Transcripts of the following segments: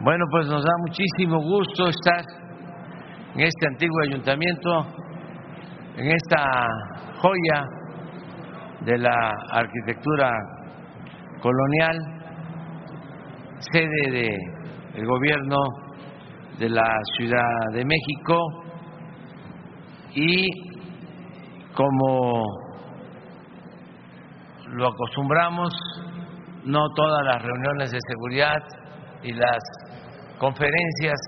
Bueno, pues nos da muchísimo gusto estar en este antiguo ayuntamiento, en esta joya de la arquitectura colonial, sede del gobierno de la Ciudad de México. Y como lo acostumbramos, no todas las reuniones de seguridad y las conferencias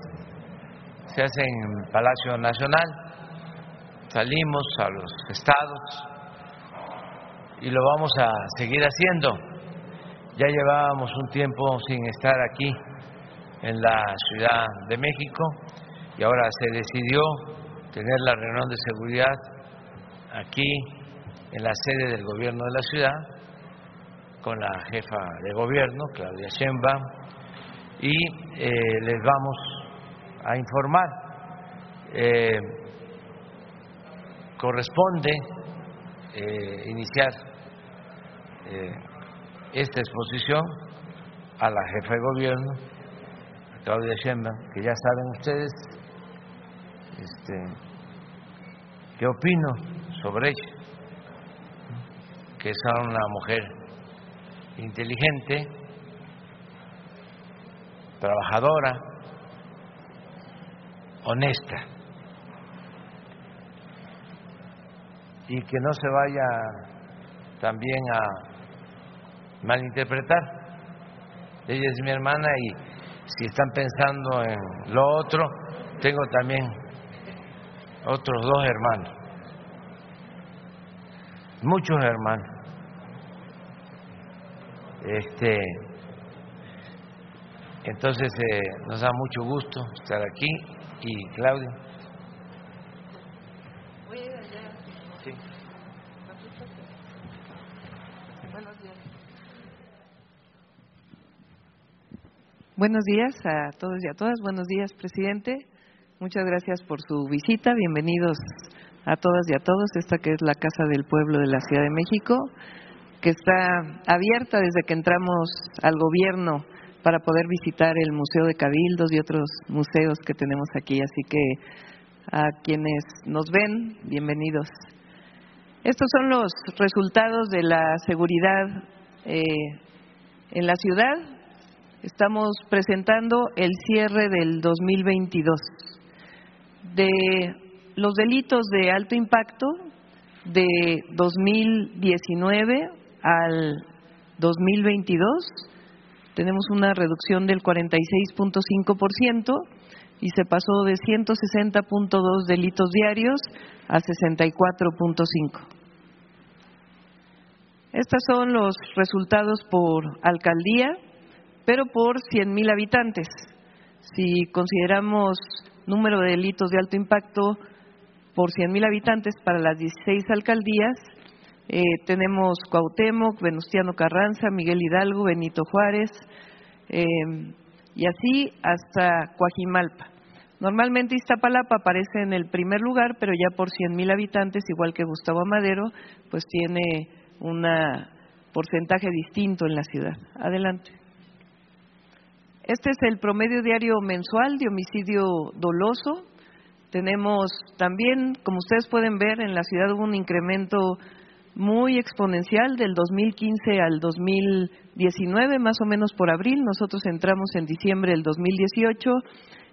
se hacen en Palacio Nacional, salimos a los estados y lo vamos a seguir haciendo. Ya llevábamos un tiempo sin estar aquí en la Ciudad de México y ahora se decidió tener la reunión de seguridad aquí en la sede del gobierno de la ciudad con la jefa de gobierno, Claudia Sheinbaum, y eh, les vamos a informar. Eh, corresponde eh, iniciar esta exposición a la jefa de gobierno, Claudia Sheinbaum, que ya saben ustedes este, qué opino sobre ella, que es una mujer inteligente, trabajadora, honesta y que no se vaya también a malinterpretar. Ella es mi hermana y si están pensando en lo otro, tengo también otros dos hermanos, muchos hermanos. Este, entonces eh, nos da mucho gusto estar aquí y Claudia. Sí. Buenos días a todos y a todas. Buenos días, presidente. Muchas gracias por su visita. Bienvenidos a todas y a todos. Esta que es la Casa del Pueblo de la Ciudad de México, que está abierta desde que entramos al gobierno para poder visitar el Museo de Cabildos y otros museos que tenemos aquí. Así que a quienes nos ven, bienvenidos. Estos son los resultados de la seguridad eh, en la ciudad. Estamos presentando el cierre del 2022. De los delitos de alto impacto de 2019 al 2022 tenemos una reducción del 46.5% y se pasó de 160.2 delitos diarios a 64.5. Estos son los resultados por alcaldía, pero por 100.000 habitantes. Si consideramos número de delitos de alto impacto por 100.000 habitantes para las 16 alcaldías, eh, tenemos Cuauhtémoc, Venustiano Carranza, Miguel Hidalgo, Benito Juárez, eh, y así hasta Coajimalpa. Normalmente Iztapalapa aparece en el primer lugar, pero ya por 100.000 habitantes, igual que Gustavo Amadero, pues tiene un porcentaje distinto en la ciudad. Adelante. Este es el promedio diario mensual de homicidio doloso. Tenemos también, como ustedes pueden ver, en la ciudad hubo un incremento muy exponencial del 2015 al 2019, más o menos por abril. Nosotros entramos en diciembre del 2018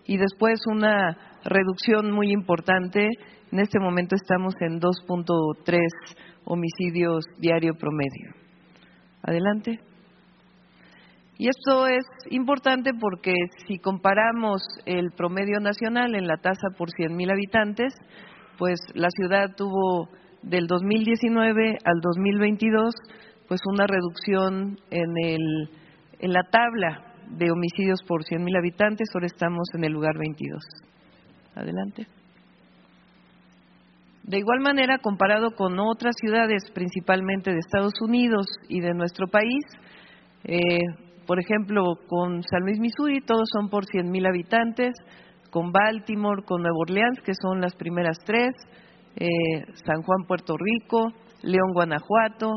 y después una reducción muy importante. En este momento estamos en 2.3 homicidios diario promedio. Adelante. Y esto es importante porque si comparamos el promedio nacional en la tasa por 100.000 habitantes, pues la ciudad tuvo del 2019 al 2022 pues una reducción en el en la tabla de homicidios por 100.000 habitantes, ahora estamos en el lugar 22. Adelante. De igual manera, comparado con otras ciudades, principalmente de Estados Unidos y de nuestro país, eh, por ejemplo, con San Luis, Missouri, todos son por 100.000 habitantes, con Baltimore, con Nueva Orleans, que son las primeras tres, eh, San Juan, Puerto Rico, León, Guanajuato,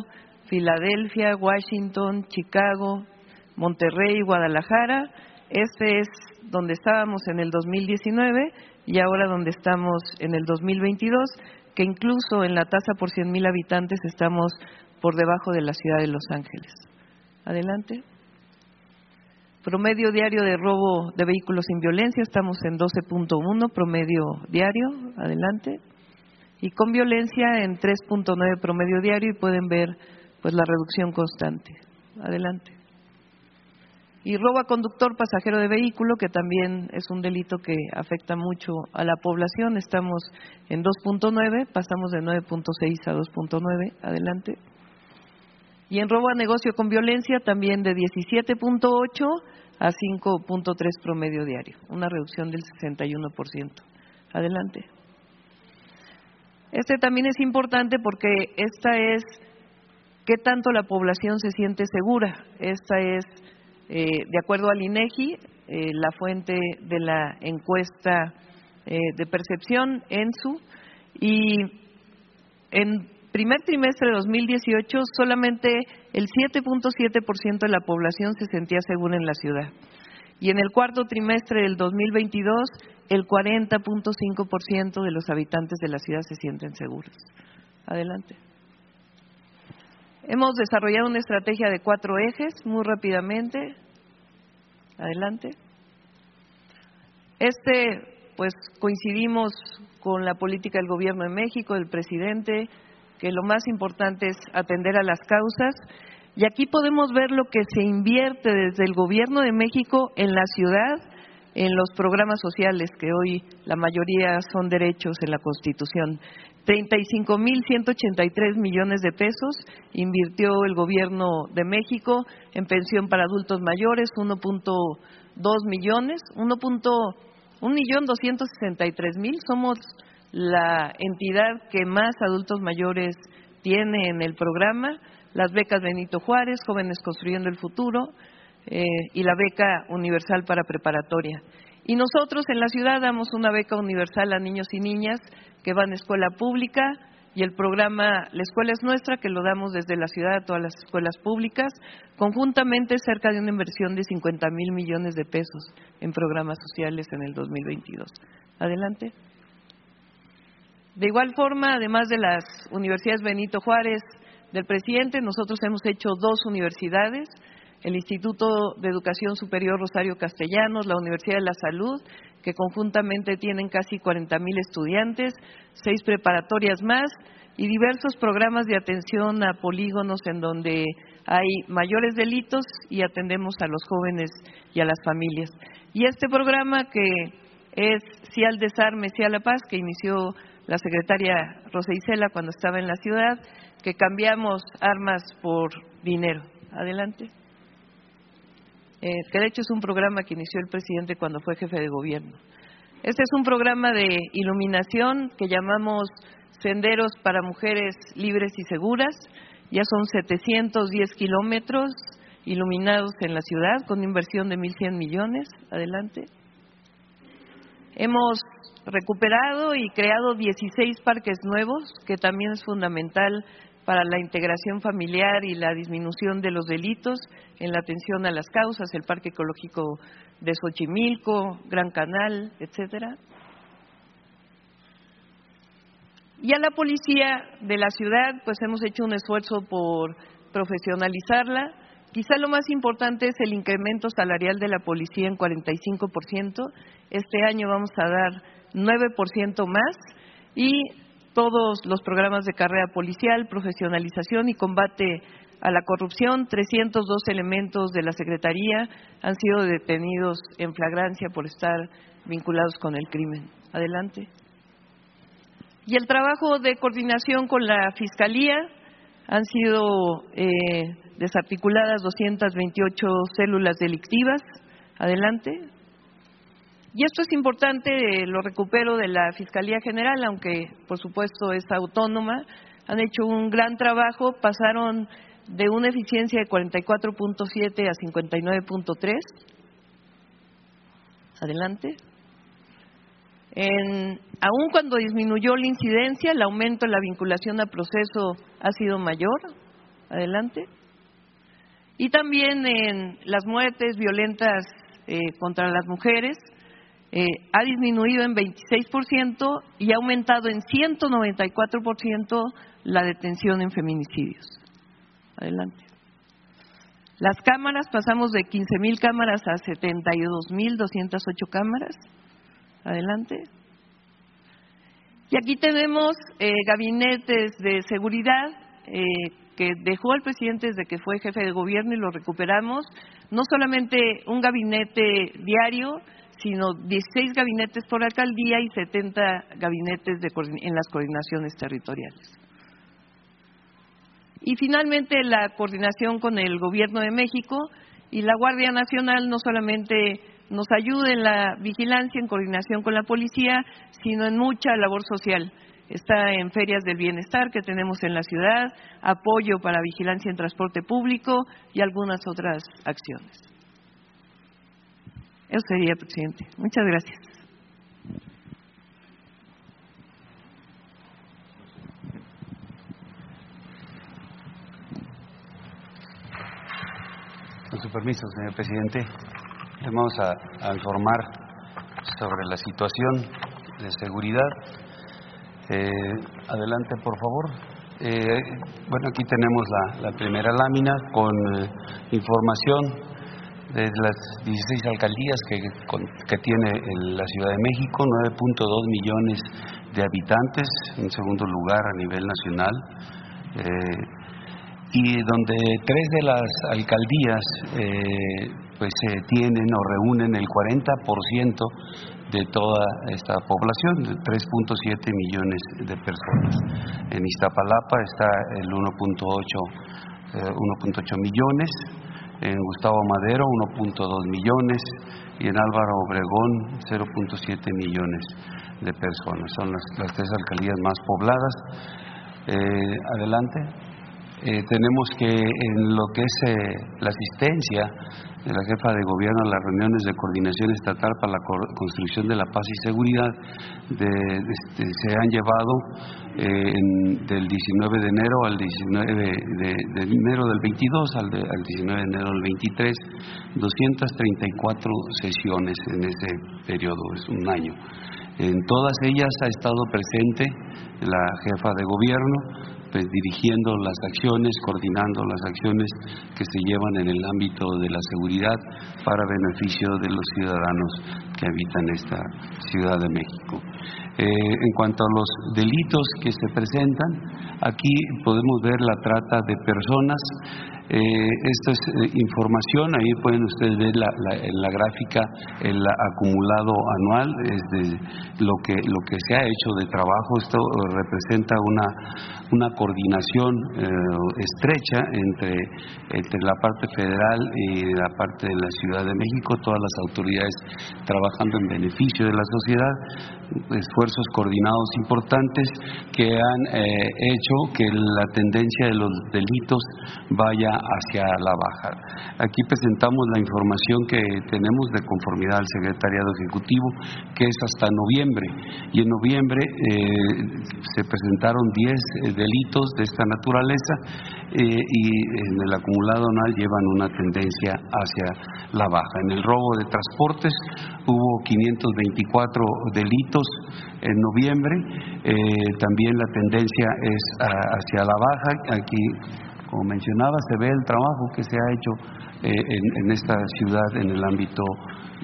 Filadelfia, Washington, Chicago, Monterrey, Guadalajara. Este es donde estábamos en el 2019 y ahora donde estamos en el 2022, que incluso en la tasa por 100.000 habitantes estamos por debajo de la ciudad de Los Ángeles. Adelante. Promedio diario de robo de vehículos sin violencia, estamos en 12.1 promedio diario, adelante. Y con violencia en 3.9 promedio diario y pueden ver pues la reducción constante. Adelante. Y robo a conductor pasajero de vehículo, que también es un delito que afecta mucho a la población. Estamos en 2.9, pasamos de 9.6 a 2.9. Adelante. Y en robo a negocio con violencia también de 17.8 a 5.3 promedio diario, una reducción del 61%. Adelante. Este también es importante porque esta es qué tanto la población se siente segura. Esta es eh, de acuerdo al INEGI, eh, la fuente de la encuesta eh, de percepción ENSU, y en primer trimestre de 2018 solamente el 7.7% de la población se sentía segura en la ciudad. Y en el cuarto trimestre del 2022, el 40.5% de los habitantes de la ciudad se sienten seguros. Adelante. Hemos desarrollado una estrategia de cuatro ejes muy rápidamente. Adelante. Este, pues coincidimos con la política del Gobierno de México, del presidente, que lo más importante es atender a las causas. Y aquí podemos ver lo que se invierte desde el Gobierno de México en la ciudad, en los programas sociales, que hoy la mayoría son derechos en la Constitución. 35.183 millones de pesos invirtió el Gobierno de México en pensión para adultos mayores, 1.2 millones, 1.1 millón 263 mil. Somos la entidad que más adultos mayores tiene en el programa. Las becas Benito Juárez, Jóvenes Construyendo el Futuro eh, y la beca universal para preparatoria. Y nosotros en la ciudad damos una beca universal a niños y niñas que van a escuela pública y el programa La Escuela es Nuestra, que lo damos desde la ciudad a todas las escuelas públicas, conjuntamente cerca de una inversión de 50 mil millones de pesos en programas sociales en el 2022. Adelante. De igual forma, además de las universidades Benito Juárez del presidente, nosotros hemos hecho dos universidades el Instituto de Educación Superior Rosario Castellanos, la Universidad de la Salud, que conjuntamente tienen casi 40 mil estudiantes, seis preparatorias más y diversos programas de atención a polígonos en donde hay mayores delitos y atendemos a los jóvenes y a las familias. Y este programa que es Si al desarme, Si a la paz, que inició la secretaria Rosa Isela cuando estaba en la ciudad, que cambiamos armas por dinero. Adelante. Eh, que de hecho es un programa que inició el presidente cuando fue jefe de gobierno. Este es un programa de iluminación que llamamos Senderos para Mujeres Libres y Seguras. Ya son 710 kilómetros iluminados en la ciudad con inversión de 1.100 millones. Adelante. Hemos recuperado y creado 16 parques nuevos, que también es fundamental para la integración familiar y la disminución de los delitos en la atención a las causas, el Parque Ecológico de Xochimilco, Gran Canal, etcétera. Y a la policía de la ciudad, pues hemos hecho un esfuerzo por profesionalizarla. Quizá lo más importante es el incremento salarial de la policía en 45%. Este año vamos a dar 9% más y todos los programas de carrera policial, profesionalización y combate a la corrupción. 302 elementos de la Secretaría han sido detenidos en flagrancia por estar vinculados con el crimen. Adelante. Y el trabajo de coordinación con la Fiscalía han sido eh, desarticuladas 228 células delictivas. Adelante. Y esto es importante, lo recupero de la Fiscalía General, aunque por supuesto es autónoma. Han hecho un gran trabajo, pasaron de una eficiencia de 44.7 a 59.3. Adelante. En, aun cuando disminuyó la incidencia, el aumento en la vinculación al proceso ha sido mayor. Adelante. Y también en las muertes violentas eh, contra las mujeres eh, ha disminuido en 26% y ha aumentado en 194% la detención en feminicidios. Adelante. Las cámaras, pasamos de 15.000 cámaras a 72.208 cámaras. Adelante. Y aquí tenemos eh, gabinetes de seguridad que dejó el presidente desde que fue jefe de gobierno y lo recuperamos. No solamente un gabinete diario, sino 16 gabinetes por alcaldía y 70 gabinetes de, en las coordinaciones territoriales. Y finalmente la coordinación con el Gobierno de México y la Guardia Nacional no solamente nos ayuda en la vigilancia, en coordinación con la policía, sino en mucha labor social. Está en ferias del bienestar que tenemos en la ciudad, apoyo para vigilancia en transporte público y algunas otras acciones. Eso sería, presidente. Muchas gracias. Con su permiso, señor presidente, vamos a, informar sobre la situación de seguridad. Eh, adelante, por favor. Eh, bueno, aquí tenemos la, primera lámina con eh, información de las 16 alcaldías que, que tiene la Ciudad de México, 9.2 millones de habitantes, en segundo lugar a nivel nacional y donde tres de las alcaldías eh, pues eh, tienen o reúnen el 40% de toda esta población, de 3.7 millones de personas. En Iztapalapa está el 1.8 1.8 eh, millones, en Gustavo Madero 1.2 millones y en Álvaro Obregón 0.7 millones de personas. Son las, tres alcaldías más pobladas. adelante. Eh, tenemos que en lo que es eh, la asistencia de la jefa de gobierno a las reuniones de coordinación estatal para la construcción de la paz y seguridad este, se han llevado eh, del 19 de enero al 19 de, enero del 22 al, al 19 de enero del 23 234 sesiones en ese periodo es un año. En todas ellas ha estado presente la jefa de gobierno pues, dirigiendo las acciones, coordinando las acciones que se llevan en el ámbito de la seguridad para beneficio de los ciudadanos que habitan esta Ciudad de México. Eh, en cuanto a los delitos que se presentan, aquí podemos ver la trata de personas, eh, esta es eh, información, ahí pueden ustedes ver la, en la gráfica el acumulado anual, es de lo que, lo que se ha hecho de trabajo. Esto representa una, una coordinación eh, estrecha entre, entre la parte federal y la parte de la Ciudad de México, todas las autoridades trabajando en beneficio de la sociedad, esfuerzos coordinados importantes que han hecho que la tendencia de los delitos vaya hacia la baja. Aquí presentamos la información que tenemos de conformidad al Secretariado Ejecutivo, que es hasta noviembre. Y en noviembre eh, se presentaron 10 eh, delitos de esta naturaleza eh, y en el acumulado anual llevan una tendencia hacia la baja. En el robo de transportes hubo 524 delitos en noviembre, también la tendencia es ah, hacia la baja. Aquí como mencionaba, se ve el trabajo que se ha hecho eh, en, esta ciudad en el ámbito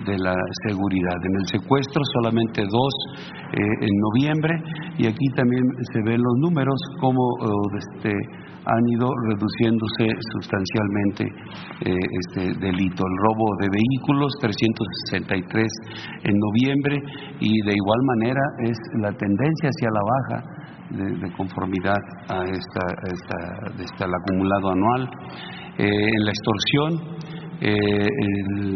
de la seguridad. En el secuestro solamente dos eh, en noviembre y aquí también se ven los números como este, han ido reduciéndose sustancialmente eh, este delito. El robo de vehículos 363 en noviembre y de igual manera es la tendencia hacia la baja de, conformidad a esta, esta, este, acumulado anual. en la extorsión, eh,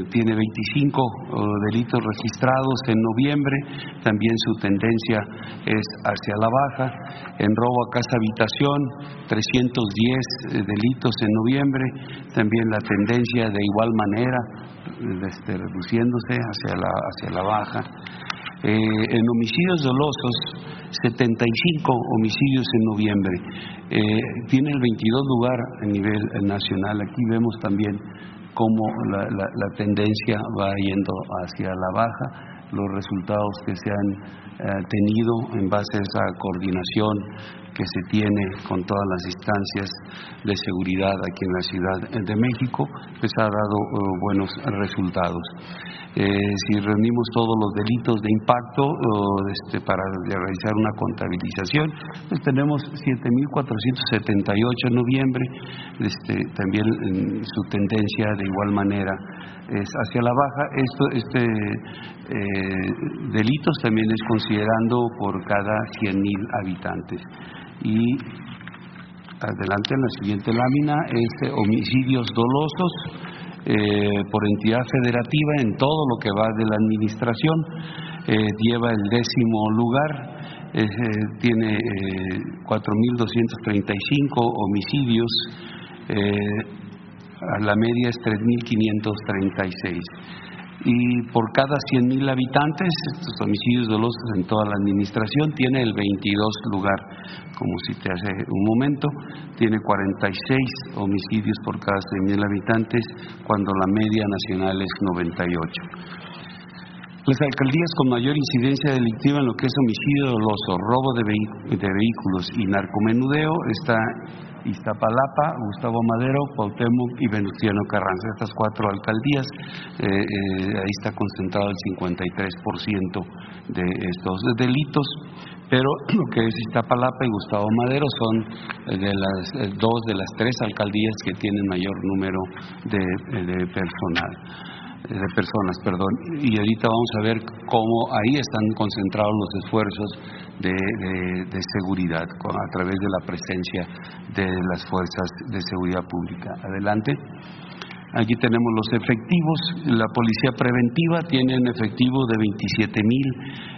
tiene 25 oh, delitos registrados en noviembre, también su tendencia es hacia la baja. En robo a casa habitación, 310 eh, delitos en noviembre, también la tendencia de igual manera, eh, este, reduciéndose hacia la, hacia la baja. En homicidios dolosos, 75 homicidios en noviembre. Tiene el 22 lugar a nivel nacional. Aquí vemos también cómo la, la- la tendencia va yendo hacia la baja, los resultados que se han eh, tenido en base a esa coordinación que se tiene con todas las instancias de seguridad aquí en la Ciudad de México, pues ha dado eh, buenos resultados. Eh, si reunimos todos los delitos de impacto o, este, para realizar una contabilización, pues tenemos 7.478 en noviembre, este, también mm, su tendencia de igual manera es hacia la baja. Esto, este eh, delitos también es considerando por cada 100.000 habitantes. Y adelante en la siguiente lámina es eh, homicidios dolosos eh, por entidad federativa en todo lo que va de la administración. eh, lleva el décimo lugar, eh, tiene eh, 4.235 homicidios, la media es 3.536 y por cada 100.000 habitantes, estos homicidios dolosos en toda la administración, tiene el 22 lugar, como cité hace un momento, tiene 46 homicidios por cada 100.000 habitantes, cuando la media nacional es 98. Las alcaldías con mayor incidencia delictiva en lo que es homicidio doloso, robo de vehículos y narcomenudeo está Iztapalapa, Gustavo Madero, Cuauhtémoc y Venustiano Carranza. Estas cuatro alcaldías, eh, eh, ahí está concentrado el 53% de estos delitos. Pero lo que es Iztapalapa y Gustavo Madero son eh, de las dos de las tres alcaldías que tienen mayor número de, de personal de personas, perdón. Y ahorita vamos a ver cómo ahí están concentrados los esfuerzos de, de- de seguridad a través de la presencia de las fuerzas de seguridad pública. Adelante. Aquí tenemos los efectivos. La policía preventiva tiene un efectivo de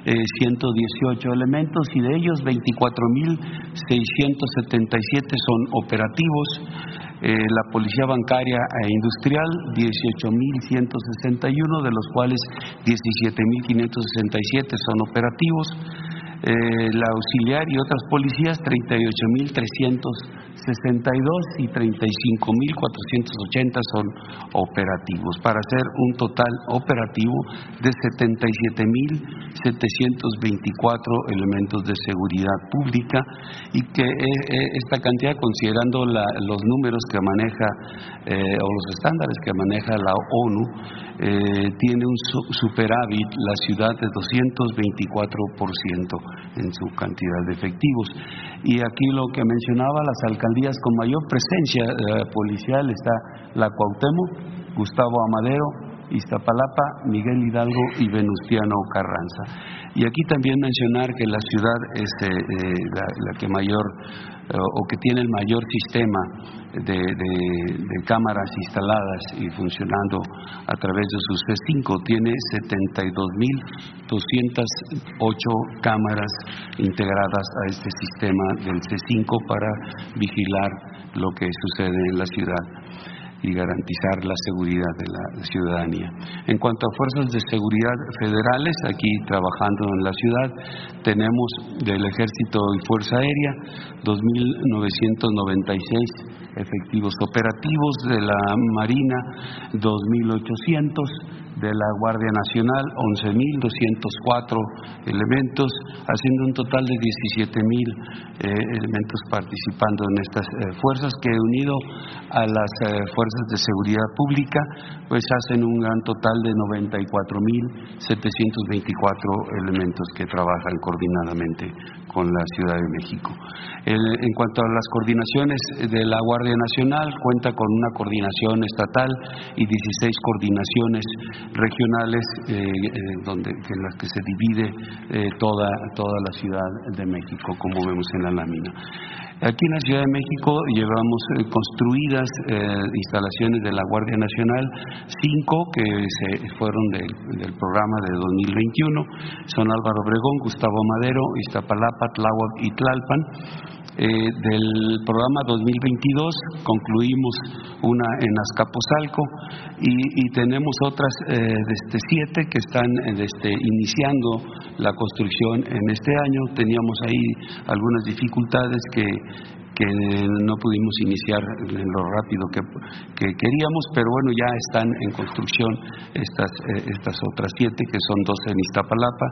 27.118 elementos y de ellos 24.677 son operativos. Eh, la policía bancaria e industrial 18.161, de los cuales 17.567 son operativos. Eh, la auxiliar y otras policías 38.362 y 35.480 son operativos, para hacer un total operativo de 77.724 elementos de seguridad pública y que eh, eh, esta cantidad, considerando los números que maneja eh, o los estándares que maneja la ONU, tiene un su- superávit la ciudad de 224% en su cantidad de efectivos. Y aquí lo que mencionaba, las alcaldías con mayor presencia eh, policial está la Cuauhtémoc, Gustavo Amadero, Iztapalapa, Miguel Hidalgo y Venustiano Carranza. Y aquí también mencionar que la ciudad es eh, eh, la, la que mayor o que tiene el mayor sistema de cámaras instaladas y funcionando a través de sus C5. Tiene 72.208 cámaras integradas a este sistema del C5 para vigilar lo que sucede en la ciudad y garantizar la seguridad de la ciudadanía. En cuanto a fuerzas de seguridad federales, aquí trabajando en la ciudad, tenemos del Ejército y Fuerza Aérea 2.996 efectivos operativos, de la Marina 2.800, de la Guardia Nacional 11.204 elementos, haciendo un total de 17.000 eh, elementos participando en estas eh, fuerzas que unido a las eh, fuerzas de seguridad pública, pues hacen un gran total de 94.724 elementos que trabajan coordinadamente con la Ciudad de México. En cuanto a las coordinaciones de la Guardia Nacional, cuenta con una coordinación estatal y 16 coordinaciones regionales eh, eh, donde, en las que se divide eh, toda, toda la Ciudad de México, como vemos en la lámina. Aquí en la Ciudad de México llevamos eh, construidas eh, instalaciones de la Guardia Nacional, cinco que se fueron del, del programa de 2021, son Álvaro Obregón, Gustavo Madero, Iztapalapa, Tláhuac y Tlalpan. Eh, del programa 2022 concluimos una en Azcapotzalco y, tenemos otras eh, desde siete que están eh, desde iniciando la construcción en este año. Teníamos ahí algunas dificultades que que no pudimos iniciar en lo rápido que, que queríamos, pero bueno, ya están en construcción estas, eh, otras siete, que son dos en Iztapalapa,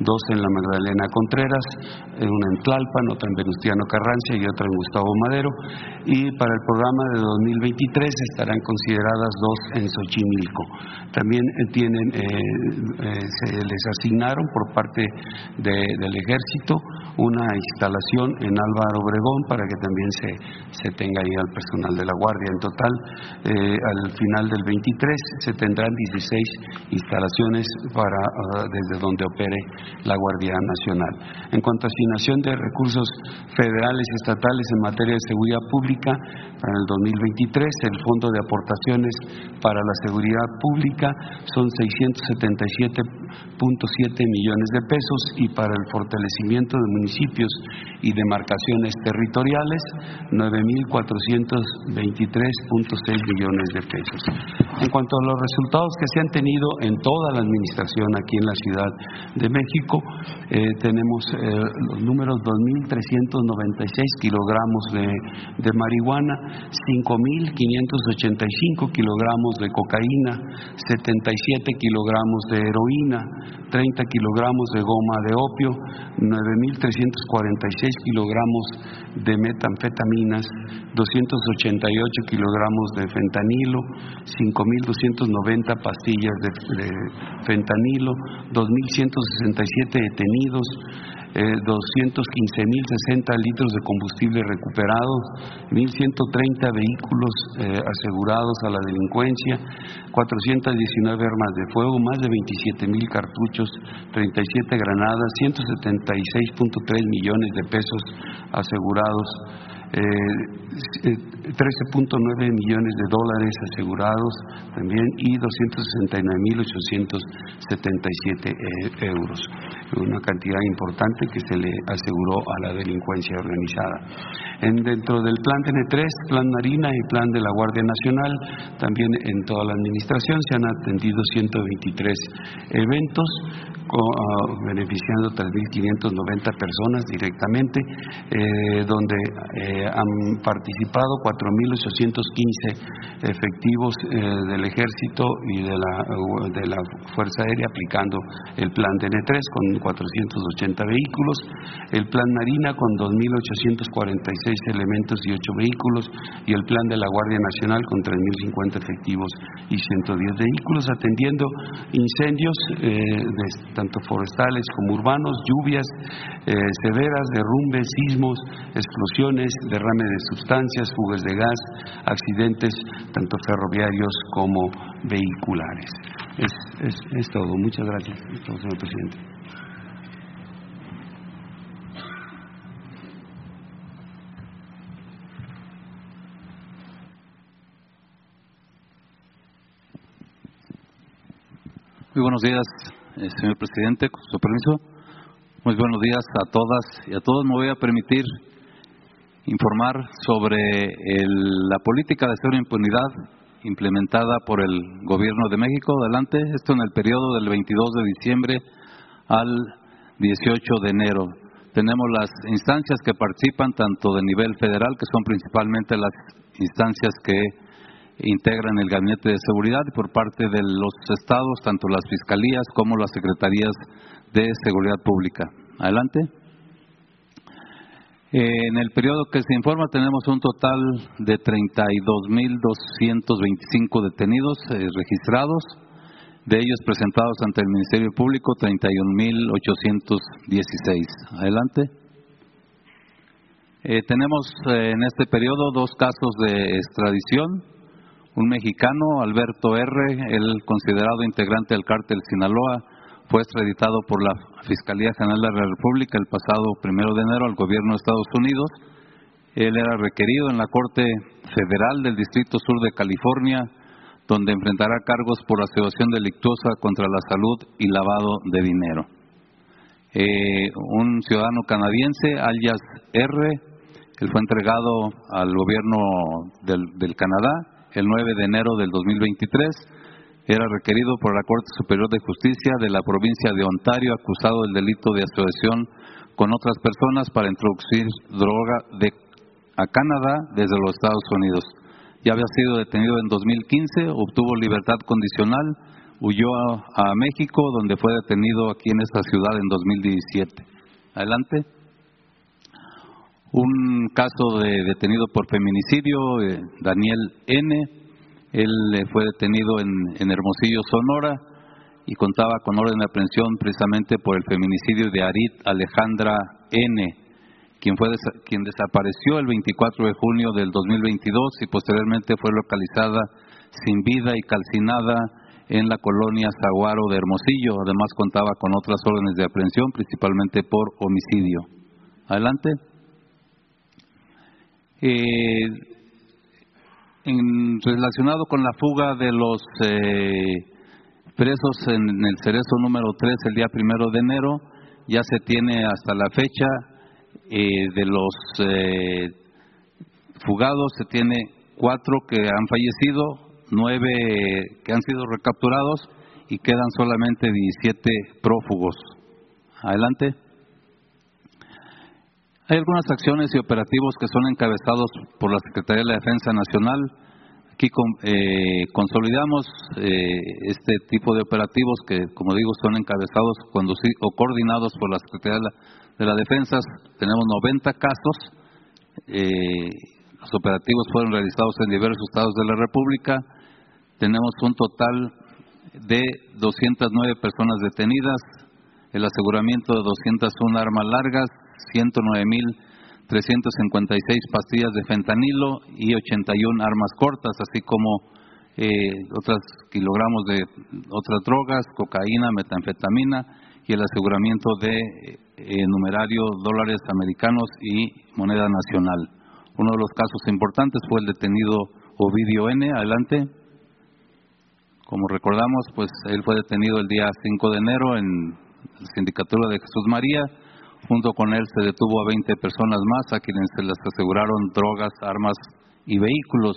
dos en la Magdalena Contreras, eh, una en Tlalpan, otra en Venustiano Carranza y otra en Gustavo Madero. Y para el programa de 2023 estarán consideradas dos en Xochimilco. También eh, tienen, se les asignaron por parte de- del Ejército una instalación en Álvaro Obregón para que también se, se tenga ahí al personal de la Guardia. En total, eh, al final del 23 se tendrán 16 instalaciones para ah, desde donde opere la Guardia Nacional. En cuanto a asignación de recursos federales y estatales en materia de seguridad pública, para el 2023 el Fondo de Aportaciones para la Seguridad Pública son 677.7 millones de pesos y para el fortalecimiento de municipios y demarcaciones territoriales 9.423.6 millones de pesos. En cuanto a los resultados que se han tenido en toda la administración aquí en la Ciudad de México, eh, tenemos eh, los números 2.396 kilogramos de, de marihuana, 5.585 kilogramos de cocaína, 77 kilogramos de heroína, 30 kilogramos de goma de opio, 9.346 kilogramos de metanfetaminas, 288 kilogramos de fentanilo, 5.290 pastillas de, de fentanilo, 2.167 detenidos, eh, 215.060 litros de combustible recuperado, 1.130 vehículos eh, asegurados a la delincuencia, 419 armas de fuego, más de 27.000 cartuchos, 37 granadas, 176.3 millones de pesos asegurados. Eh, eh, 13.9 millones de dólares asegurados también y 269.877 eh, euros, una cantidad importante que se le aseguró a la delincuencia organizada. En, dentro del plan TN3, plan Marina y plan de la Guardia Nacional, también en toda la administración se han atendido 123 eventos ah, beneficiando 3.590 personas directamente, eh, donde eh, han participado 4.815 efectivos eh, del Ejército y de la, de la Fuerza Aérea aplicando el plan DN3 con 480 vehículos, el plan Marina con 2.846 elementos y 8 vehículos y el plan de la Guardia Nacional con 3.050 efectivos y 110 vehículos atendiendo incendios eh, tanto forestales como urbanos, lluvias eh, severas, derrumbes, sismos, explosiones, derrame de sustancias, fugas de gas, accidentes tanto ferroviarios como vehiculares. Es, es- es todo. Muchas gracias, señor presidente. Muy buenos días, eh, señor presidente, con su permiso. Muy buenos días a todas y a todos. Me voy a permitir informar sobre el- la política de cero impunidad implementada por el Gobierno de México. Adelante, esto en el periodo del 22 de diciembre al 18 de enero. Tenemos las instancias que participan tanto de nivel federal, que son principalmente las instancias que integran el Gabinete de Seguridad por parte de los estados, tanto las fiscalías como las secretarías de Seguridad Pública. Adelante. Eh, En el periodo que se informa tenemos un total de 32.225 detenidos eh, registrados, de ellos presentados ante el Ministerio Público 31.816. Adelante. Eh, tenemos en este periodo dos casos de extradición. Un mexicano, Alberto R., el considerado integrante del cártel Sinaloa, fue extraditado por la Fiscalía General de la República el pasado primero de enero al gobierno de Estados Unidos. Él era requerido en la Corte Federal del Distrito Sur de California, donde enfrentará cargos por asociación delictuosa contra la salud y lavado de dinero. Eh, un ciudadano canadiense, alias R, él fue entregado al gobierno del, del Canadá el 9 de enero del 2023 era requerido por la Corte Superior de Justicia de la provincia de Ontario acusado del delito de asociación con otras personas para introducir droga de, a Canadá desde los Estados Unidos. Ya había sido detenido en 2015, obtuvo libertad condicional, huyó a, a México, donde fue detenido aquí en esta ciudad en 2017. Adelante. Un caso de detenido por feminicidio, eh, Daniel N., él eh, fue detenido en, Hermosillo, Sonora, y contaba con orden de aprehensión precisamente por el feminicidio de Arit Alejandra N., quien, fue quien desapareció el 24 de junio del 2022 y posteriormente fue localizada sin vida y calcinada en la colonia Zaguaro de Hermosillo. Además contaba con otras órdenes de aprehensión, principalmente por homicidio. Adelante. Eh, en, relacionado con la fuga de los eh, presos en el cerezo número 3 el día primero de enero, ya se tiene hasta la fecha eh, de los eh, fugados, se tiene cuatro que han fallecido, nueve que han sido recapturados y quedan solamente 17 prófugos. Adelante. Hay algunas acciones y operativos que son encabezados por la Secretaría de la Defensa Nacional. Aquí eh, consolidamos eh, este tipo de operativos que, como digo, son encabezados o coordinados por la Secretaría de la, de la Defensa. Tenemos 90 casos. Eh, los operativos fueron realizados en diversos estados de la República. Tenemos un total de 209 personas detenidas, el aseguramiento de 201 armas largas, 109.356 pastillas de fentanilo y 81 armas cortas, así como eh, otros kilogramos de otras drogas, cocaína, metanfetamina y el aseguramiento de eh, numerario dólares americanos y moneda nacional. Uno de los casos importantes fue el detenido Ovidio N. Adelante. Como recordamos, pues él fue detenido el día 5 de enero en la sindicatura de Jesús María Junto con él se detuvo a 20 personas más a quienes se les aseguraron drogas, armas y vehículos.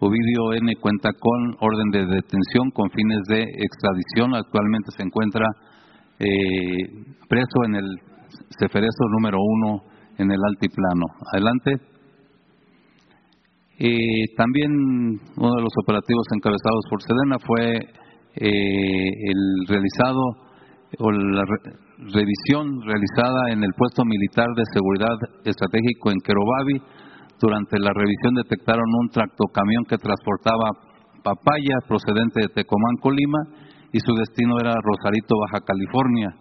Ovidio N. cuenta con orden de detención con fines de extradición. Actualmente se encuentra eh, preso en el Ceferezo número uno en el altiplano. Adelante. Eh, también uno de los operativos encabezados por Sedena fue eh, el realizado o la revisión realizada en el puesto militar de seguridad estratégico en Querobabi. Durante la revisión detectaron un tractocamión que transportaba papaya procedente de Tecomán, Colima, y su destino era Rosarito, Baja California.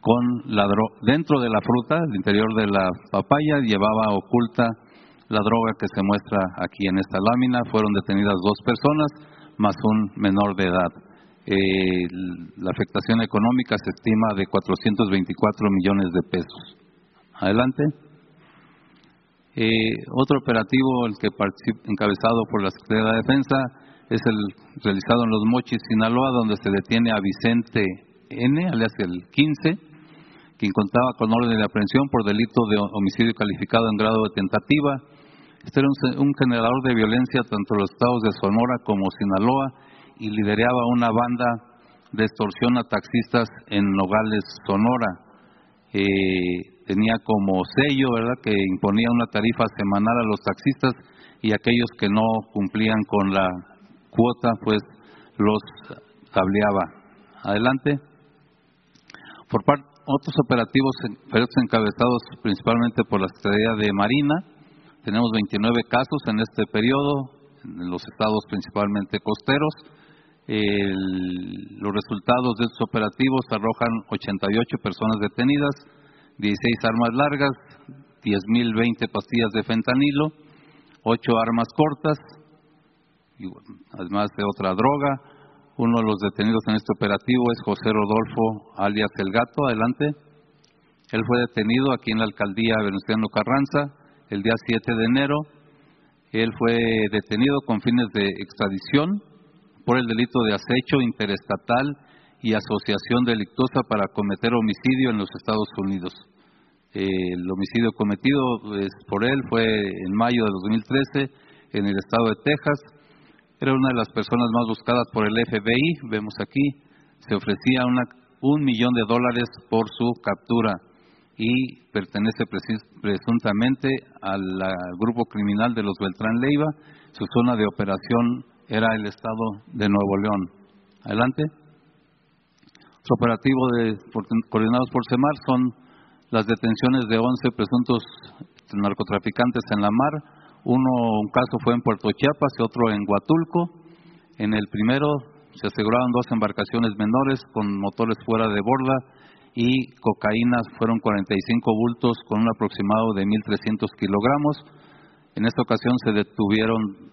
Con la dentro de la fruta, el interior de la papaya, llevaba oculta la droga que se muestra aquí en esta lámina. Fueron detenidas dos personas más un menor de edad. Eh, la afectación económica se estima de 424 millones de pesos. Adelante. Eh, otro operativo, el que encabezado por la Secretaría de la Defensa, es el realizado en Los Mochis, Sinaloa, donde se detiene a Vicente N., alias el 15, quien contaba con orden de aprehensión por delito de homicidio calificado en grado de tentativa. Este era un, un generador de violencia tanto en los estados de Sonora como Sinaloa y lideraba una banda de extorsión a taxistas en Nogales, Sonora. Eh, tenía como sello, ¿verdad?, que imponía una tarifa semanal a los taxistas y aquellos que no cumplían con la cuota, pues los tableaba. Adelante. Por parte otros operativos encabezados principalmente por la Secretaría de Marina, tenemos 29 casos en este periodo, en los estados principalmente costeros, los resultados de estos operativos arrojan 88 personas detenidas, 16 armas largas, 10.020 pastillas de fentanilo, 8 armas cortas, además de otra droga. Uno de los detenidos en este operativo es José Rodolfo, alias El Gato. Adelante. Él fue detenido aquí en la alcaldía Venustiano Carranza el día 7 de enero. Él fue detenido con fines de extradición por el delito de acecho interestatal y asociación delictuosa para cometer homicidio en los Estados Unidos. Eh, el homicidio cometido pues, por él fue en mayo de 2013 en el estado de Texas. Era una de las personas más buscadas por el FBI, vemos aquí, se ofrecía una, un millón de dólares por su captura y pertenece presuntamente al, grupo criminal de los Beltrán Leiva. Su zona de operación era el estado de Nuevo León. Adelante. Su operativo de, por- coordinados por CEMAR son las detenciones de 11 presuntos narcotraficantes en la mar. Uno, un caso fue en Puerto Chiapas y otro en Huatulco. En el primero se aseguraron dos embarcaciones menores con motores fuera de borda y cocaína fueron 45 bultos con un aproximado de 1.300 kilogramos. En esta ocasión se detuvieron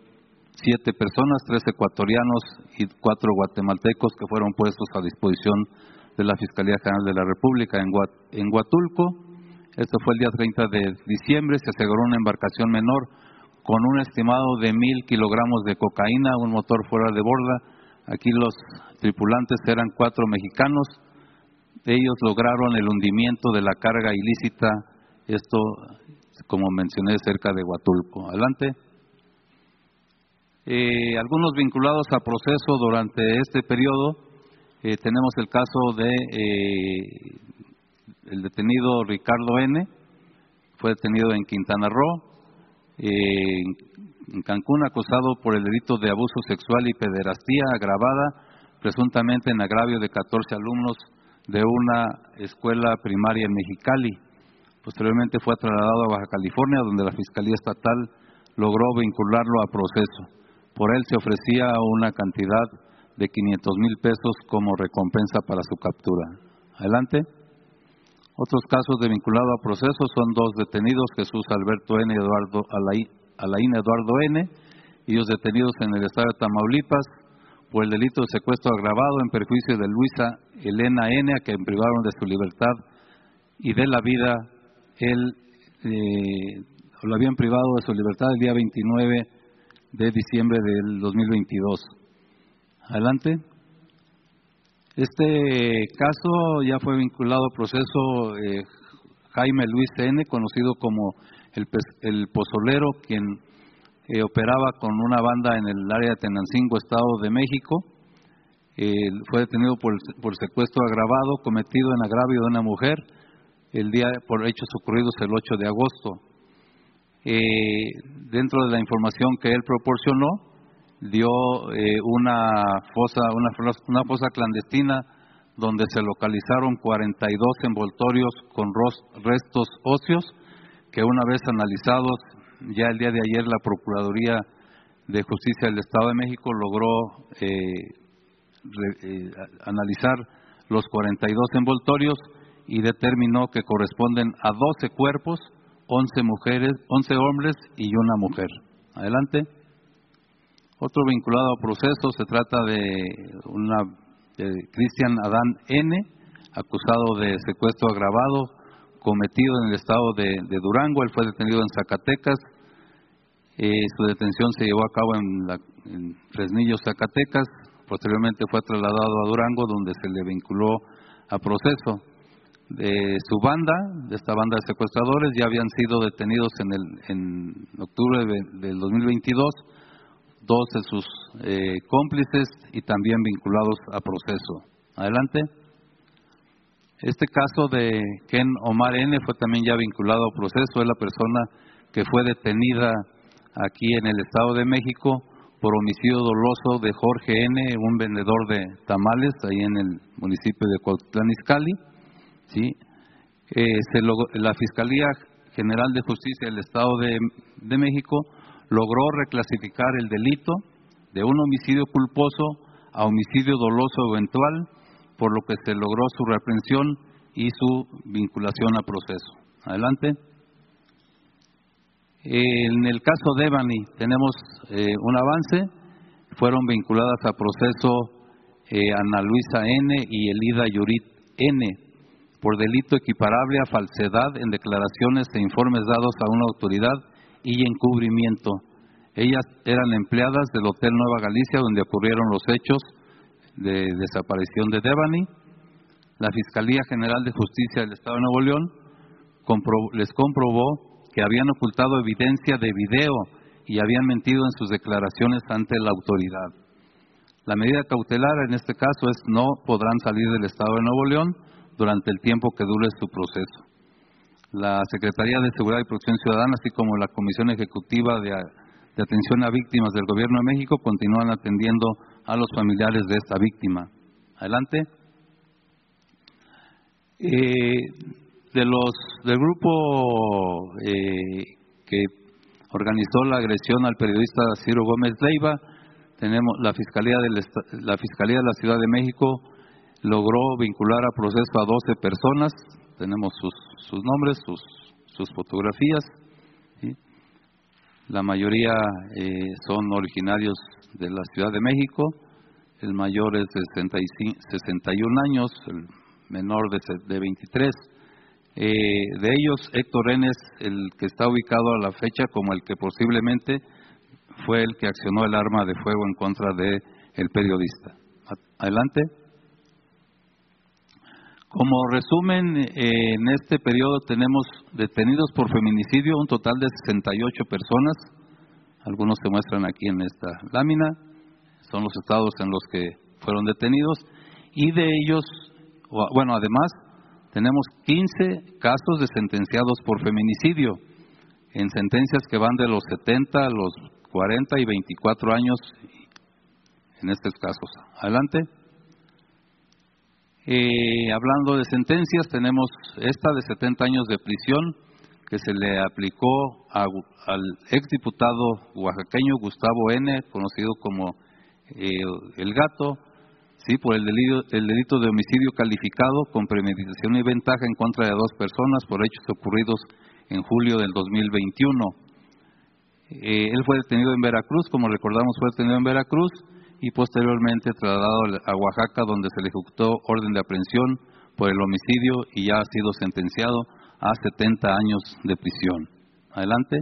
siete personas, tres ecuatorianos y cuatro guatemaltecos que fueron puestos a disposición de la Fiscalía General de la República en, en Huatulco. Esto fue el día 30 de diciembre. Se aseguró una embarcación menor con un estimado de mil kilogramos de cocaína, un motor fuera de borda. Aquí los tripulantes eran cuatro mexicanos. Ellos lograron el hundimiento de la carga ilícita, esto, como mencioné, cerca de Huatulco. Adelante. Eh, algunos vinculados a proceso durante este periodo, eh, tenemos el caso de eh, el detenido Ricardo N., fue detenido en Quintana Roo, eh, en Cancún, acusado por el delito de abuso sexual y pederastía agravada, presuntamente en agravio de 14 alumnos de una escuela primaria en Mexicali. Posteriormente fue trasladado a Baja California, donde la Fiscalía Estatal logró vincularlo a proceso. Por él se ofrecía una cantidad de 500 mil pesos como recompensa para su captura. Adelante. Otros casos de vinculado a proceso son dos detenidos, Jesús Alberto N. y Eduardo Alain, Alain Eduardo N., ellos detenidos en el estado de Tamaulipas por el delito de secuestro agravado en perjuicio de Luisa Elena N., a quien privaron de su libertad y de la vida. Él eh, lo habían privado de su libertad el día 29 de diciembre del 2022. Adelante. Este caso ya fue vinculado al proceso eh, Jaime Luis N., conocido como el, el Pozolero, quien eh, operaba con una banda en el área de Tenancingo, Estado de México. Fue detenido por, por secuestro agravado cometido en agravio de una mujer el día por hechos ocurridos el 8 de agosto. Eh, dentro de la información que él proporcionó, dio eh, una fosa una, fos- una fosa clandestina donde se localizaron 42 envoltorios con restos óseos que una vez analizados ya el día de ayer la Procuraduría de Justicia del Estado de México logró eh, re- eh, analizar los 42 envoltorios y determinó que corresponden a 12 cuerpos, 11 mujeres, 11 hombres y una mujer. Adelante. Otro vinculado a proceso se trata de una de Cristian Adán N, acusado de secuestro agravado cometido en el estado de, Durango. Él fue detenido en Zacatecas. Eh, su detención se llevó a cabo en, la- en Fresnillo, Zacatecas. Posteriormente fue trasladado a Durango, donde se le vinculó a proceso. De su banda, de esta banda de secuestradores, ya habían sido detenidos en, el, en octubre de- del 2022 dos de sus eh, cómplices y también vinculados a proceso. Adelante. Este caso de Ken Omar N fue también ya vinculado a proceso. Es la persona que fue detenida aquí en el Estado de México por homicidio doloso de Jorge N, un vendedor de tamales ahí en el municipio de Izcalli. ¿Sí? Eh, se la Fiscalía General de Justicia del Estado de, de México logró reclasificar el delito de un homicidio culposo a homicidio doloso eventual, por lo que se logró su reaprensión y su vinculación a proceso. Adelante. En el caso de Evany tenemos eh, un avance, fueron vinculadas a proceso eh, Ana Luisa N y Elida Yurit N. por delito equiparable a falsedad en declaraciones e informes dados a una autoridad y encubrimiento. Ellas eran empleadas del Hotel Nueva Galicia donde ocurrieron los hechos de desaparición de Devani. La Fiscalía General de Justicia del Estado de Nuevo León les comprobó que habían ocultado evidencia de video y habían mentido en sus declaraciones ante la autoridad. La medida cautelar en este caso es no podrán salir del Estado de Nuevo León durante el tiempo que dure su proceso. La Secretaría de Seguridad y Protección Ciudadana, así como la Comisión Ejecutiva de, de Atención a Víctimas del Gobierno de México, continúan atendiendo a los familiares de esta víctima. Adelante. Eh, de los del grupo eh, que organizó la agresión al periodista Ciro Gómez Leiva, tenemos la Fiscalía, del, Esta- la Fiscalía de la Ciudad de México logró vincular a proceso a 12 personas, tenemos sus, sus nombres, sus, sus fotografías, la mayoría eh, son originarios de la Ciudad de México, el mayor es de 65 61 años, el menor de, de 23. Eh, de ellos, Héctor N. es el que está ubicado a la fecha como el que posiblemente fue el que accionó el arma de fuego en contra de el periodista. Adelante. Como resumen, eh, en este periodo tenemos detenidos por feminicidio un total de 68 personas. Algunos se muestran aquí en esta lámina. Son los estados en los que fueron detenidos. Y de ellos, bueno, además, tenemos 15 casos de sentenciados por feminicidio, en sentencias que van de los 70 a los 40 y 24 años en estos casos. Adelante. Eh, hablando de sentencias, tenemos esta de 70 años de prisión que se le aplicó a- al exdiputado oaxaqueño Gustavo N., conocido como eh, El Gato, sí, por el delito, el delito de homicidio calificado con premeditación y ventaja en contra de dos personas por hechos ocurridos en julio del 2021. Eh, él fue detenido en Veracruz, como recordamos, fue detenido en Veracruz y posteriormente trasladado a Oaxaca, donde se le ejecutó orden de aprehensión por el homicidio y ya ha sido sentenciado a 70 años de prisión. Adelante.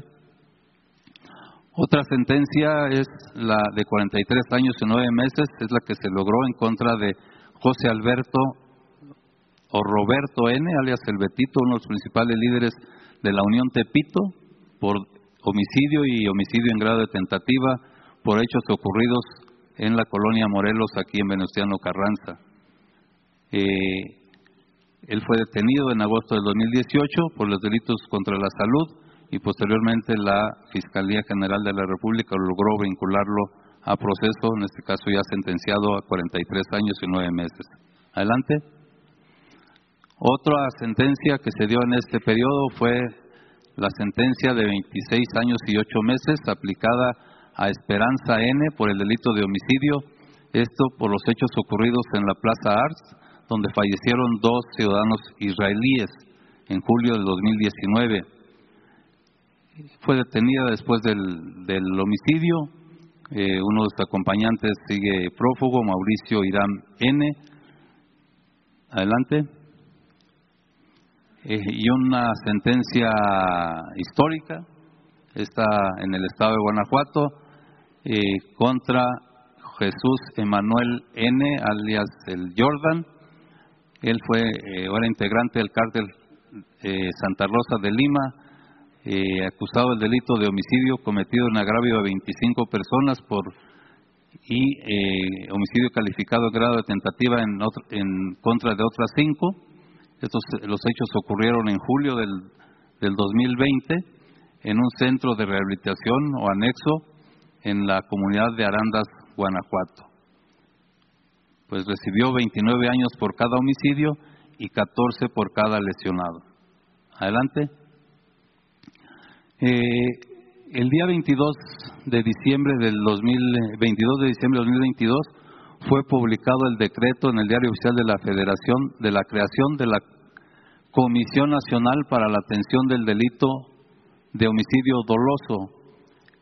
Otra sentencia es la de 43 años y 9 meses, es la que se logró en contra de José Alberto o Roberto N., alias El Betito, uno de los principales líderes de la Unión Tepito, por homicidio y homicidio en grado de tentativa por hechos ocurridos en la colonia Morelos, aquí en Venustiano Carranza. Eh, él fue detenido en agosto del 2018 por los delitos contra la salud y posteriormente la Fiscalía General de la República logró vincularlo a proceso, en este caso ya sentenciado a 43 años y 9 meses. Adelante. Otra sentencia que se dio en este periodo fue la sentencia de 26 años y 8 meses aplicada a Esperanza N por el delito de homicidio, esto por los hechos ocurridos en la Plaza Arts, donde fallecieron dos ciudadanos israelíes en julio del 2019. Fue detenida después del, del homicidio, eh, uno de sus acompañantes sigue prófugo, Mauricio Irán N. Adelante eh, y una sentencia histórica, está en el estado de Guanajuato, eh, contra Jesús Emanuel N., alias el Jordan. Él fue, eh, era integrante del cártel eh, Santa Rosa de Lima, eh, acusado del delito de homicidio cometido en agravio de 25 personas por y homicidio calificado grado de tentativa en contra de otras cinco. Estos, los hechos ocurrieron en julio del, del 2020 en un centro de rehabilitación o anexo en la comunidad de Arandas, Guanajuato. Pues recibió 29 años por cada homicidio y 14 por cada lesionado. Adelante. Eh, el día 22 de diciembre del 2000, 22 de diciembre del 2022 fue publicado el decreto en el Diario Oficial de la Federación de la creación de la Comisión Nacional para la Atención del Delito de Homicidio Doloso.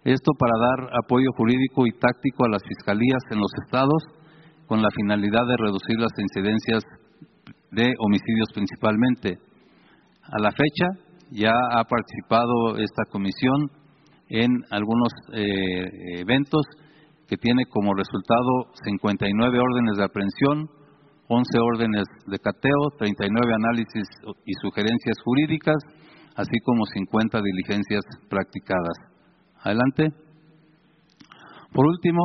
Esto para dar apoyo jurídico y táctico a las fiscalías en los estados con la finalidad de reducir las incidencias de homicidios principalmente. A la fecha ya ha participado esta comisión en algunos eh, eventos que tiene como resultado 59 órdenes de aprehensión, 11 órdenes de cateo, 39 análisis y sugerencias jurídicas, así como 50 diligencias practicadas. Adelante. Por último,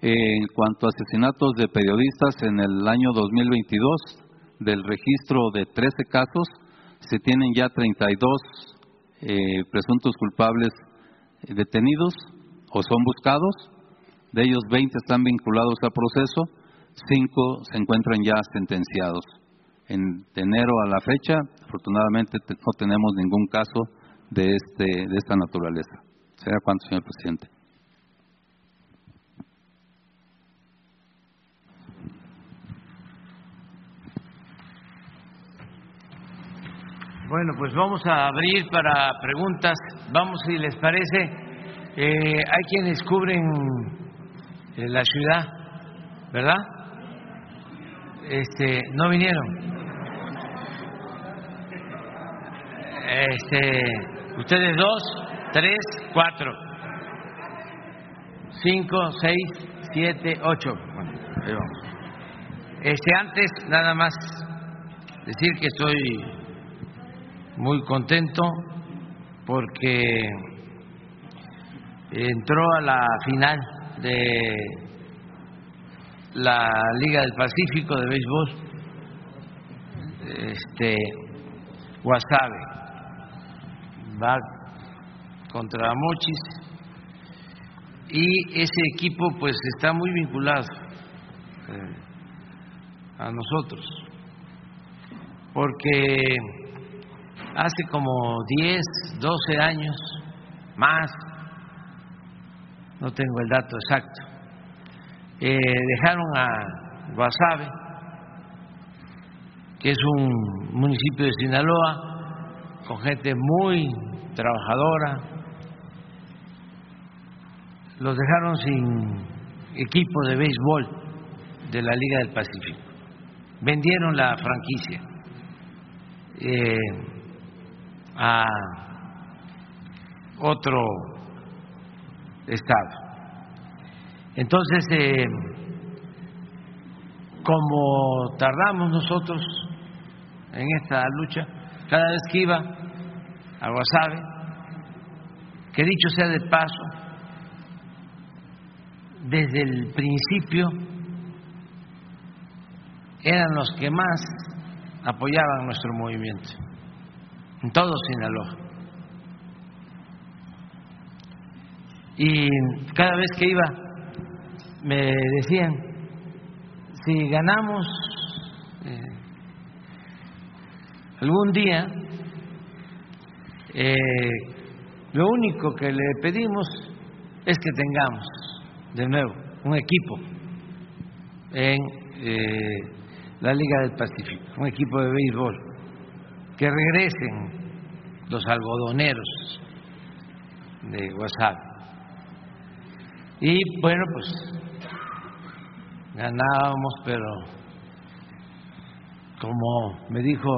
en cuanto a asesinatos de periodistas en el año 2022, del registro de 13 casos, se tienen ya 32 eh, presuntos culpables detenidos o son buscados. De ellos, 20 están vinculados al proceso, 5 se encuentran ya sentenciados. En enero a la fecha, afortunadamente no tenemos ningún caso de, este, de esta naturaleza. ¿Será cuánto, señor presidente? Bueno, pues vamos a abrir para preguntas. Vamos, si les parece. Eh, hay quienes cubren eh, la ciudad, ¿verdad? Este, no vinieron. Este, ustedes dos, tres, cuatro, cinco, seis, siete, ocho. Bueno, ahí vamos. Este, antes, nada más decir que estoy muy contento porque entró a la final de la Liga del Pacífico de béisbol este Guasave va contra Mochis. Y ese equipo pues está muy vinculado eh, a nosotros. Porque hace como 10, 12 años, más, no tengo el dato exacto, eh, dejaron a Guasave, que es un municipio de Sinaloa, con gente muy trabajadora, los dejaron sin equipo de béisbol de la Liga del Pacífico. Vendieron la franquicia. Eh, a otro estado. Entonces, eh, como tardamos nosotros en esta lucha, cada vez que iba a Guasave, que dicho sea de paso, desde el principio eran los que más apoyaban nuestro movimiento en todo Sinaloa. Y cada vez que iba me decían, si ganamos eh, algún día, eh, lo único que le pedimos es que tengamos de nuevo un equipo en eh, la Liga del Pacífico, un equipo de béisbol que regresen los algodoneros de WhatsApp. Y bueno, pues ganábamos, pero como me dijo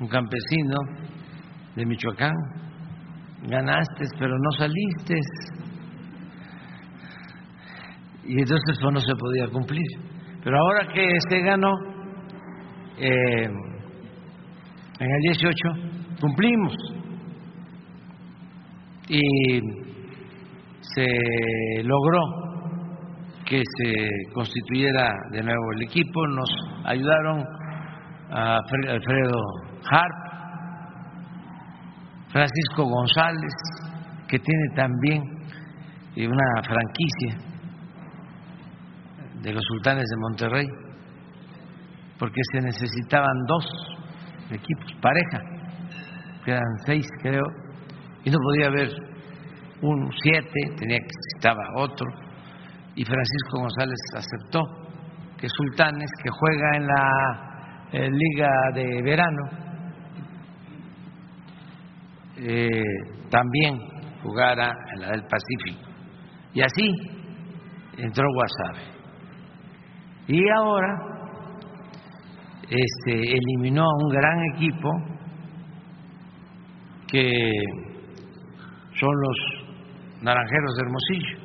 un campesino de Michoacán, ganaste, pero no saliste. Y entonces pues no se podía cumplir. Pero ahora que se ganó, eh, en el 18 cumplimos. Y se logró que se constituyera de nuevo el equipo, nos ayudaron a Alfredo Harp, Francisco González, que tiene también una franquicia de los sultanes de Monterrey, porque se necesitaban dos equipos, pareja, quedan seis creo, y no podía haber un siete, tenía que necesitaba otro, y Francisco González aceptó que Sultanes, que juega en la eh, liga de verano, eh, también jugara en la del Pacífico. Y así entró Guasave. Y ahora este, eliminó a un gran equipo que son los Naranjeros de Hermosillo,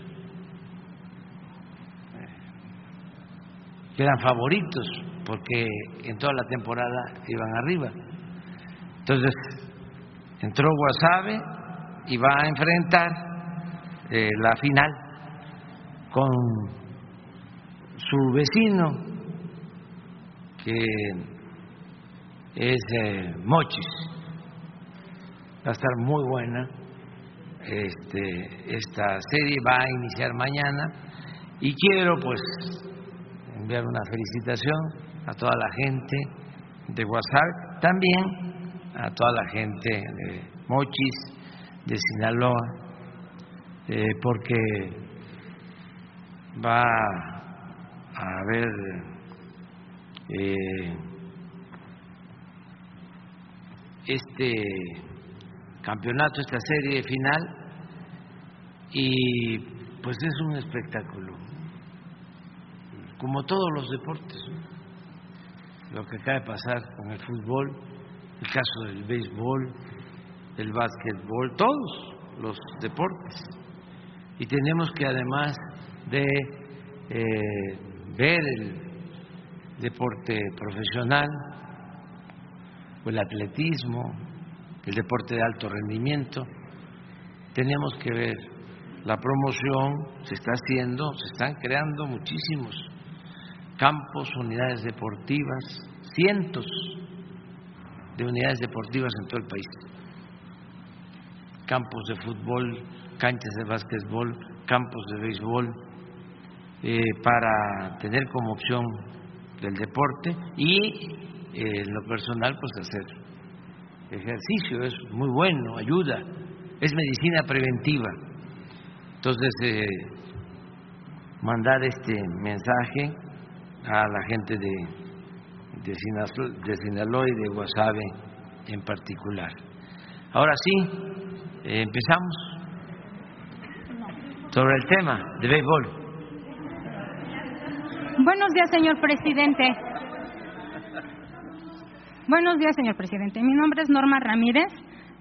que eran favoritos porque en toda la temporada iban arriba. Entonces, entró Guasave y va a enfrentar eh, la final con su vecino, que es eh, Mochis. Va a estar muy buena. Este, esta serie va a iniciar mañana y quiero pues enviar una felicitación a toda la gente de WhatsApp, también a toda la gente de Mochis, de Sinaloa, eh, porque va haber eh, este campeonato, esta serie final, y pues es un espectáculo, como todos los deportes, lo que acaba de pasar con el fútbol, el caso del béisbol, el básquetbol, todos los deportes. Y tenemos que además de eh, ver el deporte profesional, o el atletismo, el deporte de alto rendimiento, tenemos que ver la promoción, se está haciendo, se están creando muchísimos campos, unidades deportivas, cientos de unidades deportivas en todo el país. Campos de fútbol, canchas de básquetbol, campos de béisbol, eh, para tener como opción del deporte y eh, en lo personal pues hacer ejercicio, es muy bueno, ayuda, es medicina preventiva. Entonces, eh, mandar este mensaje a la gente de, de, Sinaloa, de Sinaloa y de Guasave en particular. Ahora sí, eh, empezamos sobre el tema de béisbol. Buenos días, señor presidente. Buenos días, señor presidente. Mi nombre es Norma Ramírez,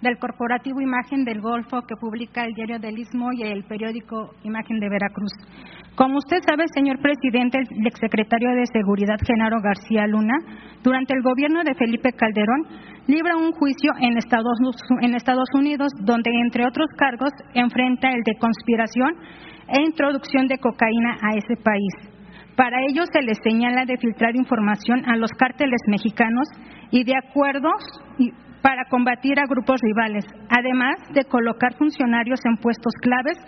del Corporativo Imagen del Golfo, que publica el Diario del Istmo y el periódico Imagen de Veracruz. Como usted sabe, señor presidente, el exsecretario de Seguridad, Genaro García Luna, durante el gobierno de Felipe Calderón, libra un juicio en Estados, en Estados Unidos, donde, entre otros cargos, enfrenta el de conspiración e introducción de cocaína a ese país. Para ello se les señala de filtrar información a los cárteles mexicanos y de acuerdos para combatir a grupos rivales, además de colocar funcionarios en puestos claves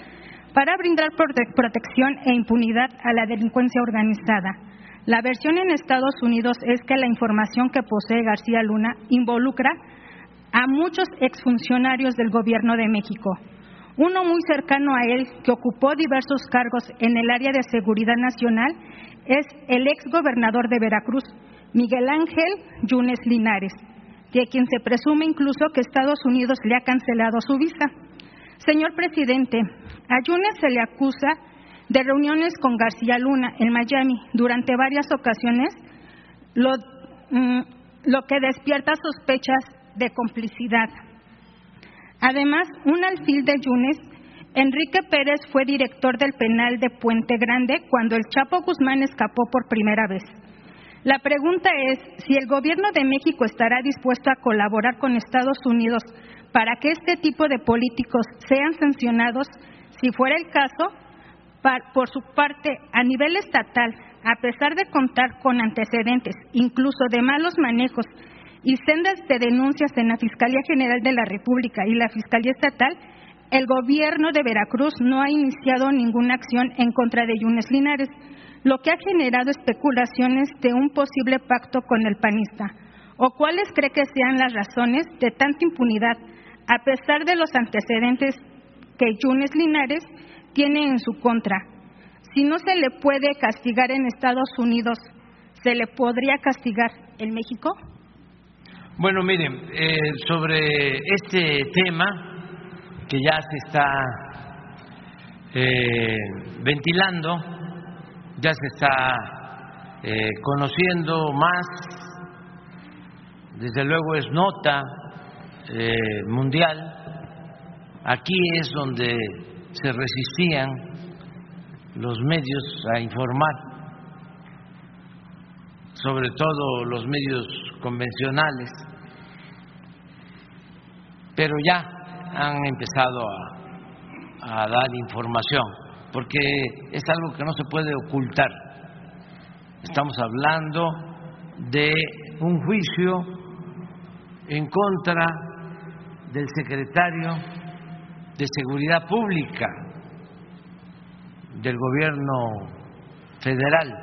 para brindar protección e impunidad a la delincuencia organizada. La versión en Estados Unidos es que la información que posee García Luna involucra a muchos exfuncionarios del Gobierno de México. Uno muy cercano a él, que ocupó diversos cargos en el área de seguridad nacional, es el ex gobernador de Veracruz, Miguel Ángel Yunes Linares, de quien se presume incluso que Estados Unidos le ha cancelado su visa. Señor presidente, a Yunes se le acusa de reuniones con García Luna en Miami durante varias ocasiones, lo, mm, lo que despierta sospechas de complicidad. Además, un alfil de Yunes Enrique Pérez fue director del penal de Puente Grande cuando el Chapo Guzmán escapó por primera vez. La pregunta es si el gobierno de México estará dispuesto a colaborar con Estados Unidos para que este tipo de políticos sean sancionados, si fuera el caso, por su parte, a nivel estatal, a pesar de contar con antecedentes, incluso de malos manejos y sendas de denuncias en la Fiscalía General de la República y la Fiscalía Estatal, el gobierno de Veracruz no ha iniciado ninguna acción en contra de Yunes Linares, lo que ha generado especulaciones de un posible pacto con el panista. ¿O cuáles cree que sean las razones de tanta impunidad, a pesar de los antecedentes que Yunes Linares tiene en su contra? Si no se le puede castigar en Estados Unidos, ¿se le podría castigar en México? Bueno, miren, eh, sobre este tema que ya se está eh, ventilando, ya se está eh, conociendo más desde luego es nota mundial. Aquí es donde se resistían los medios a informar, sobre todo los medios convencionales, pero ya han empezado a, dar información, porque es algo que no se puede ocultar. Estamos hablando de un juicio en contra del secretario de Seguridad Pública del gobierno federal.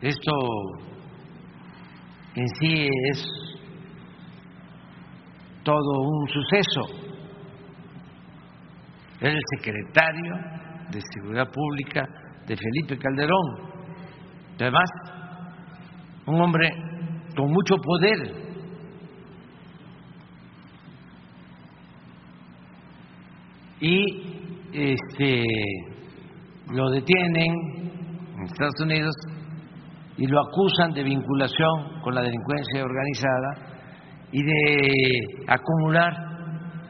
Esto en sí es todo un suceso. Era el secretario de Seguridad Pública de Felipe Calderón. Además, un hombre con mucho poder. Y este lo detienen en Estados Unidos y lo acusan de vinculación con la delincuencia organizada y de acumular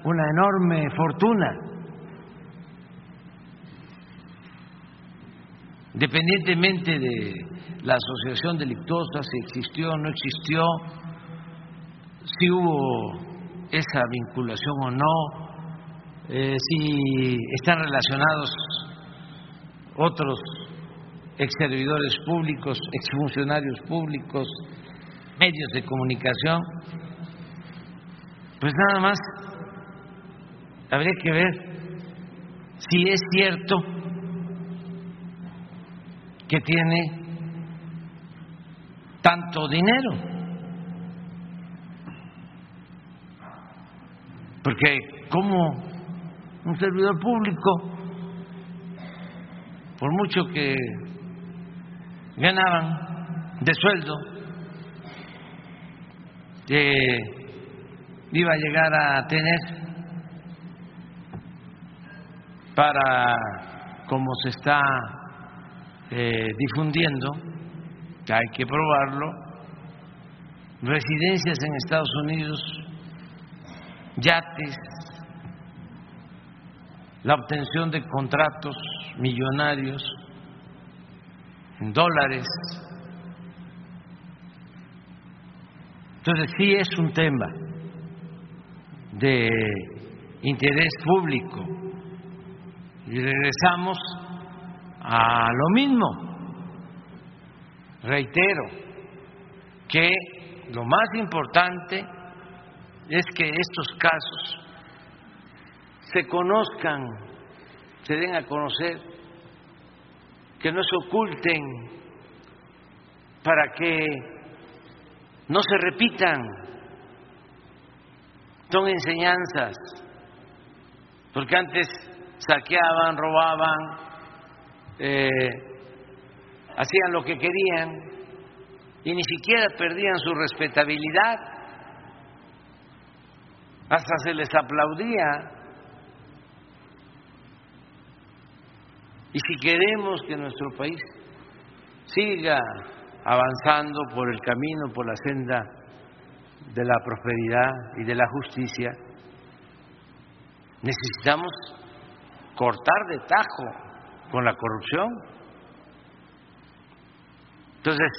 una enorme fortuna. Independientemente de la asociación delictuosa, si existió o no existió, si hubo esa vinculación o no, eh, si están relacionados otros exservidores públicos, exfuncionarios públicos, medios de comunicación, pues nada más habría que ver si es cierto que tiene tanto dinero. Porque como un servidor público, por mucho que ganaban de sueldo, que iba a llegar a tener para, como se está eh, difundiendo, que hay que probarlo, residencias en Estados Unidos, yates, la obtención de contratos millonarios en dólares. Entonces sí es un tema de interés público y regresamos a lo mismo. Reitero que lo más importante es que estos casos se conozcan, se den a conocer, que no se oculten para que no se repitan. Son enseñanzas, porque antes saqueaban, robaban, eh, hacían lo que querían y ni siquiera perdían su respetabilidad, hasta se les aplaudía. Y si queremos que nuestro país siga avanzando por el camino, por la senda de la prosperidad y de la justicia, necesitamos cortar de tajo con la corrupción. Entonces,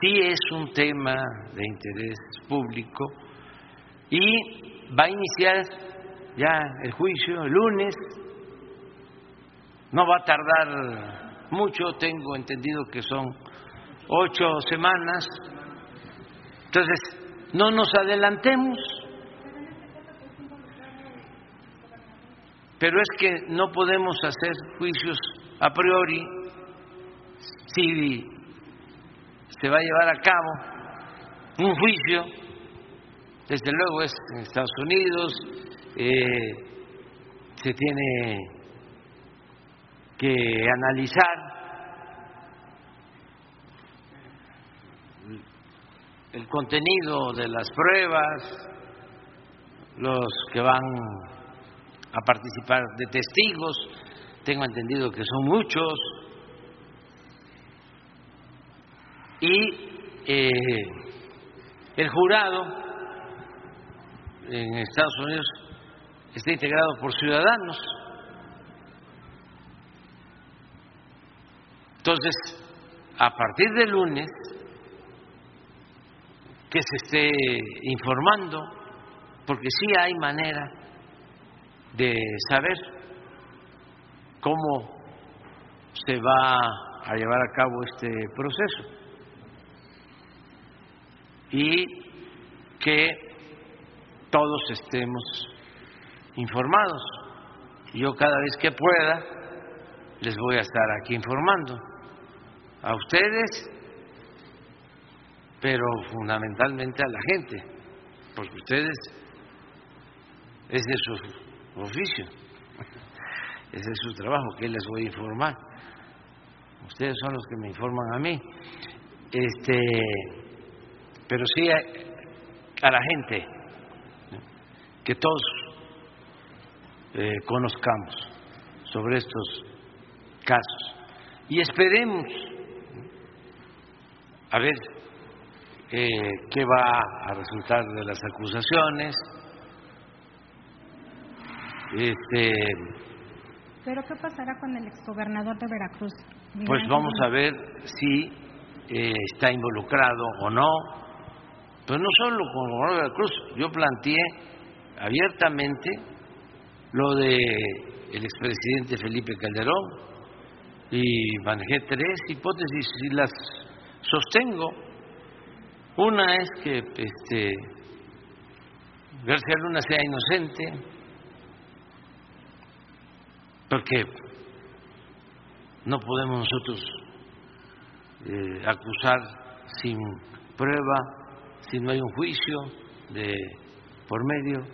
sí es un tema de interés público y va a iniciar ya el juicio el lunes. No va a tardar mucho, tengo entendido que son ocho semanas. Entonces, no nos adelantemos. Pero es que no podemos hacer juicios a priori si se va a llevar a cabo un juicio, desde luego es en Estados Unidos, eh, se tiene que analizar el contenido de las pruebas, los que van a participar de testigos, tengo entendido que son muchos, y eh, el jurado en Estados Unidos está integrado por ciudadanos. Entonces, a partir de lunes, que se esté informando, porque sí hay manera de saber cómo se va a llevar a cabo este proceso y que todos estemos informados. Yo cada vez que pueda les voy a estar aquí informando a ustedes, pero fundamentalmente a la gente, porque ustedes es de su oficio, ese es su trabajo, que les voy a informar. Ustedes son los que me informan a mí. Este, pero sí a, a la gente que todos eh, conozcamos sobre estos casos y esperemos a ver eh, qué va a resultar de las acusaciones. Este, ¿Pero qué pasará con el exgobernador de Veracruz? Miguel pues vamos a ver si eh, está involucrado o no. Pero no solo con el gobernador de Veracruz, yo planteé abiertamente lo de el expresidente Felipe Calderón y manejé tres hipótesis y las sostengo. Una es que este, García Luna sea inocente, porque no podemos nosotros eh, acusar sin prueba, si no hay un juicio de por medio.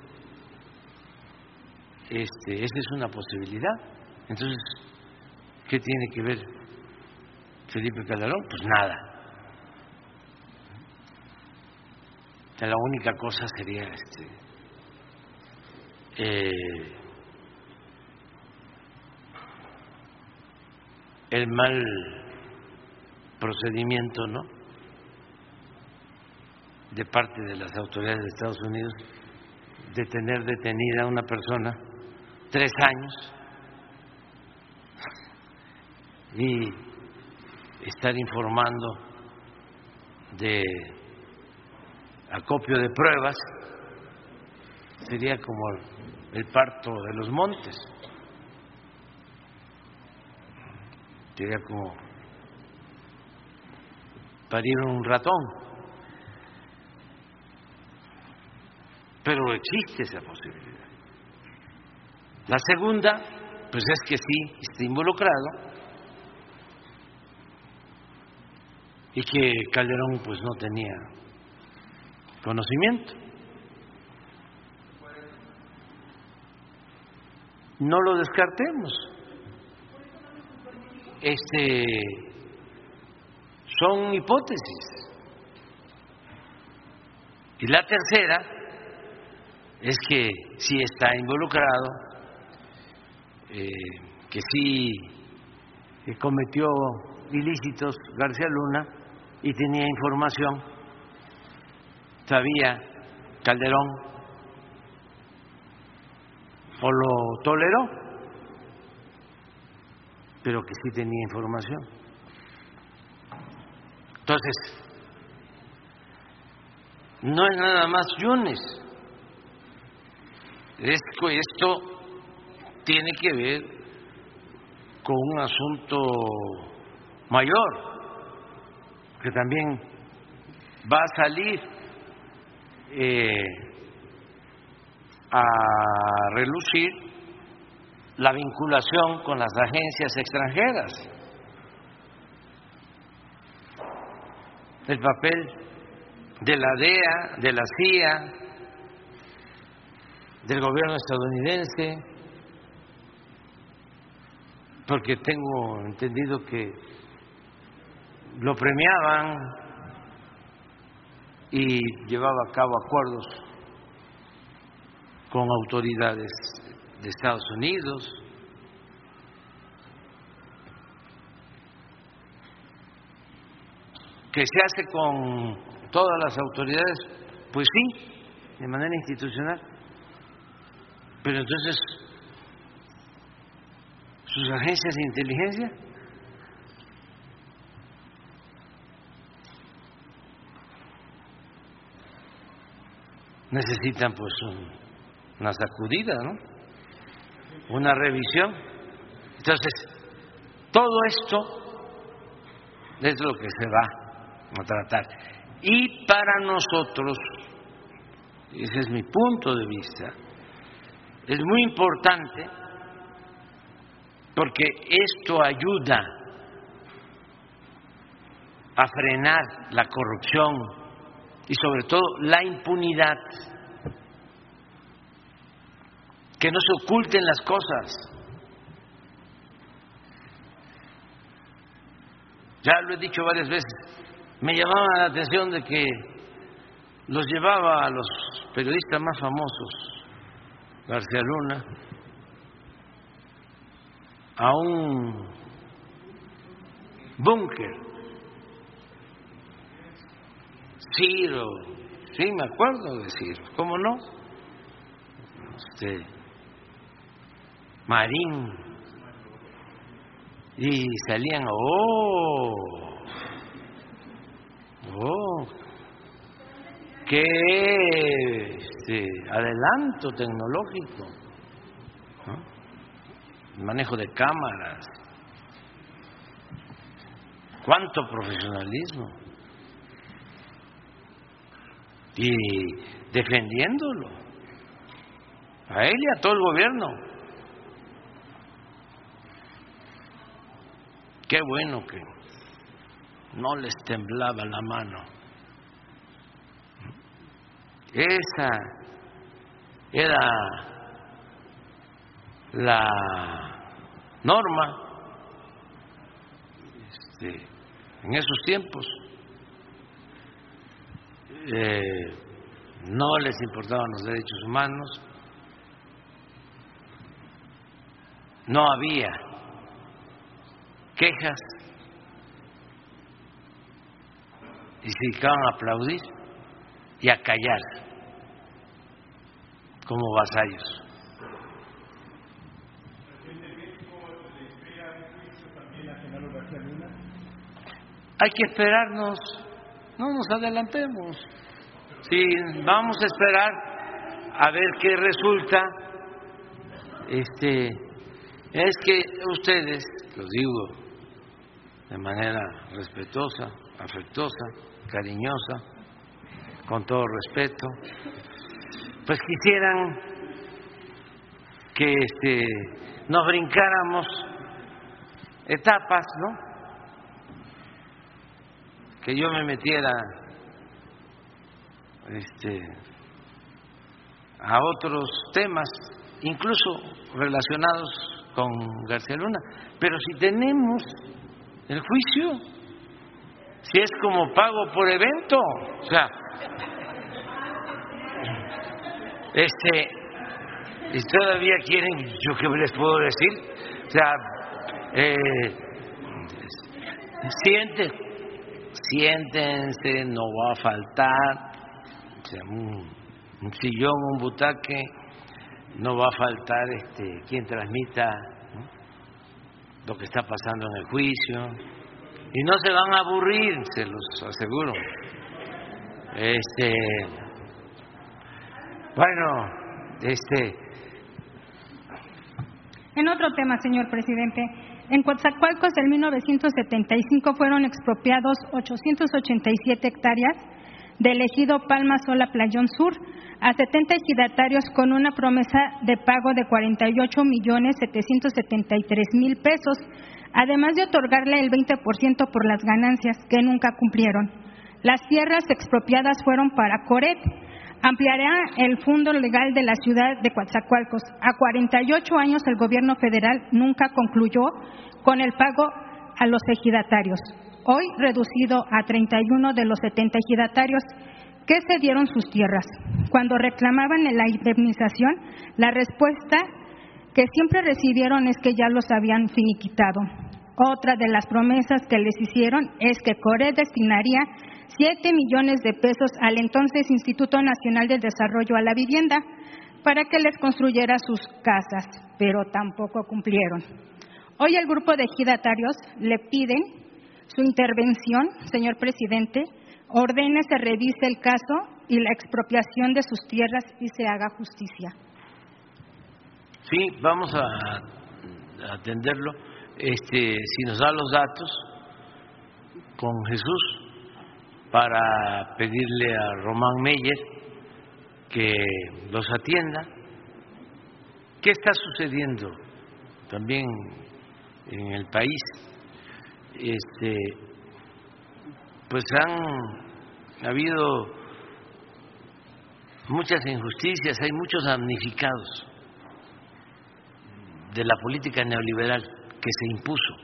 Este, esa es una posibilidad. Entonces, ¿qué tiene que ver Felipe Calderón? Pues nada. O sea, La única cosa sería este, eh, el mal procedimiento, ¿no? De parte de las autoridades de Estados Unidos de tener detenida a una persona tres años y estar informando de acopio de pruebas sería como el parto de los montes. Sería como parir un ratón. Pero existe esa posibilidad. La segunda pues es que sí está involucrado y que Calderón pues no tenía conocimiento. No lo descartemos. Este son hipótesis. Y la tercera es que sí está involucrado, eh, que sí cometió ilícitos García Luna y tenía información, sabía Calderón o lo toleró, pero que sí tenía información. Entonces, no es nada más Yunes, esto, esto tiene que ver con un asunto mayor, que también va a salir eh, a relucir la vinculación con las agencias extranjeras, el papel de la DEA, de la CIA, del gobierno estadounidense, porque tengo entendido que lo premiaban y llevaba a cabo acuerdos con autoridades de Estados Unidos. que se hace con todas las autoridades, pues sí, de manera institucional. Pero entonces, sus agencias de inteligencia necesitan pues un- una sacudida, ¿no? Una revisión. Entonces, todo esto es lo que se va a tratar. Y para nosotros, ese es mi punto de vista, es muy importante porque esto ayuda a frenar la corrupción y sobre todo la impunidad, que no se oculten las cosas. Ya lo he dicho varias veces, me llamaba la atención de que los llevaba a los periodistas más famosos, García Luna, a un búnker. Ciro, sí, me acuerdo de Ciro, ¿cómo no? Este, Marín, y salían, oh, oh, qué adelanto tecnológico, ¿no? manejo de cámaras, cuánto profesionalismo y defendiéndolo a él y a todo el gobierno. Qué bueno que no les temblaba la mano. Esa era la norma este, en esos tiempos. Eh, no les importaban los derechos humanos, no había quejas. Y se dedicaban a aplaudir y a callar como vasallos. Hay que esperarnos, no nos adelantemos. Si vamos a esperar a ver qué resulta, este, es que ustedes, lo digo de manera respetuosa, afectuosa, cariñosa, con todo respeto, pues quisieran que este, nos brincáramos etapas, ¿no? Que yo me metiera este, a otros temas, incluso relacionados con García Luna. Pero si tenemos el juicio, si es como pago por evento, o sea, este, y todavía quieren, yo qué les puedo decir, o sea, eh, siente, siéntense, no va a faltar. Un, sillón, un butaque, no va a faltar este, quien transmita lo que está pasando en el juicio. Y no se van a aburrir, se los aseguro. Este, bueno, este, En otro tema, señor presidente, en Coatzacoalcos del 1975 fueron expropiados 887 hectáreas del ejido Palma Sola Playón Sur a 70 ejidatarios con una promesa de pago de 48 millones 773 mil pesos, además de otorgarle el 20% por las ganancias que nunca cumplieron. Las tierras expropiadas fueron para Coret, ampliará el fondo legal de la ciudad de Coatzacoalcos. A 48 años el gobierno federal nunca concluyó con el pago a los ejidatarios, hoy reducido a 31 de los 70 ejidatarios que cedieron sus tierras. Cuando reclamaban la indemnización, la respuesta que siempre recibieron es que ya los habían finiquitado. Otra de las promesas que les hicieron es que Coré destinaría 7 millones de pesos al entonces Instituto Nacional de Desarrollo a la Vivienda para que les construyera sus casas, pero tampoco cumplieron. Hoy el grupo de ejidatarios le piden su intervención, señor presidente, ordene se revise el caso y la expropiación de sus tierras y se haga justicia. Sí, vamos a atenderlo. Este, si nos da los datos con Jesús para pedirle a Román Meyer que los atienda. ¿Qué está sucediendo también en el país? Este, pues han habido muchas injusticias, hay muchos damnificados de la política neoliberal que se impuso.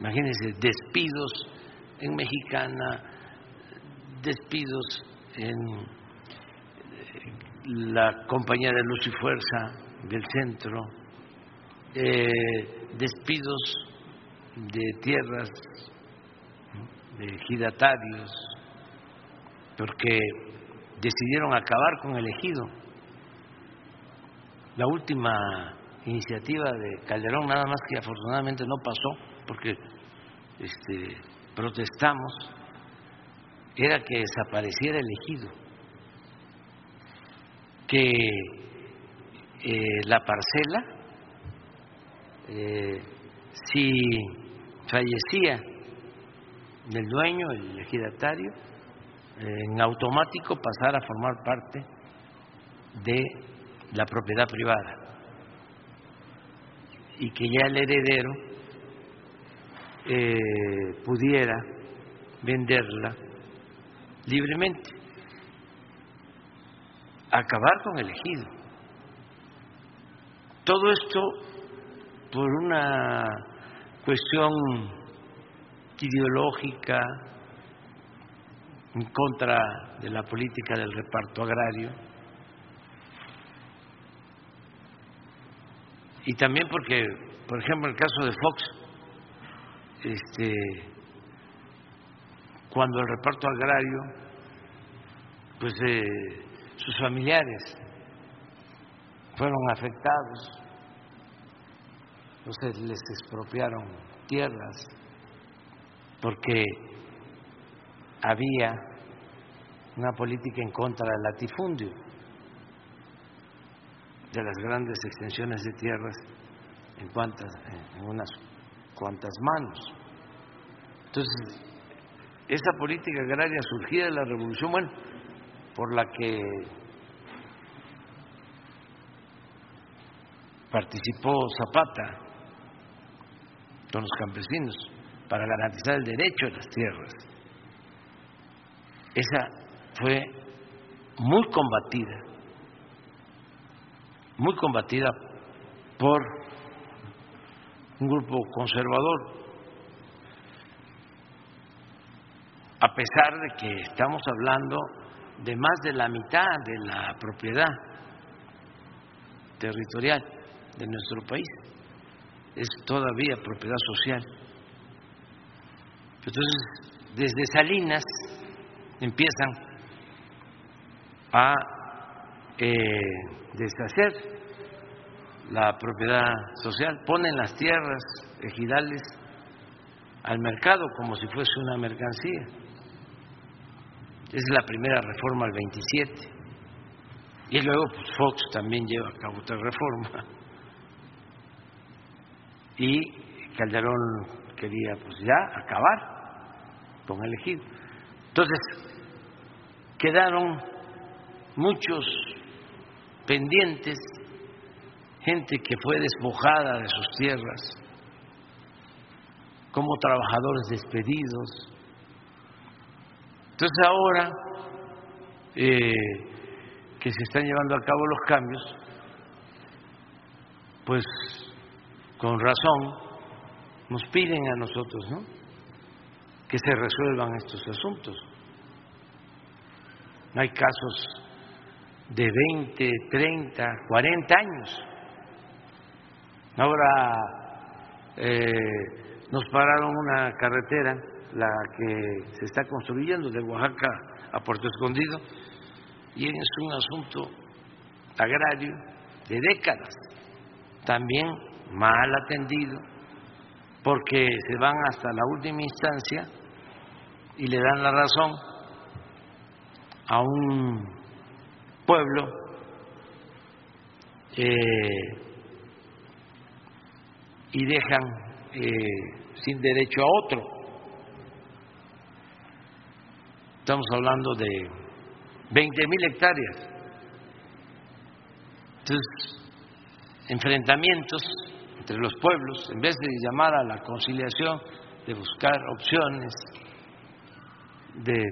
Imagínense, despidos en Mexicana, despidos en la compañía de luz y fuerza del centro, eh, despidos de tierras, de ejidatarios, porque decidieron acabar con el ejido. La última iniciativa de Calderón, nada más que afortunadamente no pasó, porque este, protestamos, era que desapareciera el ejido, que eh, la parcela, eh, si fallecía el dueño, el ejidatario, en automático pasara a formar parte de la propiedad privada y que ya el heredero eh, pudiera venderla libremente, acabar con el ejido. Todo esto por una cuestión ideológica en contra de la política del reparto agrario y también porque, por ejemplo, en el caso de Fox, este, cuando el reparto agrario, pues eh, sus familiares fueron afectados, entonces les expropiaron tierras porque había una política en contra del latifundio, de las grandes extensiones de tierras en, cuantas, en unas cuantas manos. Entonces, esa política agraria surgida de la revolución, bueno, por la que participó Zapata con los campesinos para garantizar el derecho a las tierras, esa fue muy combatida, muy combatida por un grupo conservador, a pesar de que estamos hablando de más de la mitad de la propiedad territorial de nuestro país, es todavía propiedad social. Entonces, desde Salinas empiezan a eh, deshacer la propiedad social, ponen las tierras ejidales al mercado como si fuese una mercancía. Es la primera reforma al 27. Y luego pues, Fox también lleva a cabo otra reforma. Y Calderón quería pues ya acabar con el ejido. Entonces, quedaron muchos pendientes gente que fue despojada de sus tierras, como trabajadores despedidos. Entonces ahora eh, que se están llevando a cabo los cambios, pues con razón nos piden a nosotros, ¿no? Que se resuelvan estos asuntos. Hay casos de 20, 30, 40 años Ahora eh, nos pararon una carretera, la que se está construyendo de Oaxaca a Puerto Escondido, y es un asunto agrario de décadas, también mal atendido, porque se van hasta la última instancia y le dan la razón a un pueblo eh, y dejan eh, sin derecho a otro. Estamos hablando de 20 mil hectáreas. Entonces, enfrentamientos entre los pueblos, en vez de llamar a la conciliación, de buscar opciones, de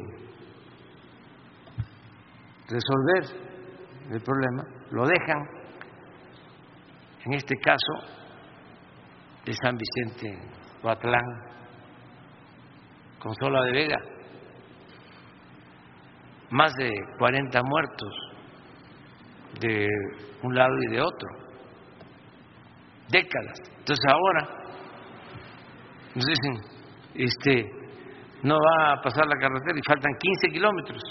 resolver el problema, lo dejan, en este caso, de San Vicente Coatlán, Consola de Vega, más de 40 muertos de un lado y de otro, décadas. Entonces ahora nos dicen, este, no va a pasar la carretera y faltan 15 kilómetros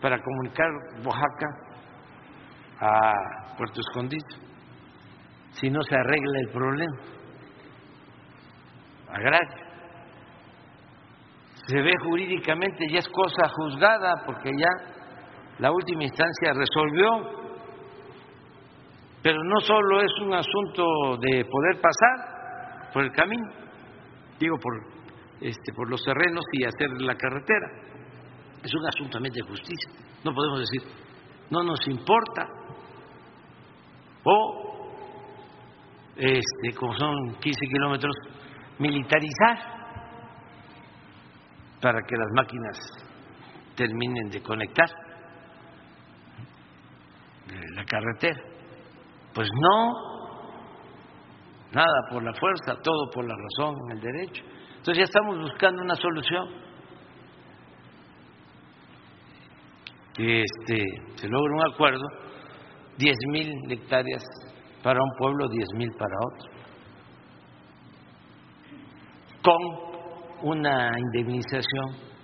para comunicar Oaxaca a Puerto Escondido, si no se arregla el problema agrario. Se ve jurídicamente, ya es cosa juzgada porque ya la última instancia resolvió, pero no solo es un asunto de poder pasar por el camino, digo por, este, por los terrenos y hacer la carretera, es un asunto también de justicia. No podemos decir, no nos importa, o este, como son 15 kilómetros, militarizar para que las máquinas terminen de conectar la carretera. Pues no, nada por la fuerza, todo por la razón, el derecho. Entonces ya estamos buscando una solución que este, se logre un acuerdo, diez mil hectáreas para un pueblo, diez mil para otro. Con una indemnización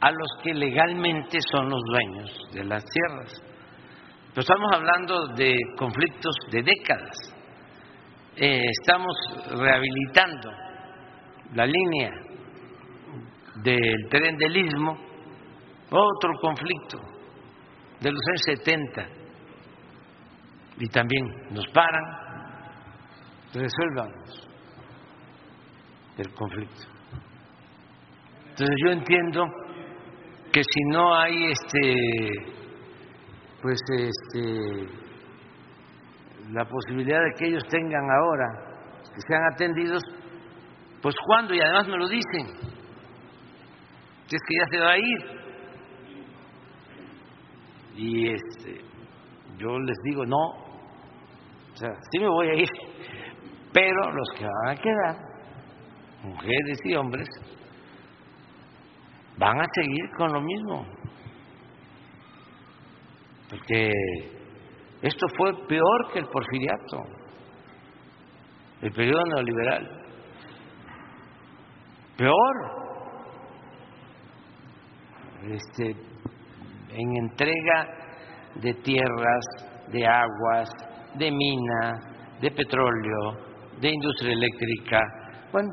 a los que legalmente son los dueños de las tierras. Pero estamos hablando de conflictos de décadas. Eh, estamos rehabilitando la línea del tren del istmo, otro conflicto de los años 70, y también nos paran, resuélvanos el conflicto. Entonces yo entiendo que si no hay este pues este la posibilidad de que ellos tengan ahora que sean atendidos, pues cuando y además me lo dicen, que es que ya se va a ir. Y este yo les digo no, o sea, sí me voy a ir, pero los que van a quedar mujeres y hombres, van a seguir con lo mismo. Porque esto fue peor que el porfiriato, el periodo neoliberal. Peor. Este, en entrega de tierras, de aguas, de mina, de petróleo, de industria eléctrica. Bueno,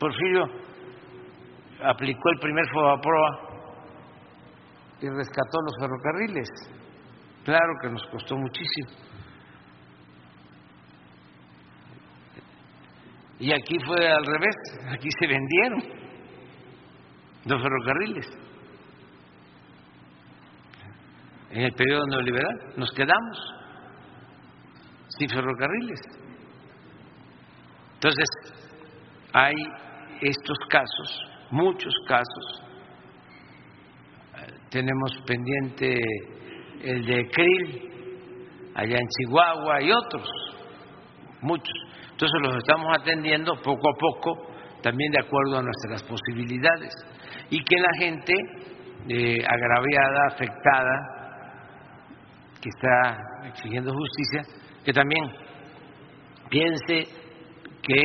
Porfirio aplicó el primer Fobaproa y rescató los ferrocarriles. Claro que nos costó muchísimo. Y aquí fue al revés, aquí se vendieron los ferrocarriles. En el periodo neoliberal nos quedamos sin ferrocarriles. Entonces, hay estos casos, muchos casos. Tenemos pendiente el de Krill, allá en Chihuahua y otros, muchos. Entonces los estamos atendiendo poco a poco, también de acuerdo a nuestras posibilidades. Y que la gente eh, agraviada, afectada, que está exigiendo justicia, que también piense que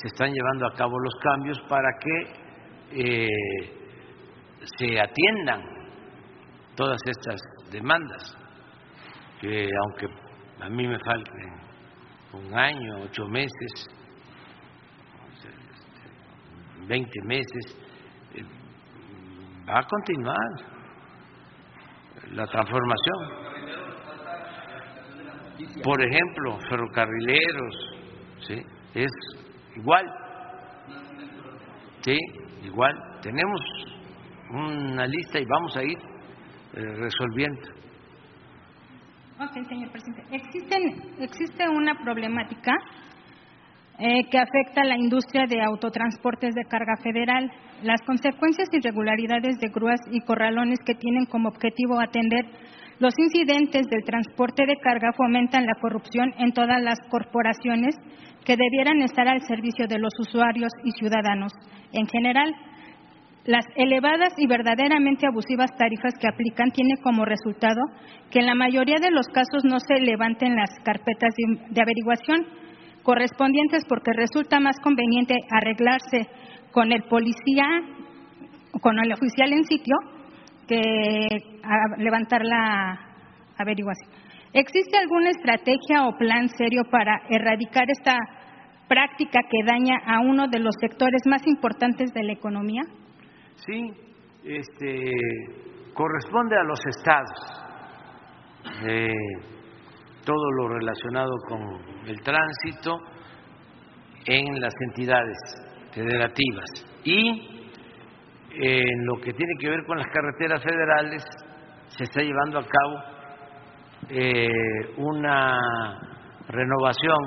se están llevando a cabo los cambios para que eh, se atiendan todas estas demandas, que aunque a mí me falten un año, ocho meses, veinte meses, eh, va a continuar la transformación. Por ejemplo, ferrocarrileros, ¿sí? es igual, sí, igual. Tenemos una lista y vamos a ir eh, resolviendo. Ok, señor presidente. Existen, existe una problemática eh, que afecta a la industria de autotransportes de carga federal. Las consecuencias y irregularidades de grúas y corralones que tienen como objetivo atender los incidentes del transporte de carga fomentan la corrupción en todas las corporaciones que debieran estar al servicio de los usuarios y ciudadanos. En general, las elevadas y verdaderamente abusivas tarifas que aplican tienen como resultado que en la mayoría de los casos no se levanten las carpetas de averiguación correspondientes porque resulta más conveniente arreglarse con el policía, con el oficial en sitio, que levantar la averiguación. ¿Existe alguna estrategia o plan serio para erradicar esta práctica que daña a uno de los sectores más importantes de la economía? Sí, este, corresponde a los estados eh, todo lo relacionado con el tránsito en las entidades federativas y en lo que tiene que ver con las carreteras federales se está llevando a cabo eh, una renovación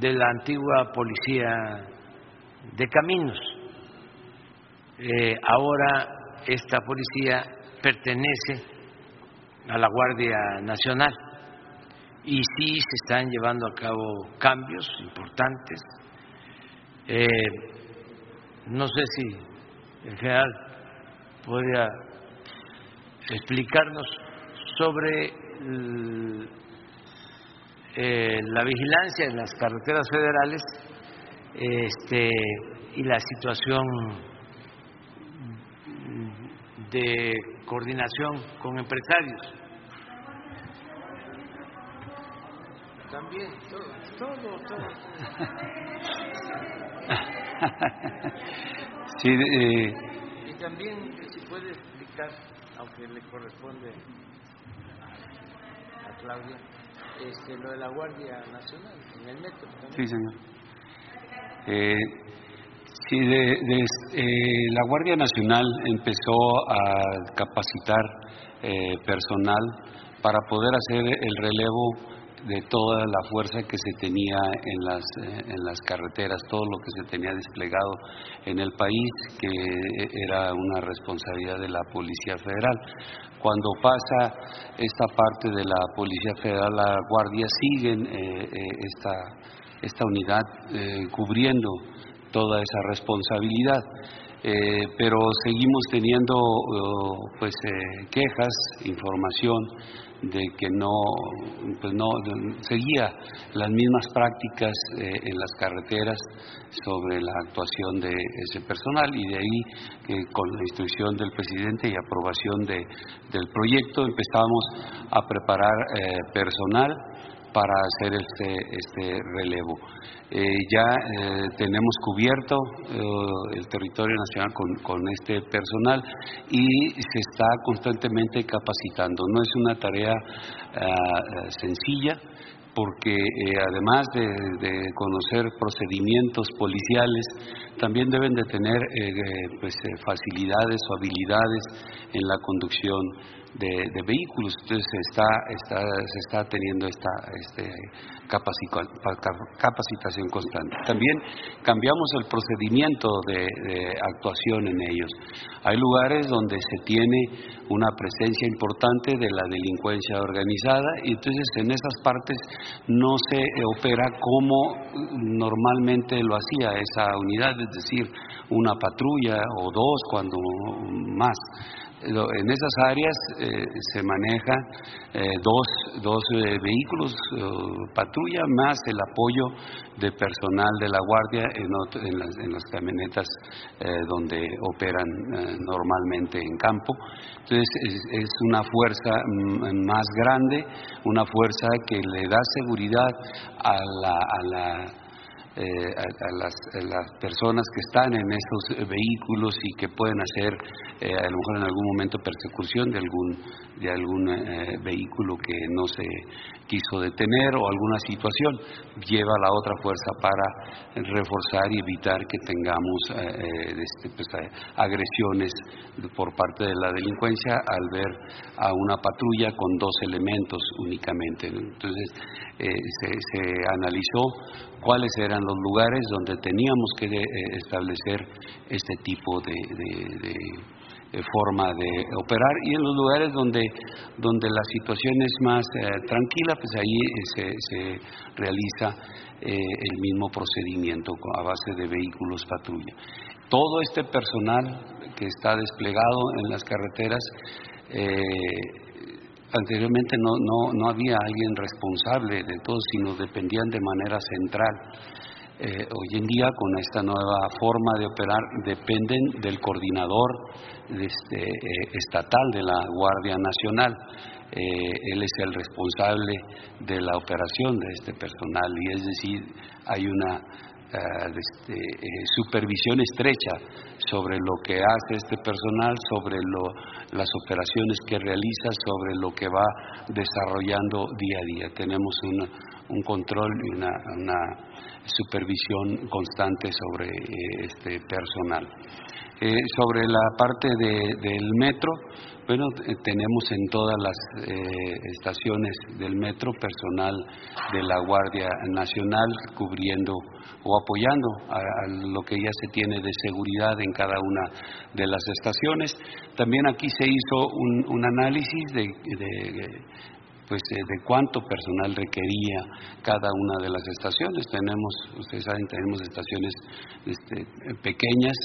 de la antigua policía de caminos. Eh, ahora esta policía pertenece a la Guardia Nacional y sí se están llevando a cabo cambios importantes. Eh, no sé si el general podría explicarnos sobre eh, la vigilancia en las carreteras federales este, y la situación de coordinación con empresarios. También, todo, todo, todo. Sí, eh, Y también, si puede explicar, aunque le corresponde a Claudia, este, lo de la Guardia Nacional en el metro. también. sí, señor. Eh, sí, de- de- eh, la Guardia Nacional empezó a capacitar eh, personal para poder hacer el relevo de toda la fuerza que se tenía en las, eh, en las carreteras, todo lo que se tenía desplegado en el país, que era una responsabilidad de la Policía Federal. Cuando pasa esta parte de la Policía Federal, la Guardia siguen eh, eh, esta, esta unidad cubriendo toda esa responsabilidad. Pero seguimos teniendo eh, pues quejas, información de que no, pues no seguía las mismas prácticas eh, en las carreteras sobre la actuación de ese personal y de ahí que con la instrucción del presidente y aprobación de, del proyecto empezamos a preparar eh, personal para hacer este, este relevo. Eh, ya eh, tenemos cubierto eh, el territorio nacional con, con este personal y se está constantemente capacitando. No es una tarea ah, sencilla porque además de, conocer procedimientos policiales, también deben de tener pues, facilidades o habilidades en la conducción de, vehículos. Entonces se está, está, se está teniendo esta este, capaci- capacitación constante. También cambiamos el procedimiento de actuación en ellos. Hay lugares donde se tiene una presencia importante de la delincuencia organizada y entonces en esas partes no se opera como normalmente lo hacía esa unidad, es decir, una patrulla o dos cuando más. En esas áreas eh, se maneja eh, dos, dos eh, vehículos patrulla más el apoyo de personal de la guardia en, ot- en las, en las camionetas donde operan normalmente en campo. Entonces es, una fuerza mm, más grande, una fuerza que le da seguridad a la eh, a, las, personas que están en esos eh, vehículos y que pueden hacer eh, a lo mejor en algún momento persecución de algún de algún eh, vehículo que no se quiso detener o alguna situación lleva a la otra fuerza para reforzar y evitar que tengamos este, pues, agresiones por parte de la delincuencia al ver a una patrulla con dos elementos únicamente. Entonces se analizó cuáles eran los lugares donde teníamos que eh, establecer este tipo de, eh, forma de operar y en los lugares donde, donde la situación es más eh, tranquila, pues ahí se, realiza el mismo procedimiento a base de vehículos patrulla. Todo este personal que está desplegado en las carreteras anteriormente no, no, no había alguien responsable de todo, sino dependían de manera central. Eh, hoy en día, con esta nueva forma de operar, dependen del coordinador este, eh, estatal de la Guardia Nacional. Eh, él es el responsable de la operación de este personal y es decir, hay una eh, este, eh, supervisión estrecha sobre lo que hace este personal, sobre lo- las operaciones que realiza, sobre lo que va desarrollando día a día. Tenemos una- un control y una, supervisión constante sobre eh, este personal. Sobre la parte de- del metro, bueno, tenemos en todas las eh, estaciones del metro personal de la Guardia Nacional cubriendo o apoyando a, lo que ya se tiene de seguridad en cada una de las estaciones. También aquí se hizo un, un análisis de- pues eh, de cuánto personal requería cada una de las estaciones. Tenemos, ustedes saben, tenemos estaciones este, pequeñas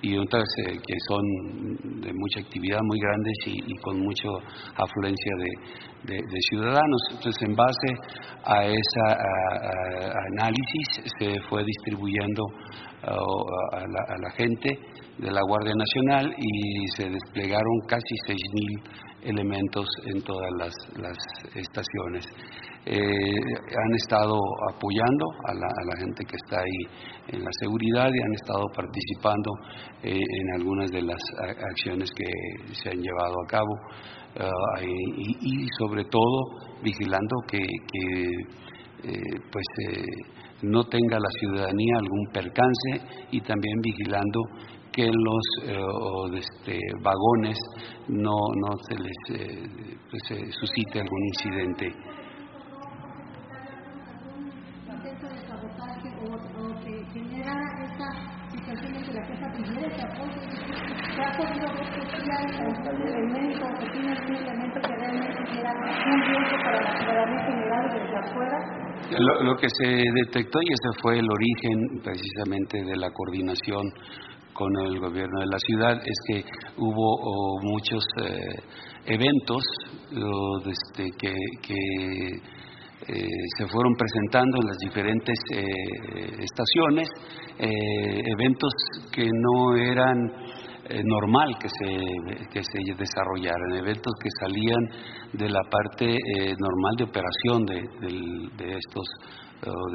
y otras eh, que son de mucha actividad muy grandes y, con mucha afluencia de, ciudadanos. Entonces, en base a ese análisis se fue distribuyendo ah, a, la, a la gente de la Guardia Nacional y se desplegaron casi 6.000 elementos en todas las, estaciones. Eh, han estado apoyando a la, gente que está ahí en la seguridad y han estado participando eh, en algunas de las acciones que se han llevado a cabo ah, y, sobre todo vigilando que, eh, pues eh, no tenga la ciudadanía algún percance y también vigilando que los eh, o este, vagones no, no se les eh, pues, eh, suscite algún incidente. lo que se detectó, y ese fue el origen precisamente de la coordinación con el gobierno de la ciudad, es que hubo muchos eh, eventos desde que, eh, se fueron presentando en las diferentes eh, estaciones, eh, eventos que no eran normal que se, que se desarrollaran, eventos que salían de la parte normal de operación de, de estos,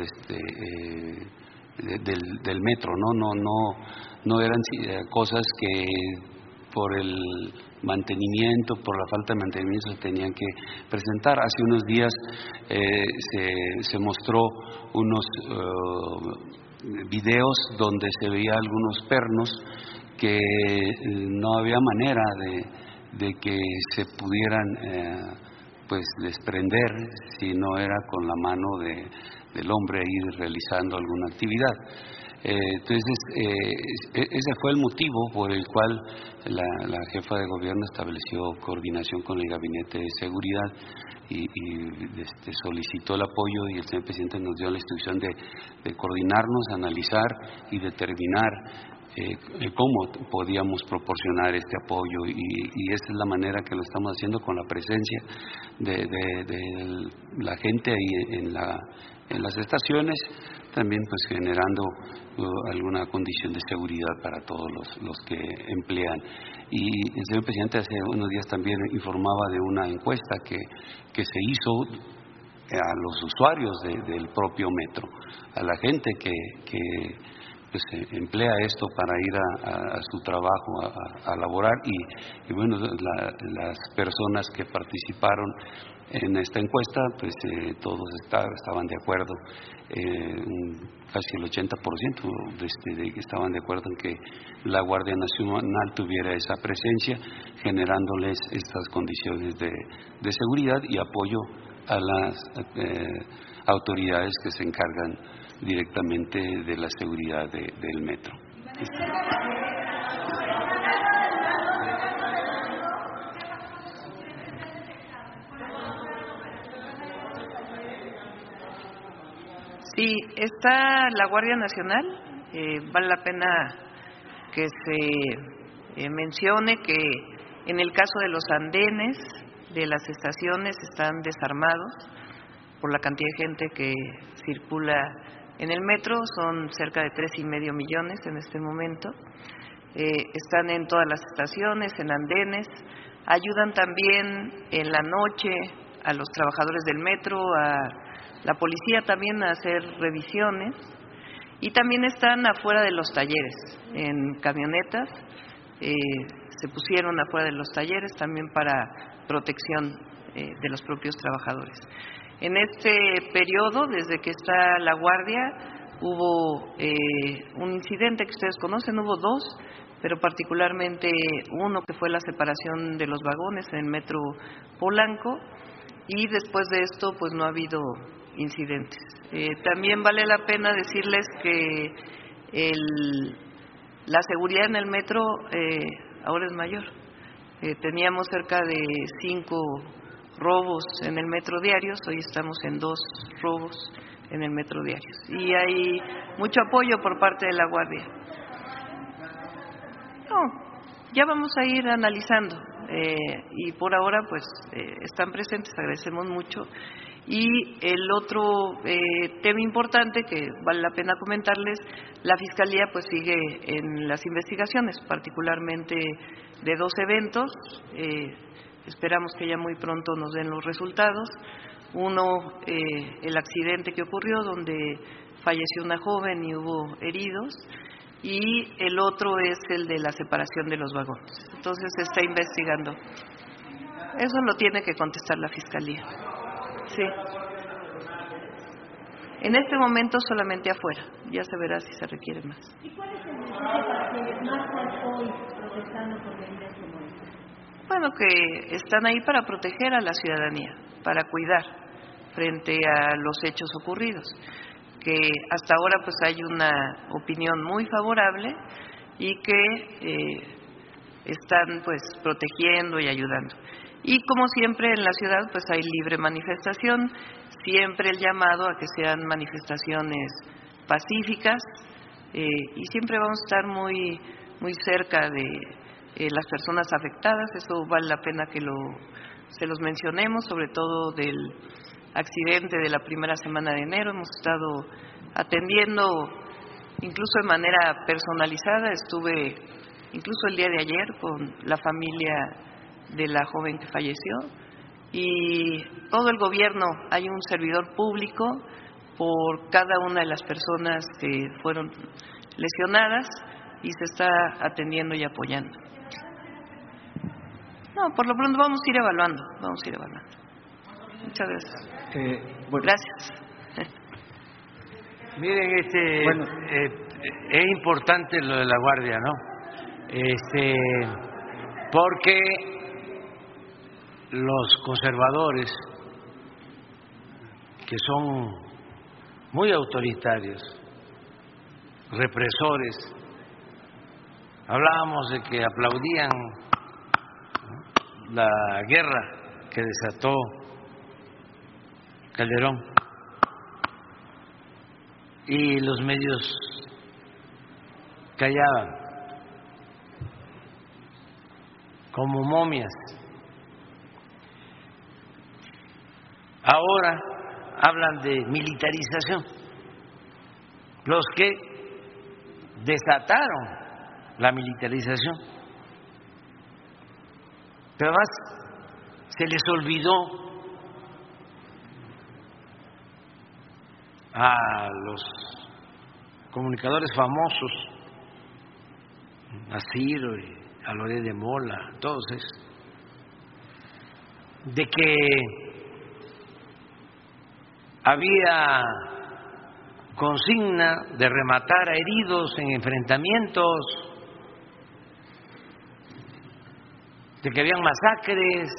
este, de- del, del metro, ¿no? No, no, no eran eh, cosas que por el mantenimiento, por la falta de mantenimiento se tenían que presentar. Hace unos días eh, se, mostró unos eh, videos donde se veía algunos pernos que eh, no había manera de, que se pudieran pues desprender si no era con la mano de- del hombre ahí realizando alguna actividad. Eh, entonces, eh, ese fue el motivo por el cual la, jefa de gobierno estableció coordinación con el gabinete de seguridad y, este, solicitó el apoyo y el señor presidente nos dio la instrucción de, coordinarnos, analizar y determinar eh, cómo podíamos proporcionar este apoyo. Y, y, esa es la manera que lo estamos haciendo con la presencia de, de, de la gente ahí en, la, en las estaciones, también pues generando uh, alguna condición de seguridad para todos los, los que emplean. Y el señor presidente hace unos días también informaba de una encuesta que, que se hizo a los usuarios del propio metro, a la gente que, que pues, emplea esto para ir a, su trabajo, a, a laborar y, bueno, las personas que participaron en esta encuesta, pues eh, todos estaban de acuerdo, eh, casi el 80% de, este, estaban de acuerdo en que la Guardia Nacional tuviera esa presencia, generándoles estas condiciones de, de seguridad y apoyo a las eh, autoridades que se encargan directamente de la seguridad de, del metro. Sí, está la Guardia Nacional. Eh, vale la pena que se eh, mencione que en el caso de los andenes de las estaciones están desarmados por la cantidad de gente que circula en el metro. Son cerca de tres y medio millones en este momento. Eh, están en todas las estaciones, en andenes. Ayudan también en la noche a los trabajadores del metro, a la policía también a hacer revisiones y también están afuera de los talleres, en camionetas, eh, se pusieron afuera de los talleres también para protección eh, de los propios trabajadores. En este periodo, desde que está la guardia, hubo eh, un incidente que ustedes conocen, hubo dos, pero particularmente uno que fue la separación de los vagones en el metro Polanco y después de esto pues no ha habido incidentes. Eh, también vale la pena decirles que la seguridad en el metro eh, ahora es mayor. Eh, teníamos cerca de cinco robos en el metro diarios, hoy estamos en dos robos en el metro diarios. Y hay mucho apoyo por parte de la Guardia. No, ya vamos a ir analizando. y por ahora, pues, están presentes, agradecemos mucho. Y el otro eh, tema importante que vale la pena comentarles, la Fiscalía pues sigue en las investigaciones, particularmente de dos eventos. Eh, esperamos que ya muy pronto nos den los resultados. Uno, eh, el accidente que ocurrió donde falleció una joven y hubo heridos. Y el otro es el de la separación de los vagones. Entonces se está investigando. Eso lo tiene que contestar la Fiscalía. Sí. En este momento solamente afuera. Ya se verá si se requiere más. ¿Y cuál es el mensaje para quienes más hoy protestando por medidas como esta? Bueno, que están ahí para proteger a la ciudadanía, para cuidar frente a los hechos ocurridos. Que hasta ahora pues hay una opinión muy favorable y que eh, están pues protegiendo y ayudando. Y como siempre en la ciudad pues hay libre manifestación, siempre el llamado a que sean manifestaciones pacíficas eh, y siempre vamos a estar muy, muy cerca de eh, las personas afectadas, eso vale la pena que lo, se los mencionemos, sobre todo del accidente de la primera semana de enero, hemos estado atendiendo incluso de manera personalizada, estuve incluso el día de ayer con la familia de la joven que falleció y todo el gobierno hay un servidor público por cada una de las personas que fueron lesionadas y se está atendiendo y apoyando. No, por lo pronto vamos a ir evaluando, vamos a ir evaluando. Muchas gracias. Eh, gracias. Miren, este, eh, es importante lo de la guardia, ¿no? Este, porque los conservadores, que son muy autoritarios, represores, hablábamos de que aplaudían la guerra que desató Calderón. Y los medios callaban como momias. Ahora hablan de militarización. Los que desataron la militarización. Pero además se les olvidó a los comunicadores famosos, a Ciro y a Loré de Mola, todos esos, de que había consigna de rematar a heridos en enfrentamientos, de que habían masacres,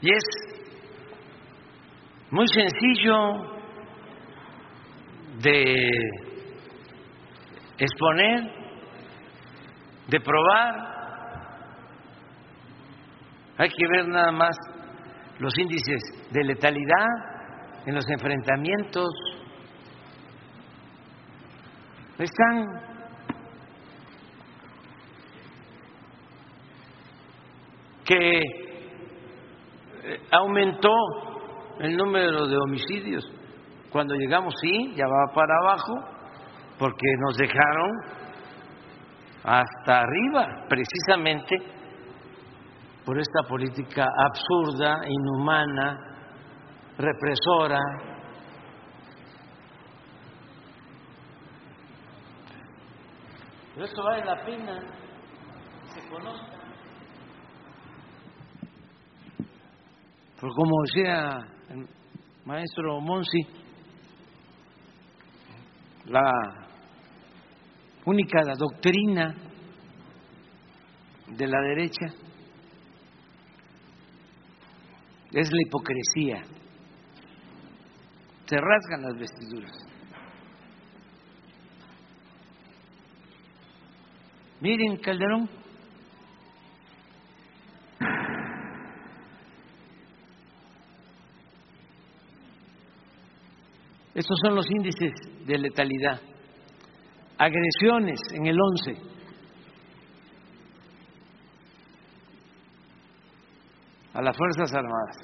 y es muy sencillo de exponer, de probar. Hay que ver nada más los índices de letalidad en los enfrentamientos. Están que eh, aumentó el número de homicidios. Cuando llegamos, sí, ya va para abajo, porque nos dejaron hasta arriba, precisamente por esta política absurda, inhumana, represora. Pero esto vale la pena que se conozca. Porque como decía el maestro Monsi, la única doctrina de la derecha es la hipocresía. Se rasgan las vestiduras. Miren, Calderón. Estos son los índices de letalidad. Agresiones en el 11. A las Fuerzas Armadas.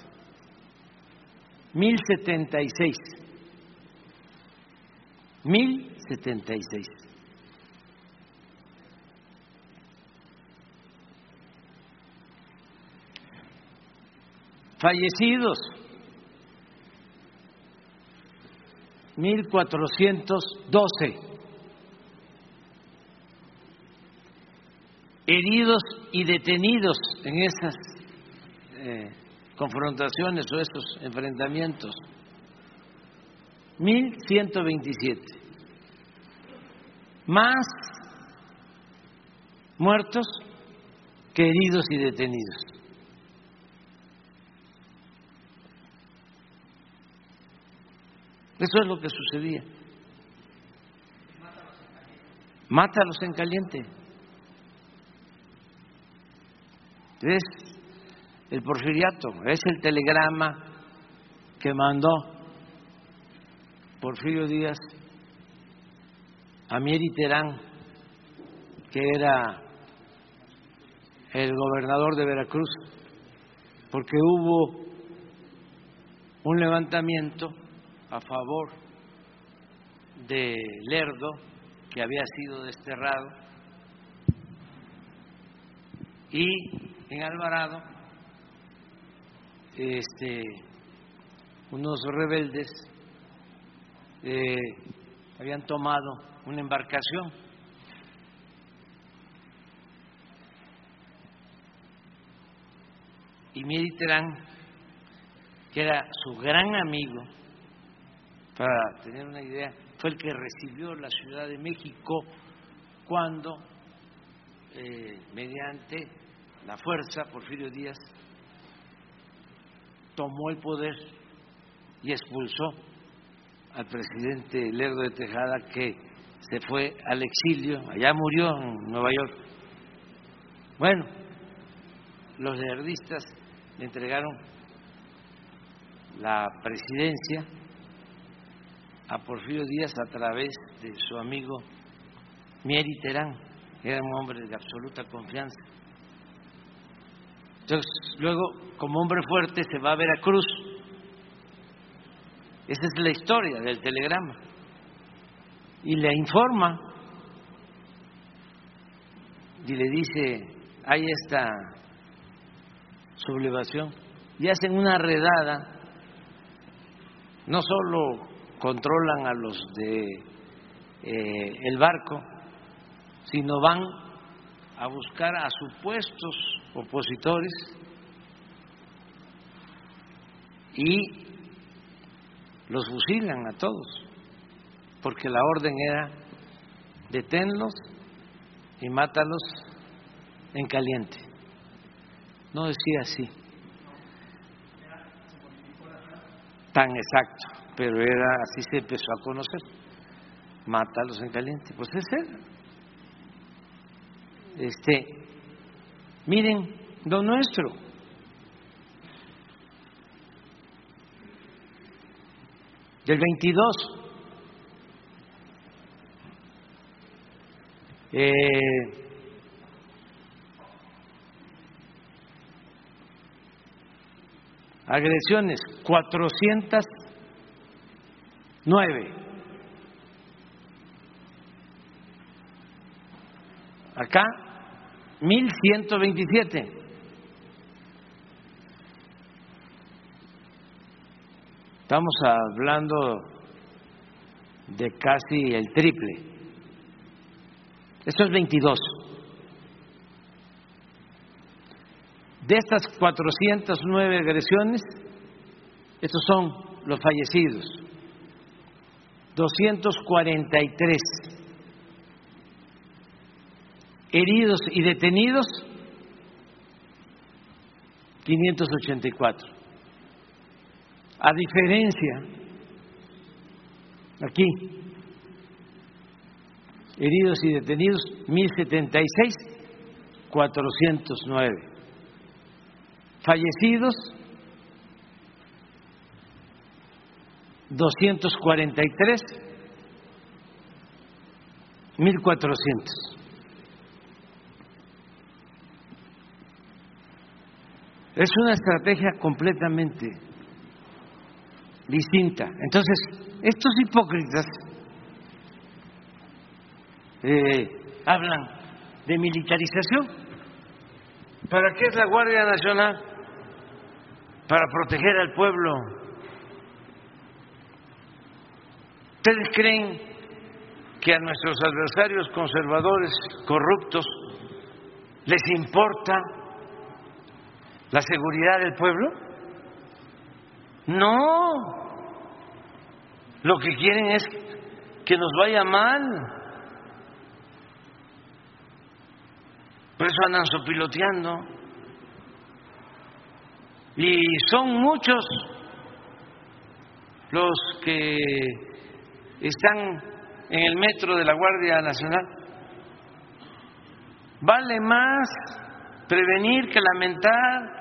1076. 1076. Fallecidos. 1412 heridos y detenidos en esas eh, confrontaciones o esos enfrentamientos 1127 más muertos que heridos y detenidos Eso es lo que sucedía. Mátalos en caliente. El porfiriato, es el telegrama que mandó Porfirio Díaz a Mieri Terán, que era el gobernador de Veracruz, porque hubo un levantamiento a favor de Lerdo, que había sido desterrado, y en Alvarado este, unos rebeldes eh, habían tomado una embarcación. Y Terán, que era su gran amigo, para tener una idea, fue el que recibió la Ciudad de México cuando, eh, mediante la fuerza, Porfirio Díaz tomó el poder y expulsó al presidente Lerdo de Tejada que se fue al exilio, allá murió en Nueva York. Bueno, los lerdistas le entregaron la presidencia a Porfirio Díaz a través de su amigo Mieri Terán. era un hombre de absoluta confianza. Entonces, luego, como hombre fuerte, se va a Veracruz. Esa es la historia del telegrama. Y le informa y le dice, hay esta sublevación. Y hacen una redada. No solo controlan a los de eh, el barco, sino van a buscar a supuestos opositores y los fusilan a todos, porque la orden era deténlos y mátalos en caliente. No decía así, tan exacto, pero era así se empezó a conocer. Mátalos en caliente, pues es él. Este, miren, lo nuestro. Del 22. Eh, agresiones 409. Acá 1127. Estamos hablando de casi el triple. Esto es 22. De estas 409 agresiones, estos son los fallecidos. 243 heridos y detenidos 584. A diferencia, aquí, heridos y detenidos 1076, 409. Fallecidos 243, 1400. Es una estrategia completamente distinta. Entonces, estos hipócritas eh, hablan de militarización. ¿Para qué es la Guardia Nacional? Para proteger al pueblo. ¿Ustedes creen que a nuestros adversarios conservadores corruptos les importa la seguridad del pueblo? No. Lo que quieren es que nos vaya mal. Por eso andan sopiloteando. Y son muchos los que están en el metro de la Guardia Nacional. Vale más prevenir que lamentar.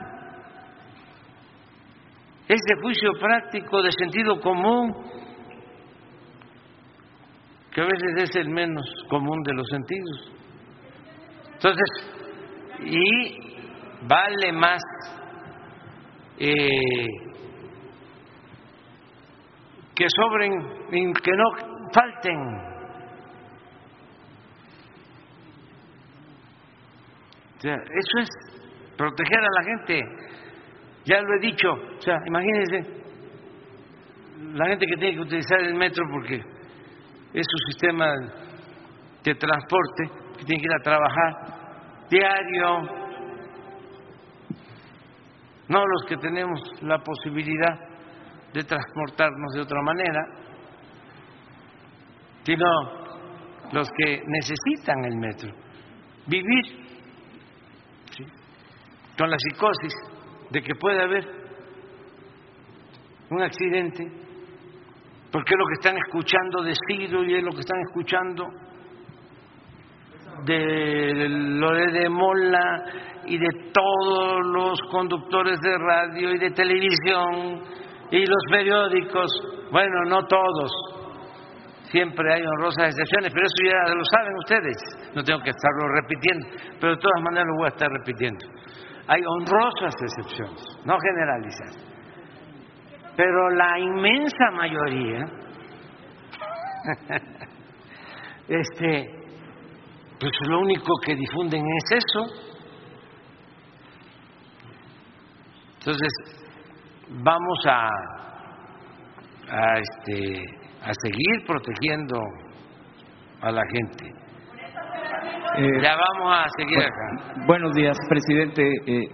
Es de juicio práctico, de sentido común, que a veces es el menos común de los sentidos. Entonces, y vale más eh, que sobren, que no falten. Eso es proteger a la gente. Ya lo he dicho. O sea, imagínense la gente que tiene que utilizar el metro porque es su sistema de transporte, que tiene que ir a trabajar diario. No los que tenemos la posibilidad de transportarnos de otra manera, sino los que necesitan el metro. Vivir ¿sí? con la psicosis de que puede haber un accidente, porque es lo que están escuchando de Ciro y es lo que están escuchando de Lore de Mola y de todos los conductores de radio y de televisión y los periódicos, bueno, no todos, siempre hay honrosas excepciones, pero eso ya lo saben ustedes, no tengo que estarlo repitiendo, pero de todas maneras lo voy a estar repitiendo. Hay honrosas excepciones, no generalizar. Pero la inmensa mayoría, este, pues lo único que difunden es eso. Entonces, vamos a, a, este, a seguir protegiendo a la gente. Eh, Ya vamos a seguir acá. Buenos días, presidente. Eh,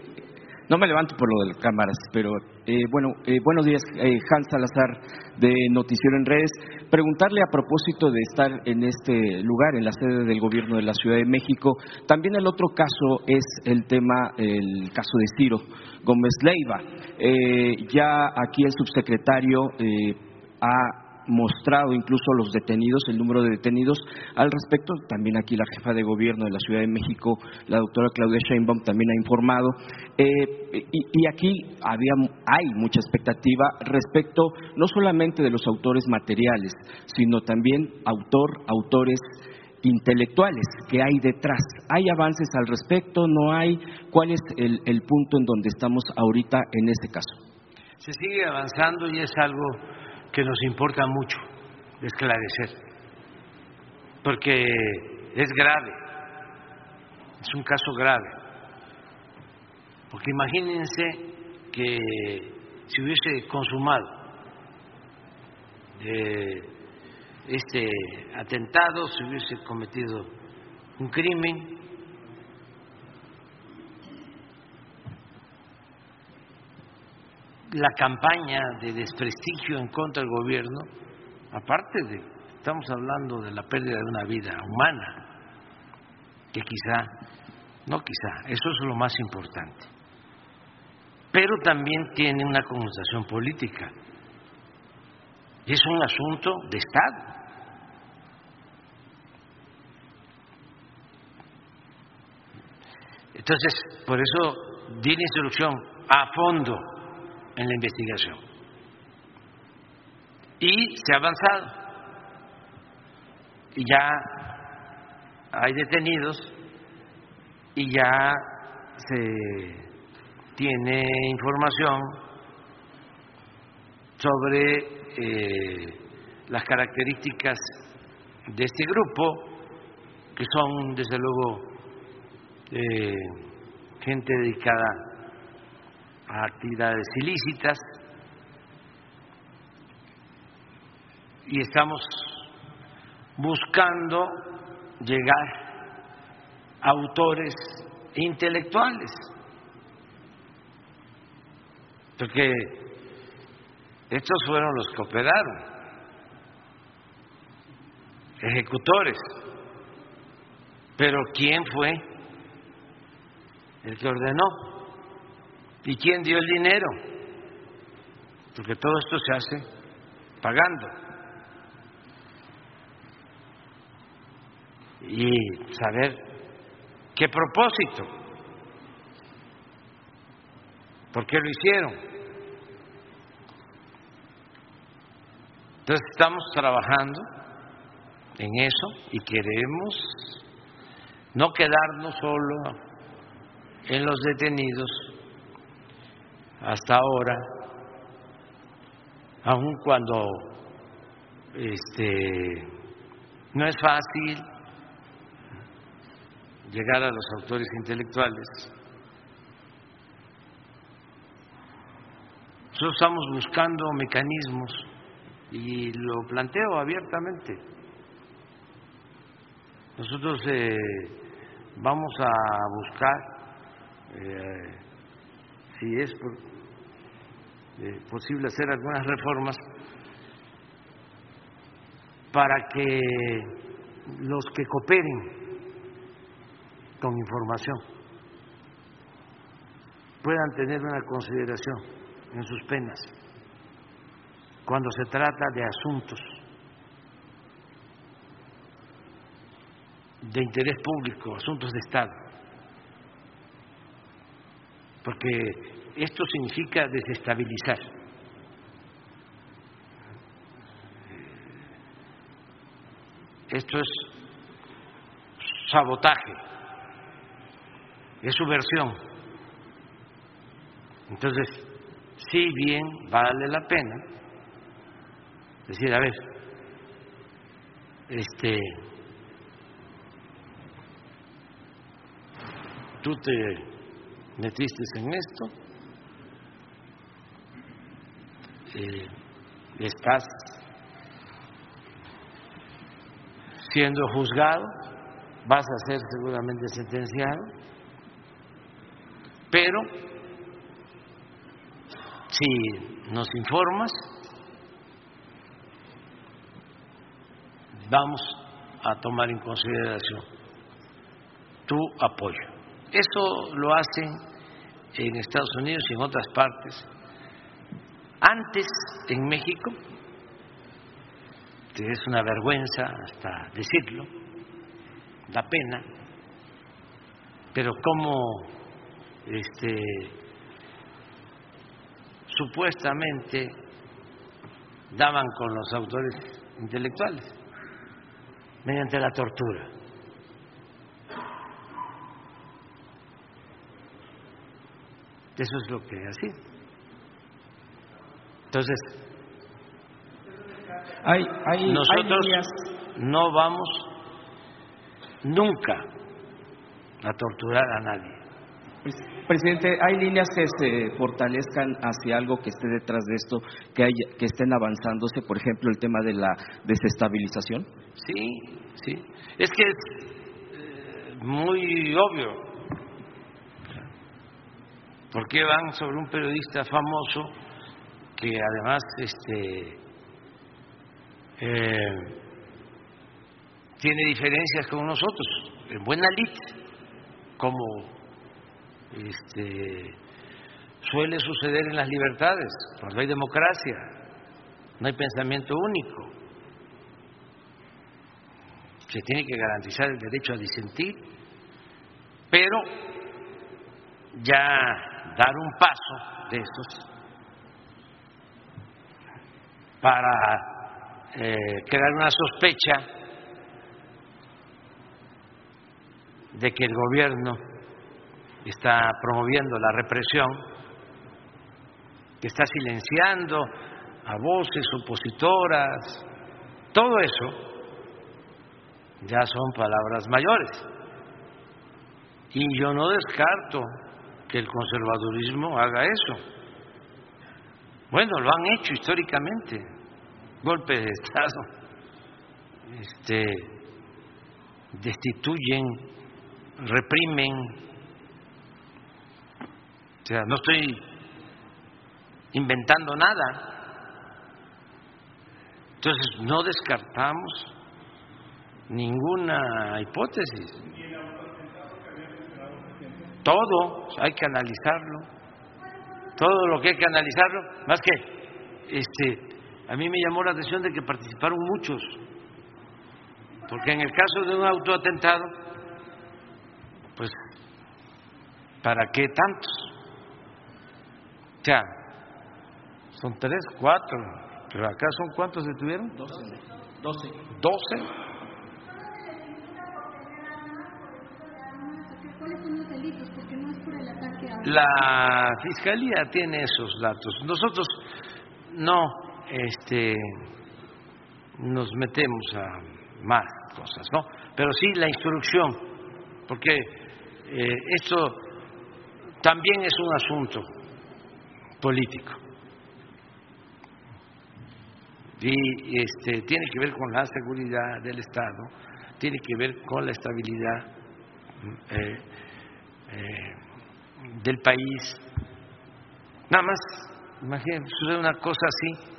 no me levanto por lo de las cámaras, pero eh, bueno, eh, buenos días, eh, Hans Salazar de Noticiero en Redes. Preguntarle a propósito de estar en este lugar, en la sede del Gobierno de la Ciudad de México. También el otro caso es el tema, el caso de Ciro Gómez Leiva. Eh, ya aquí el subsecretario eh, ha mostrado incluso los detenidos, el número de detenidos al respecto. También aquí la jefa de gobierno de la Ciudad de México, la doctora Claudia Sheinbaum, también ha informado. Eh, y, y aquí había, hay mucha expectativa respecto no solamente de los autores materiales, sino también autor, autores intelectuales que hay detrás. ¿Hay avances al respecto? ¿No hay? ¿Cuál es el, el punto en donde estamos ahorita en este caso? Se sigue avanzando y es algo que nos importa mucho esclarecer, porque es grave, es un caso grave, porque imagínense que si hubiese consumado eh, este atentado, si hubiese cometido un crimen, la campaña de desprestigio en contra del gobierno, aparte de, estamos hablando de la pérdida de una vida humana, que quizá, no quizá, eso es lo más importante, pero también tiene una connotación política y es un asunto de Estado. Entonces, por eso di la instrucción a fondo en la investigación. Y se ha avanzado. Y ya hay detenidos y ya se tiene información sobre eh, las características de este grupo, que son desde luego eh, gente dedicada a actividades ilícitas. Y estamos buscando llegar a autores intelectuales, porque estos fueron los que operaron, ejecutores, pero ¿quién fue el que ordenó? ¿Y quién dio el dinero? Porque todo esto se hace pagando. Y saber qué propósito, por qué lo hicieron. Entonces estamos trabajando en eso y queremos no quedarnos solo en los detenidos hasta ahora, aun cuando este, no es fácil llegar a los autores intelectuales. Nosotros estamos buscando mecanismos y lo planteo abiertamente. Nosotros eh, vamos a buscar eh, si es por- eh, posible hacer algunas reformas para que los que cooperen con información puedan tener una consideración en sus penas cuando se trata de asuntos de interés público, asuntos de Estado. Porque esto significa desestabilizar. esto es sabotaje, es subversión. Entonces, si bien vale la pena decir, a ver, este, tú te metiste en esto, eh, estás siendo juzgado, vas a ser seguramente sentenciado, pero si nos informas, vamos a tomar en consideración tu apoyo. Eso lo hacen en Estados Unidos y en otras partes. Antes, en México, que es una vergüenza hasta decirlo, da pena, pero como este, supuestamente daban con los autores intelectuales mediante la tortura. Eso es lo que hacía. Entonces, Hay, hay, nosotros no vamos nunca a torturar a nadie. Pres- presidente, hay líneas que se fortalezcan hacia algo que esté detrás de esto, que, que estén avanzándose, por ejemplo, el tema de la desestabilización. Sí, sí. Es que es eh, muy obvio. ¿Por qué van sobre un periodista famoso que además este, eh, tiene diferencias con nosotros, en buena lid, como este, suele suceder en las libertades, cuando hay democracia, no hay pensamiento único se tiene que garantizar el derecho a disentir, pero ya dar un paso de estos para eh, crear una sospecha de que el gobierno está promoviendo la represión, que está silenciando a voces opositoras, todo eso ya son palabras mayores. Y yo no descarto que el conservadurismo haga eso. Bueno, lo han hecho históricamente. Golpe de Estado. Este, destituyen, reprimen. O sea, no estoy inventando nada. Entonces, no descartamos ninguna hipótesis. Todo hay que analizarlo. Todo lo que hay que analizarlo. Más que, este, a mí me llamó la atención de que participaron muchos. Porque en el caso de un autoatentado, pues, ¿para qué tantos? O sea, son tres, cuatro, pero acá son cuántos detuvieron? Doce. Doce. Doce. La fiscalía tiene esos datos. Nosotros no, este, nos metemos a más cosas, ¿no? Pero sí la instrucción, porque eh, esto también es un asunto político y este, tiene que ver con la seguridad del Estado, tiene que ver con la estabilidad eh, eh, del país. Nada más, imagínense, sucede una cosa así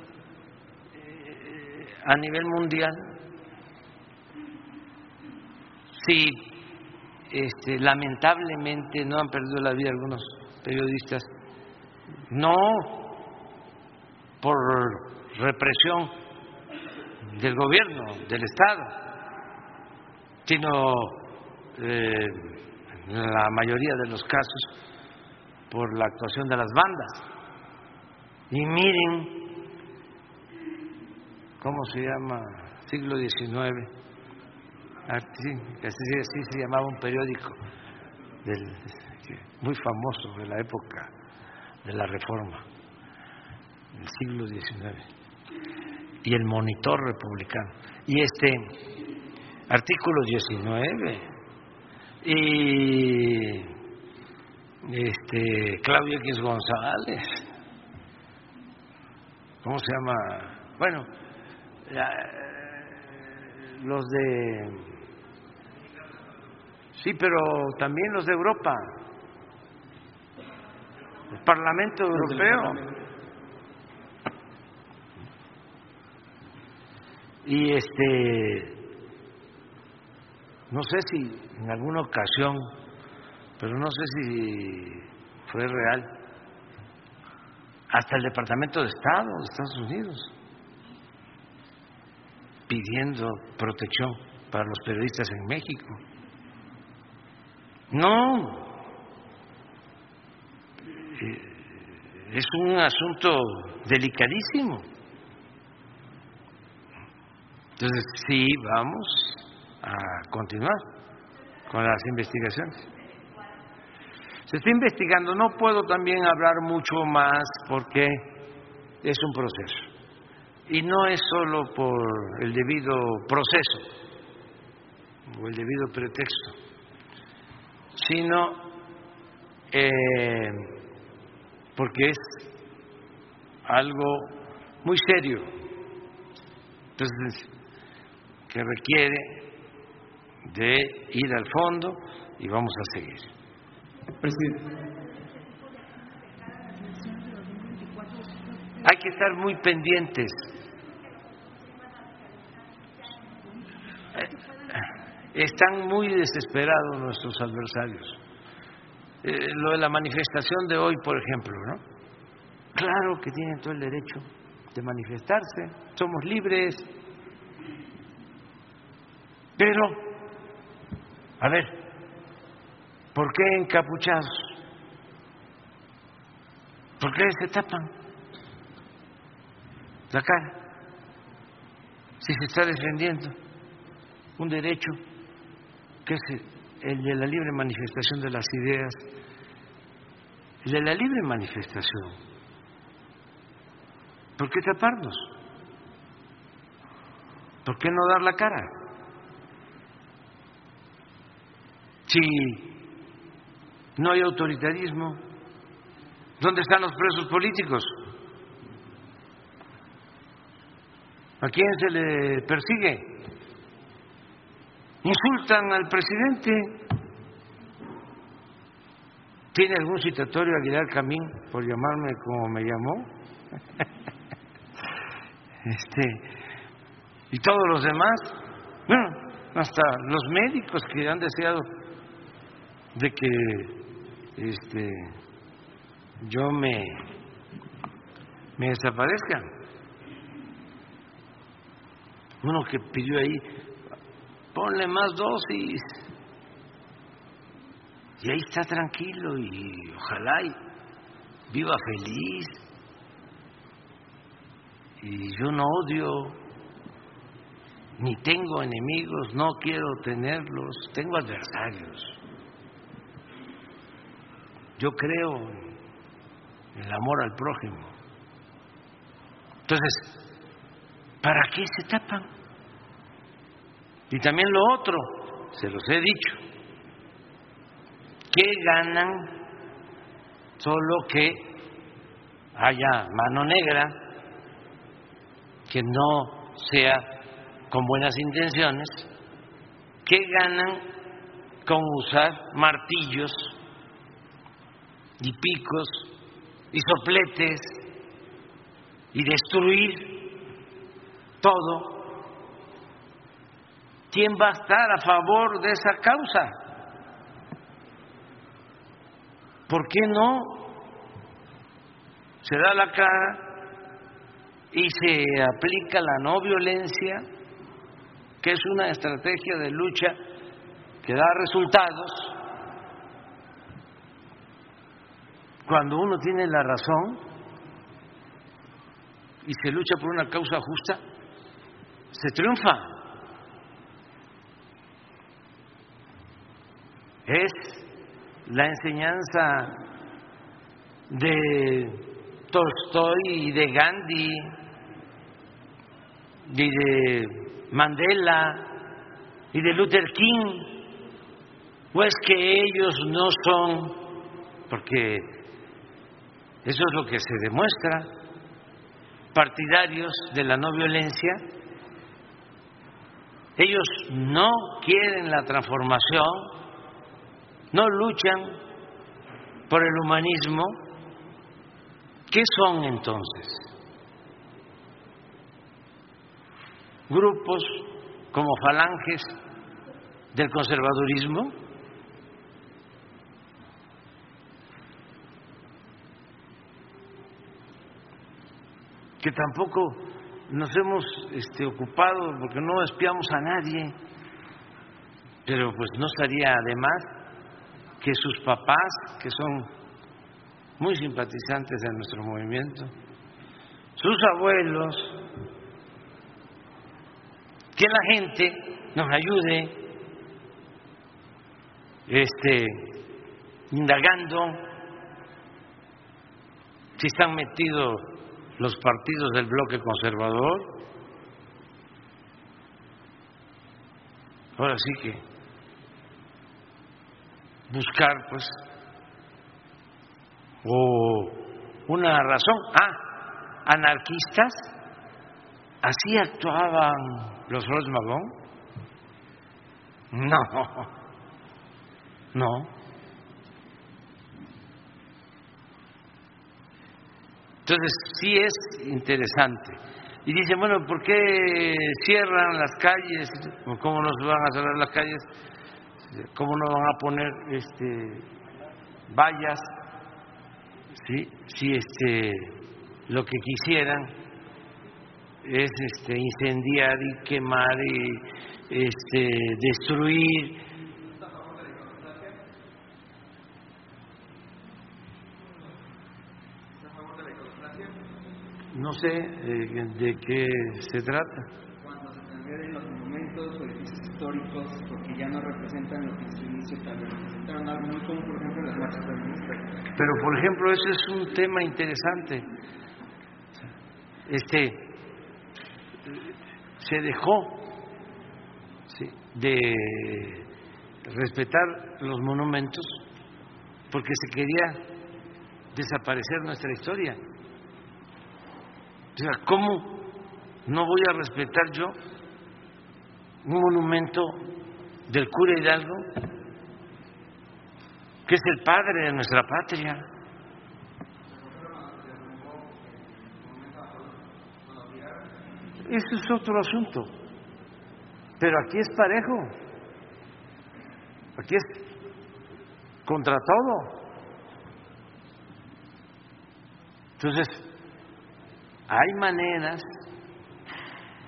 a nivel mundial. Si este, lamentablemente no han perdido la vida algunos periodistas, no por represión del gobierno, del Estado, sino eh, la mayoría de los casos por la actuación de las bandas. Y miren cómo se llama siglo XIX, Ah, sí, así, así se llamaba un periódico muy famoso de la época de la Reforma, del siglo XIX, y el Monitor Republicano. Y este artículo 19, y este Claudio X González, ¿cómo se llama? Bueno, la- los de Sí, pero también los de Europa. El Parlamento Europeo. Y este, no sé si en alguna ocasión, pero no sé si fue real, hasta el Departamento de Estado de Estados Unidos pidiendo protección para los periodistas en México. No, Eh, es un asunto delicadísimo. Entonces, sí, vamos a continuar con las investigaciones. Se está investigando, no puedo también hablar mucho más porque es un proceso. Y no es solo por el debido proceso o el debido pretexto, sino eh, porque es algo muy serio. Entonces, que requiere de ir al fondo y vamos a seguir. Hay que estar muy pendientes. Están muy desesperados nuestros adversarios. Eh, lo de la manifestación de hoy, por ejemplo, ¿no? Claro que tienen todo el derecho de manifestarse, somos libres, pero, a ver, ¿por qué encapuchados? ¿Por qué se tapan la cara? Si se está defendiendo un derecho que es el de la libre manifestación de las ideas, el de la libre manifestación. ¿Por qué taparnos? ¿Por qué no dar la cara? Si no hay autoritarismo, ¿dónde están los presos políticos? ¿A quién se le persigue? Insultan al presidente. ¿Tiene algún citatorio Aguilar Camín por llamarme como me llamó? Este, y todos los demás, bueno, hasta los médicos que han deseado de que este yo me me desaparezca. Uno que pidió ahí, ponle más dosis. Y ahí está tranquilo y ojalá y viva feliz. Y yo no odio, ni tengo enemigos, no quiero tenerlos, tengo adversarios. Yo creo en el amor al prójimo. Entonces, ¿para qué se tapan? Y también lo otro, se los he dicho, ¿qué ganan solo que haya mano negra, que no sea con buenas intenciones? ¿Qué ganan con usar martillos y picos y sopletes y destruir todo? ¿Quién va a estar a favor de esa causa? ¿Por qué no se da la cara y se aplica la no violencia, que es una estrategia de lucha que da resultados? Cuando uno tiene la razón y se lucha por una causa justa, se triunfa. Es la enseñanza de Tolstoy y de Gandhi y de Mandela y de Luther King, o es que ellos no son, porque eso es lo que se demuestra, partidarios de la no violencia, ellos no quieren la transformación, no luchan por el humanismo, ¿qué son entonces? Grupos como falanges del conservadurismo. que tampoco nos hemos este, ocupado porque no espiamos a nadie, pero pues no estaría además que sus papás, que son muy simpatizantes de nuestro movimiento, sus abuelos, que la gente nos ayude este indagando si están metidos los partidos del bloque conservador. Ahora sí que buscar pues o una razón, ah, anarquistas, así actuaban los Rose Magón. No, no. Entonces, sí es interesante. Y dicen, bueno, ¿por qué cierran las calles? ¿Cómo nos van a cerrar las calles? ¿Cómo no van a poner este, vallas? ¿Sí? Si este, lo que quisieran es este, incendiar y quemar y este, destruir. No sé eh, de qué se trata. Cuando se los monumentos o edificios históricos ya no representan lo que en su inicio vez representaron, algo muy común, por ejemplo, las marchas feministas. Pero, por ejemplo, ese es un tema interesante. Este, se dejó ¿sí? de respetar los monumentos porque se quería desaparecer nuestra historia. O sea, ¿cómo no voy a respetar yo un monumento del cura Hidalgo, que es el padre de nuestra patria? Eso es otro asunto. Pero aquí es parejo. Aquí es contra todo. Entonces, hay maneras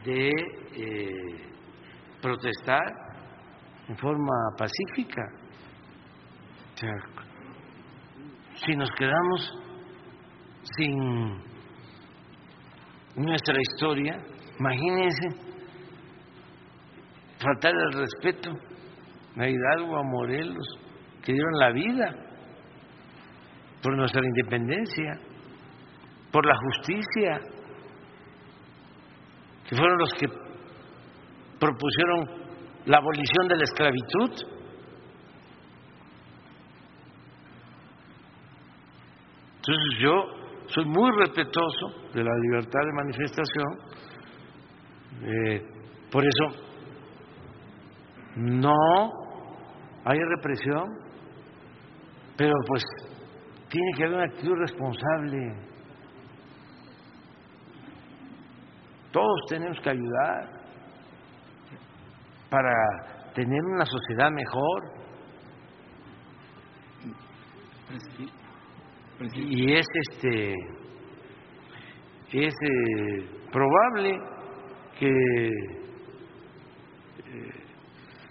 de eh, protestar en forma pacífica. Si nos quedamos sin nuestra historia, imagínense faltar el respeto a Hidalgo, a Morelos, que dieron la vida por nuestra independencia, por la justicia, que fueron los que propusieron la abolición de la esclavitud. Entonces yo soy muy respetuoso de la libertad de manifestación, eh, por eso no hay represión, pero pues tiene que haber una actitud responsable. Todos tenemos que ayudar para tener una sociedad mejor. Y es este es eh, probable que eh,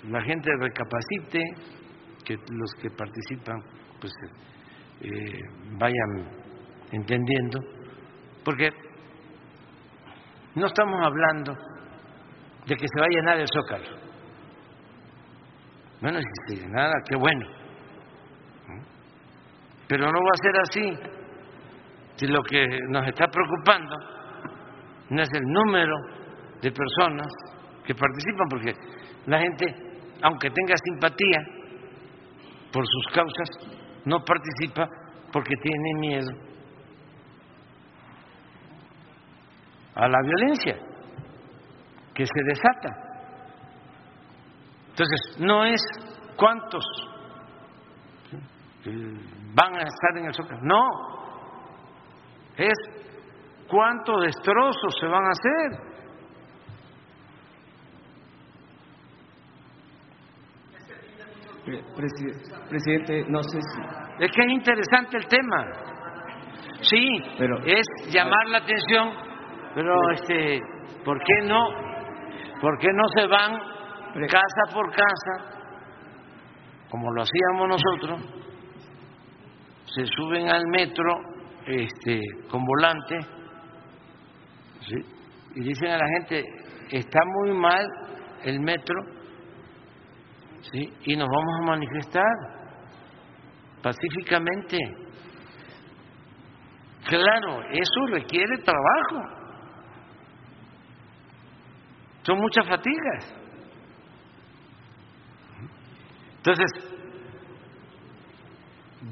la gente recapacite, que los que participan pues eh, vayan entendiendo, porque no estamos hablando de que se va a llenar el zócalo. Bueno, si se nada, qué bueno. Pero no va a ser así. Si lo que nos está preocupando no es el número de personas que participan, porque la gente, aunque tenga simpatía por sus causas, no participa porque tiene miedo a la violencia que se desata. Entonces, no es cuántos van a estar en el Zócalo, no, es cuántos destrozos se van a hacer. Pre- presi- Presidente, no sé si... Es que es interesante el tema. Sí, Pero- es llamar la atención, pero este, ¿por qué no? ¿Por qué no se van casa por casa, como lo hacíamos nosotros? Se suben al metro, este, con volante, ¿sí? y dicen a la gente está muy mal el metro, y nos vamos a manifestar pacíficamente. Claro, eso requiere trabajo. Son muchas fatigas. Entonces,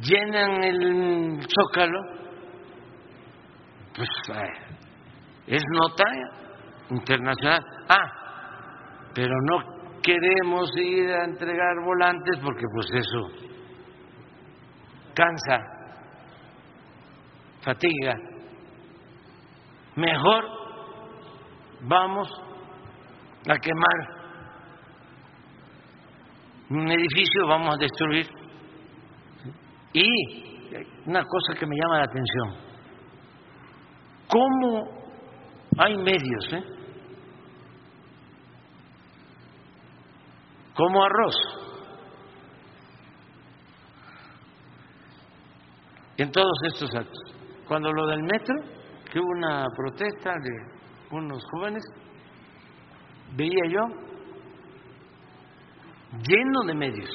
llenan el zócalo, pues eh, es nota internacional. Ah, pero no queremos ir a entregar volantes porque pues eso cansa, fatiga. Mejor vamos a quemar un edificio, vamos a destruir. Y una cosa que me llama la atención, ¿cómo hay medios, eh? Como arroz. En todos estos actos. Cuando lo del metro, que hubo una protesta de unos jóvenes, veía yo lleno de medios.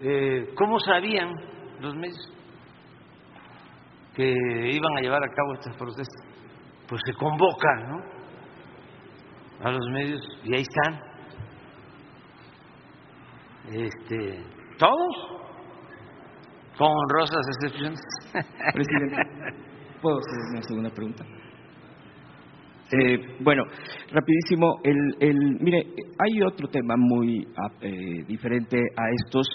Eh, ¿Cómo sabían los medios que iban a llevar a cabo estas protestas? Pues se convoca, ¿no? A los medios y ahí están. Este, todos, con honrosas excepciones. Presidente, ¿puedo hacer una segunda pregunta? Eh, bueno, rapidísimo, el, el, mire, hay otro tema muy ah, eh, diferente a estos.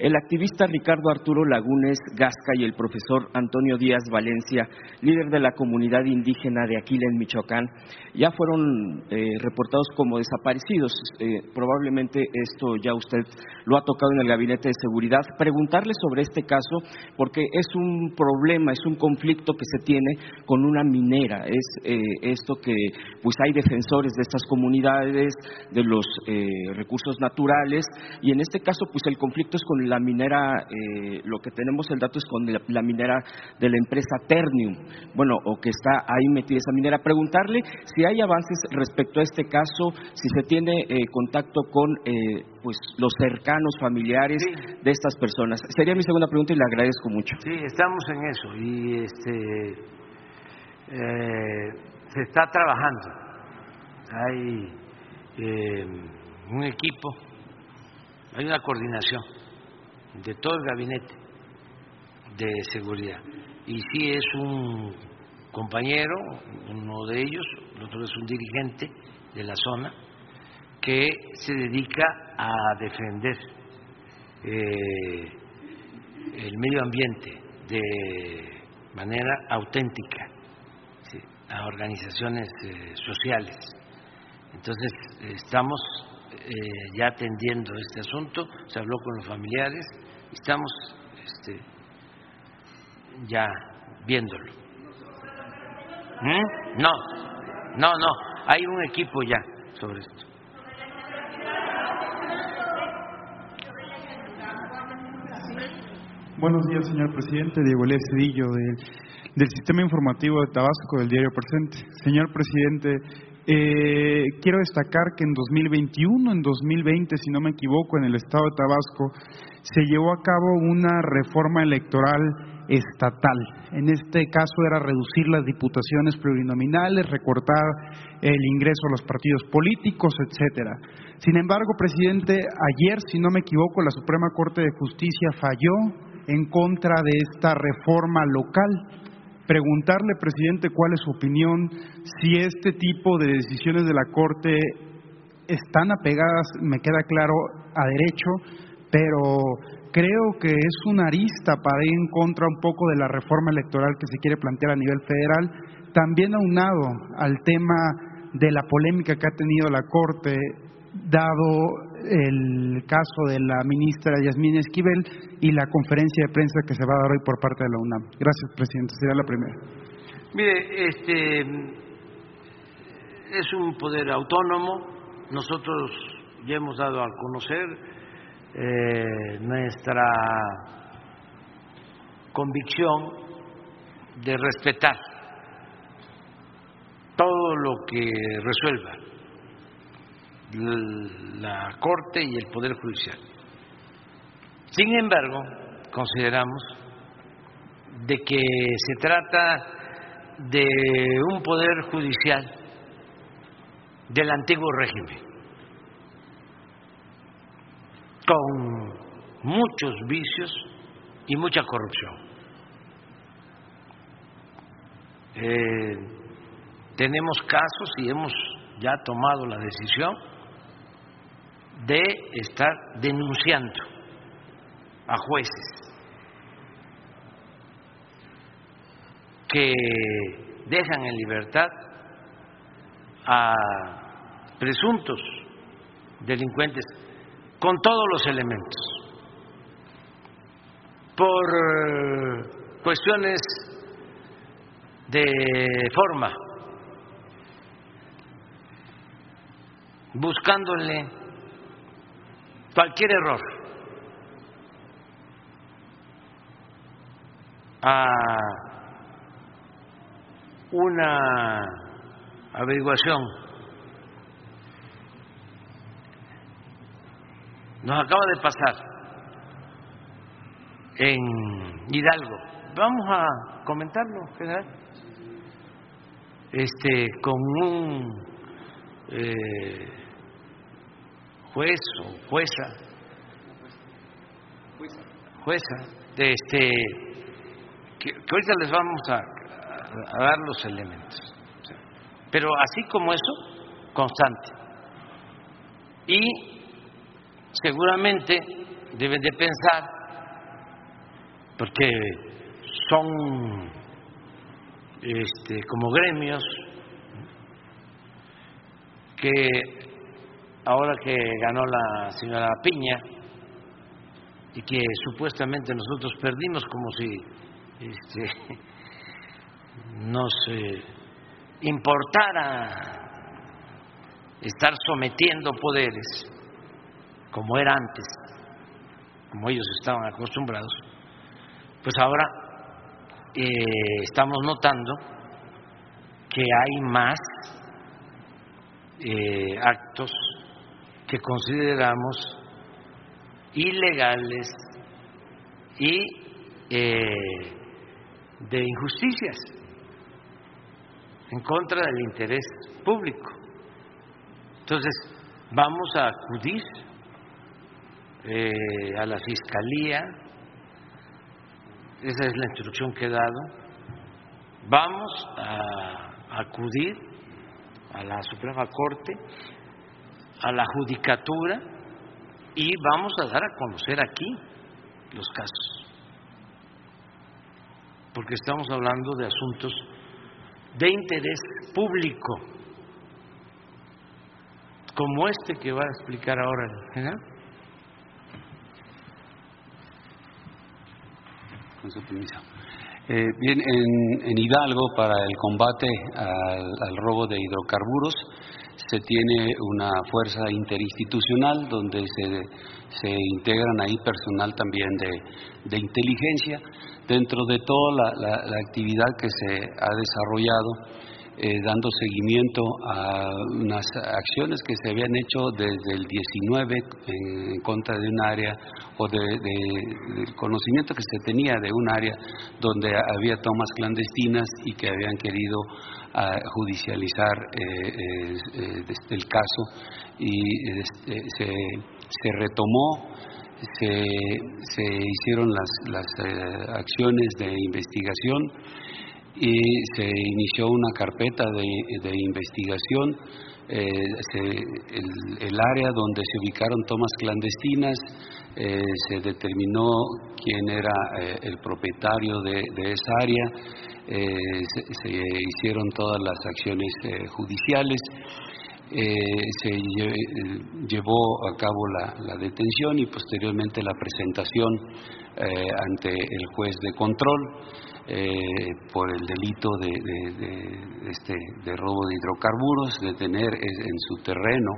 El activista Ricardo Arturo Lagunes Gasca y el profesor Antonio Díaz Valencia, líder de la comunidad indígena de Aquila en Michoacán, ya fueron eh, reportados como desaparecidos. Eh, probablemente esto ya usted lo ha tocado en el Gabinete de Seguridad. Preguntarle sobre este caso porque es un problema, es un conflicto que se tiene con una minera. Es eh, esto que pues hay defensores de estas comunidades, de los recursos naturales y en este caso pues el conflicto es con la minera, eh, lo que tenemos el dato es con la, la minera de la empresa Ternium, bueno, o que está ahí metida esa minera. Preguntarle si hay avances respecto a este caso, si se tiene eh, contacto con eh, pues los cercanos familiares de estas personas. Sería mi segunda pregunta y le agradezco mucho. Sí, estamos en eso y este eh, se está trabajando. Hay eh, un equipo, hay una coordinación de todo el gabinete de seguridad. Y sí es un compañero, uno de ellos, el otro es un dirigente de la zona, que se dedica a defender eh, el medio ambiente de manera auténtica a organizaciones eh, sociales. Entonces, estamos eh, ya atendiendo este asunto, se habló con los familiares, estamos este, ya viéndolo. ¿Mm? No, no, no, hay un equipo ya sobre esto. Buenos días, señor presidente. Diego Elías Cedillo, del, del Sistema Informativo de Tabasco, del diario Presente. Señor presidente, Eh, quiero destacar que en 2021, en 2020, si no me equivoco, en el estado de Tabasco, se llevó a cabo una reforma electoral estatal. En este caso era reducir las diputaciones plurinominales, recortar el ingreso a los partidos políticos, etcétera. Sin embargo, presidente, ayer, si no me equivoco, la Suprema Corte de Justicia falló en contra de esta reforma local. Preguntarle, presidente, cuál es su opinión, si este tipo de decisiones de la Corte están apegadas, me queda claro, a derecho, pero creo que es una arista para ir en contra un poco de la reforma electoral que se quiere plantear a nivel federal, también aunado al tema de la polémica que ha tenido la Corte, dado el caso de la ministra Yasmín Esquivel y la conferencia de prensa que se va a dar hoy por parte de la UNAM. Gracias, presidente. Sería la primera. Mire, este es un poder autónomo. Nosotros ya hemos dado a conocer eh, nuestra convicción de respetar todo lo que resuelva la Corte y el Poder Judicial. Sin embargo, consideramos de que se trata de un Poder Judicial del antiguo régimen, con muchos vicios y mucha corrupción. Eh, tenemos casos y hemos ya tomado la decisión de estar denunciando a jueces que dejan en libertad a presuntos delincuentes con todos los elementos. Por eh, cuestiones de forma buscándole cualquier error a una averiguación. Nos acaba de pasar en Hidalgo. Vamos a comentarlo, general. Este, con un eh, juez o jueza, jueza, de este, que, ahorita les vamos a dar los elementos. Pero así como eso, constante. Y seguramente deben de pensar, porque son este, como gremios que ahora que ganó la señora Piña y que supuestamente nosotros perdimos como si este, nos eh, importara estar sometiendo poderes como era antes, como ellos estaban acostumbrados, pues ahora eh, estamos notando que hay más eh, actos que consideramos ilegales y eh, de injusticias en contra del interés público. Entonces, vamos a acudir eh, a la Fiscalía, esa es la instrucción que he dado, vamos a acudir a la Suprema Corte, a la Judicatura y vamos a dar a conocer aquí los casos, porque estamos hablando de asuntos de interés público, como este que va a explicar ahora el general. Con su permiso. Eh, bien, en, en, Hidalgo, para el combate al, al, robo de hidrocarburos, se tiene una fuerza interinstitucional donde se, se integran ahí personal también de, de, inteligencia. Dentro de toda la, la, actividad que se ha desarrollado, eh, dando seguimiento a unas acciones que se habían hecho desde el 19 en contra de un área o de, de- del conocimiento que se tenía de un área donde había tomas clandestinas y que habían querido ah, judicializar eh, eh, eh, el caso y se, se retomó se, se hicieron las, las acciones de investigación y se inició una carpeta de, de investigación. el, el área donde se ubicaron tomas clandestinas, se determinó quién era el propietario de, de esa área, se, se hicieron todas las acciones eh, judiciales eh, se lle- eh, llevó a cabo la, detención y posteriormente la presentación eh, ante el juez de control eh, por el delito de, este, robo de hidrocarburos, de tener en su terreno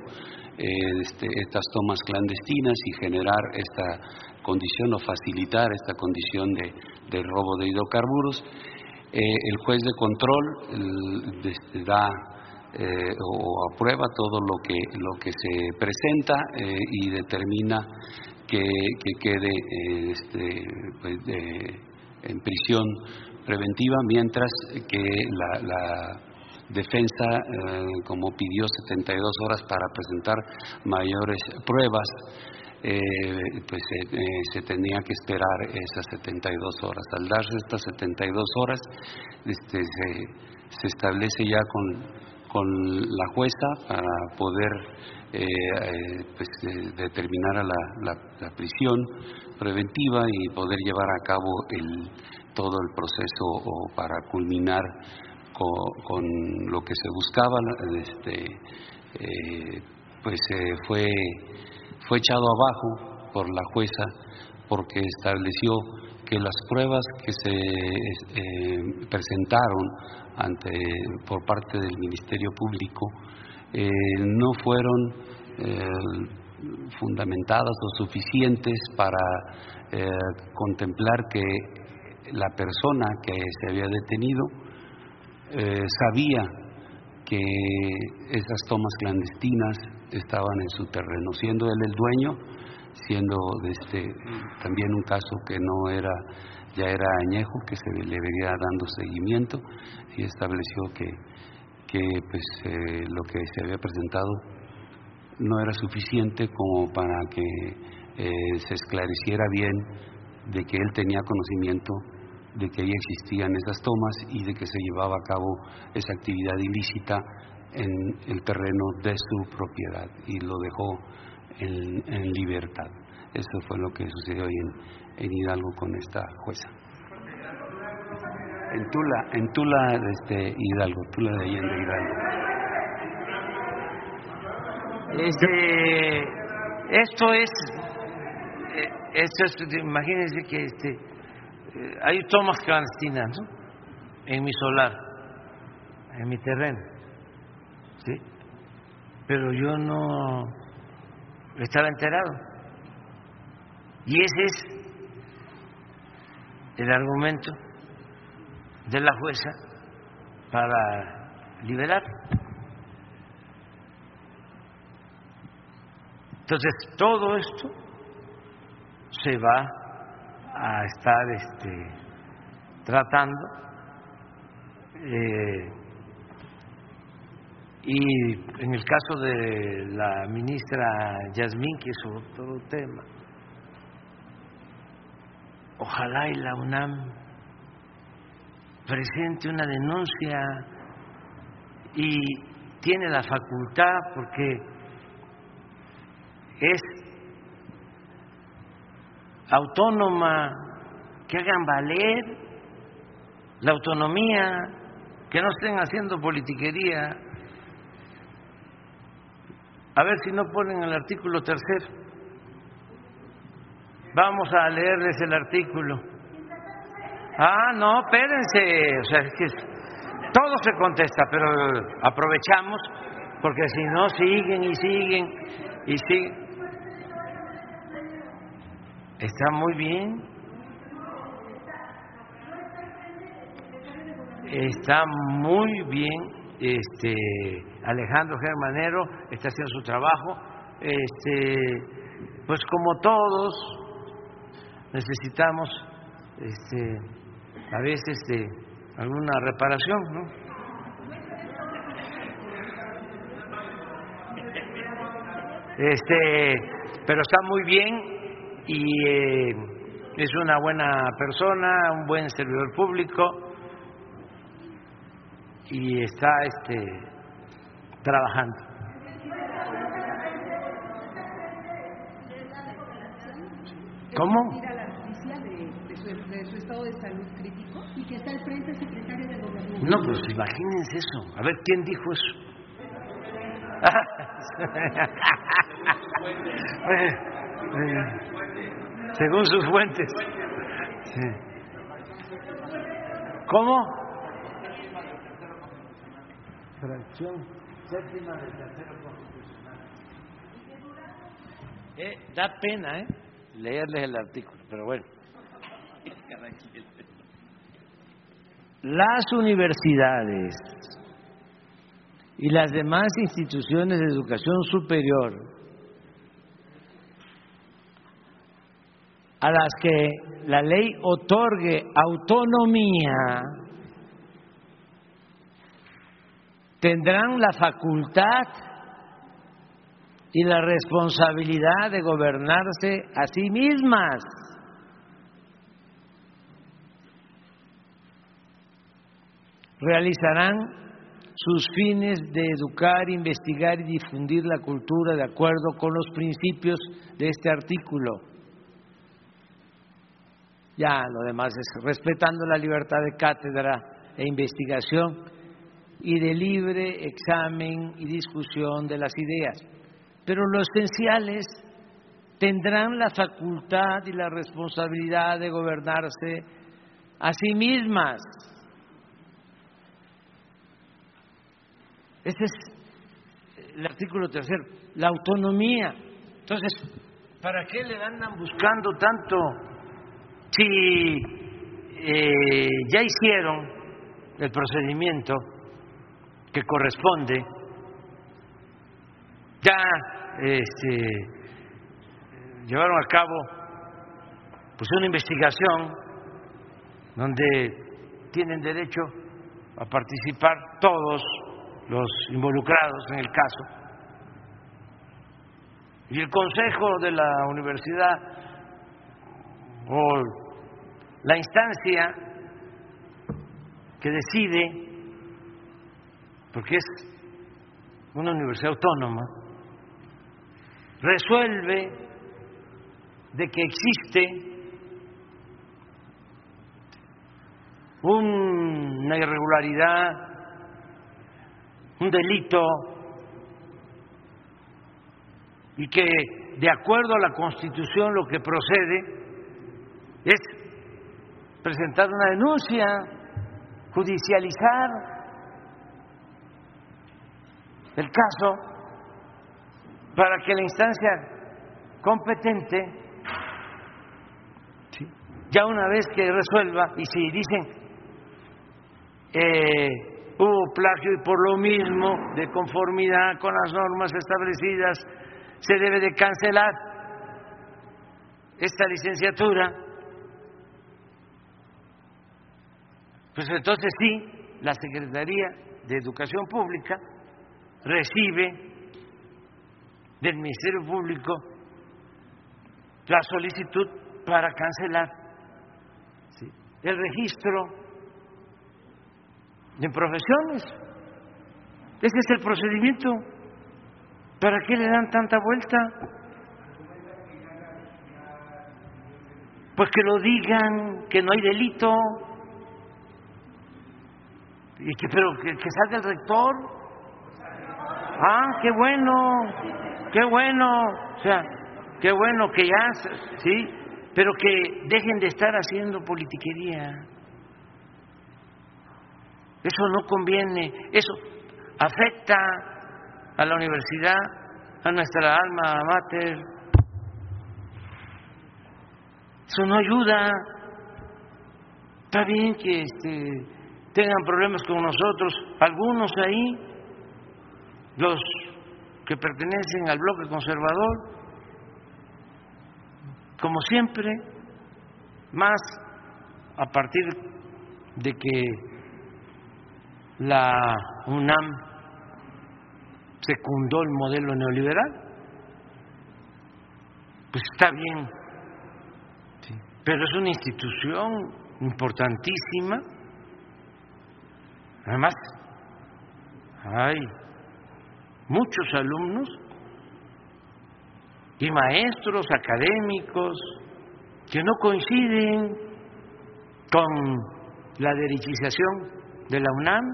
eh, este, estas tomas clandestinas y generar esta condición o facilitar esta condición de robo de hidrocarburos. Eh, el juez de control este, da eh, o aprueba todo lo que lo que se presenta eh, y determina que, que quede eh, este, pues, en prisión preventiva mientras que la, defensa como pidió 72 horas para presentar mayores pruebas eh, pues eh, eh, se tenía que esperar esas 72 horas. Al darse estas 72 horas, este, se, se establece ya con, con la jueza para poder pues, determinar a la, la- prisión preventiva y poder llevar a cabo el, todo el proceso o para culminar co- con, lo que se buscaba. Este, pues fue fue echado abajo por la jueza porque estableció que las pruebas que se eh, presentaron ante por parte del Ministerio Público eh, no fueron eh, fundamentadas o suficientes para contemplar que la persona que se había detenido sabía que esas tomas clandestinas estaban en su terreno, siendo él el dueño, siendo este, también un caso que no era, ya era añejo, que se le vería dando seguimiento y estableció que, que pues, eh, lo que se había presentado no era suficiente como para que eh, se esclareciera bien de que él tenía conocimiento de que ahí existían esas tomas y de que se llevaba a cabo esa actividad ilícita en el terreno de su propiedad y lo dejó en, en libertad. Eso fue lo que sucedió hoy en, en Hidalgo con esta jueza. En Tula, en Tula este, Hidalgo, Tula de Allende Hidalgo. Este, esto es, eh, esto es, imagínense que este, eh, hay tomas clandestinas, ¿no? En mi solar, en mi terreno, ¿sí? Pero yo no estaba enterado. Y ese es el argumento de la jueza para liberar. Entonces, todo esto se va a estar este, tratando eh, y en el caso de la ministra Yasmín, que es otro tema, ojalá y la UNAM presente una denuncia y tiene la facultad porque es autónoma, que hagan valer la autonomía, que no estén haciendo politiquería. A ver si no ponen el artículo tercero. Vamos a leerles el artículo. Ah, no, espérense. O sea, es que todo se contesta, pero aprovechamos porque si no siguen y siguen y siguen. Está muy bien. Está muy bien este Alejandro Germanero está haciendo su trabajo, este pues como todos necesitamos este a veces de alguna reparación, ¿no? Este, pero está muy bien y eh, es una buena persona, un buen servidor público y está este trabajando. ¿Cómo? Ir a la noticia de, de, su, de su estado de salud crítico y que está al frente secretario de Gobierno. No, pues imagínense eso. A ver, ¿quién dijo eso? Según sus fuentes. Sí. ¿Cómo? Fracción séptima del tercero constitucional. Eh, da pena, ¿eh? Leerles el artículo, pero bueno. Las universidades y las demás instituciones de educación superior a las que la ley otorgue autonomía tendrán la facultad y la responsabilidad de gobernarse a sí mismas. Realizarán sus fines de educar, investigar y difundir la cultura de acuerdo con los principios de este artículo. Ya lo demás es respetando la libertad de cátedra e investigación y de libre examen y discusión de las ideas. Pero los esenciales tendrán la facultad y la responsabilidad de gobernarse a sí mismas. Ese es el artículo tercero, la autonomía. Entonces, ¿para qué le andan buscando tanto si eh, ya hicieron el procedimiento que corresponde, ya este, llevaron a cabo pues una investigación donde tienen derecho a participar todos los involucrados en el caso. Y el consejo de la universidad o la instancia que decide, porque es una universidad autónoma, resuelve de que existe una irregularidad, un delito, y que de acuerdo a la Constitución lo que procede es presentar una denuncia, judicializar el caso para que la instancia competente, ya una vez que resuelva, y si dicen eh, hubo plagio y por lo mismo, de conformidad con las normas establecidas, se debe de cancelar esta licenciatura, pues entonces sí, la Secretaría de Educación Pública recibe del Ministerio Público la solicitud para cancelar ¿sí? el registro de profesiones. Ese es el procedimiento. ¿Para qué le dan tanta vuelta? Pues que lo digan, que no hay delito, y que, pero que, que salga el rector. Ah, qué bueno, qué bueno, o sea, qué bueno que ya, sí, pero que dejen de estar haciendo politiquería. Eso no conviene, eso afecta a la universidad, a nuestra alma mater. Eso no ayuda. Está bien que este, tengan problemas con nosotros, algunos ahí, los que pertenecen al bloque conservador, como siempre, más a partir de que la UNAM secundó el modelo neoliberal, pues está bien, pero es una institución importantísima. Además, hay muchos alumnos y maestros académicos que no coinciden con la derechización de la UNAM.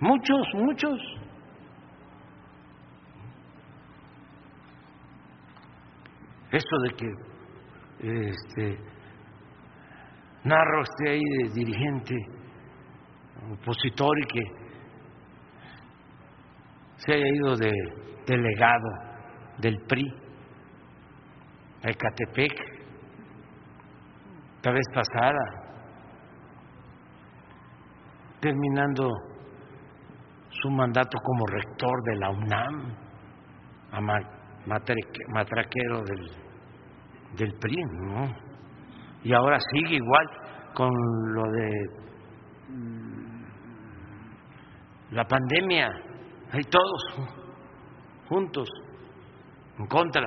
Muchos, muchos. Esto de que este, Narro esté ahí de dirigente opositor y que se haya ido de delegado del PRI a Ecatepec la vez pasada, terminando su mandato como rector de la UNAM, a matraquero del, del PRI, ¿no? Y ahora sigue igual con lo de la pandemia, hay todos juntos en contra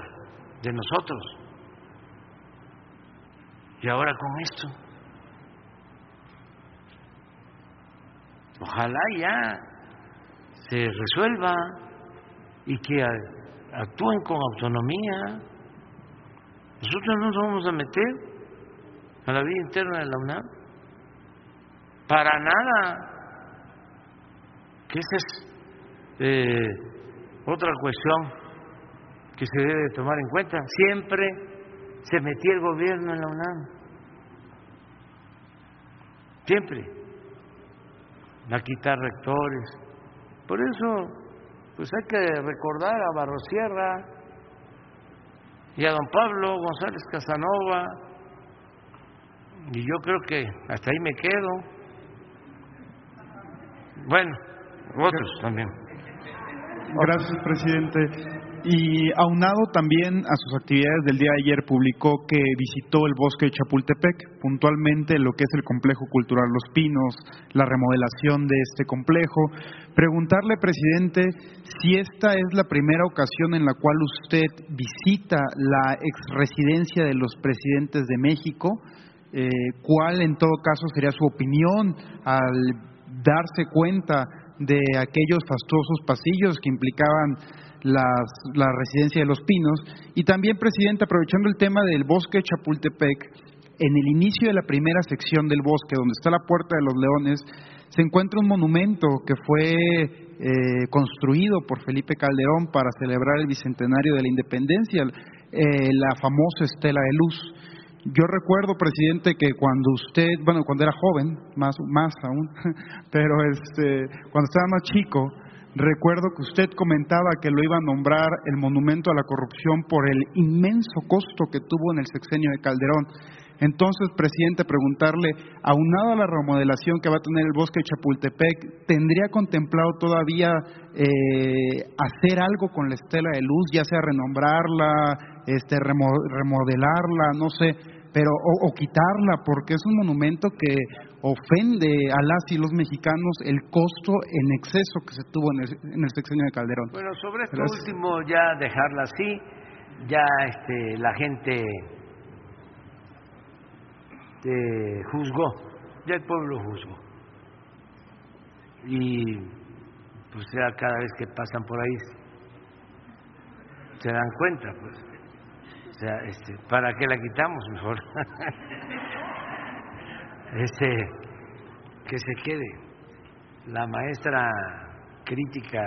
de nosotros. Y ahora con esto, ojalá ya se resuelva y que actúen con autonomía. Nosotros no nos vamos a meter a la vida interna de la UNAM. Para nada. Que esa es eh, otra cuestión que se debe tomar en cuenta. Siempre se metía el gobierno en la UNAM. Siempre. A quitar rectores. Por eso, pues hay que recordar a Barrosierra y a don Pablo González Casanova. Y yo creo que hasta ahí me quedo. Bueno, otros también. Gracias, presidente. Y aunado también a sus actividades del día de ayer, publicó que visitó el bosque de Chapultepec, puntualmente lo que es el complejo cultural Los Pinos, la remodelación de este complejo. Preguntarle, presidente, si esta es la primera ocasión en la cual usted visita la exresidencia de los presidentes de México. Eh, ¿Cuál, en todo caso, sería su opinión al darse cuenta de aquellos fastuosos pasillos que implicaban las, la residencia de los pinos. Y también, presidente, aprovechando el tema del bosque de Chapultepec, en el inicio de la primera sección del bosque, donde está la Puerta de los Leones, se encuentra un monumento que fue eh, construido por Felipe Calderón para celebrar el bicentenario de la independencia, eh, la famosa estela de luz. Yo recuerdo, presidente, que cuando usted, bueno, cuando era joven, más, más aún, pero este, cuando estaba más chico, recuerdo que usted comentaba que lo iba a nombrar el monumento a la corrupción por el inmenso costo que tuvo en el sexenio de Calderón. Entonces, presidente, preguntarle, aunado a la remodelación que va a tener el bosque de Chapultepec, ¿tendría contemplado todavía eh, hacer algo con la estela de luz, ya sea renombrarla, este, remodelarla, no sé, pero o, quitarla, porque es un monumento que ofende a las y los mexicanos el costo en exceso que se tuvo en el, en el sexenio de Calderón. Bueno, sobre esto último, ya dejarla así, ya este, la gente te juzgó, ya el pueblo juzgó. Y pues ya cada vez que pasan por ahí se dan cuenta, pues. O sea, este, ¿para qué la quitamos mejor? este, que se quede. La maestra crítica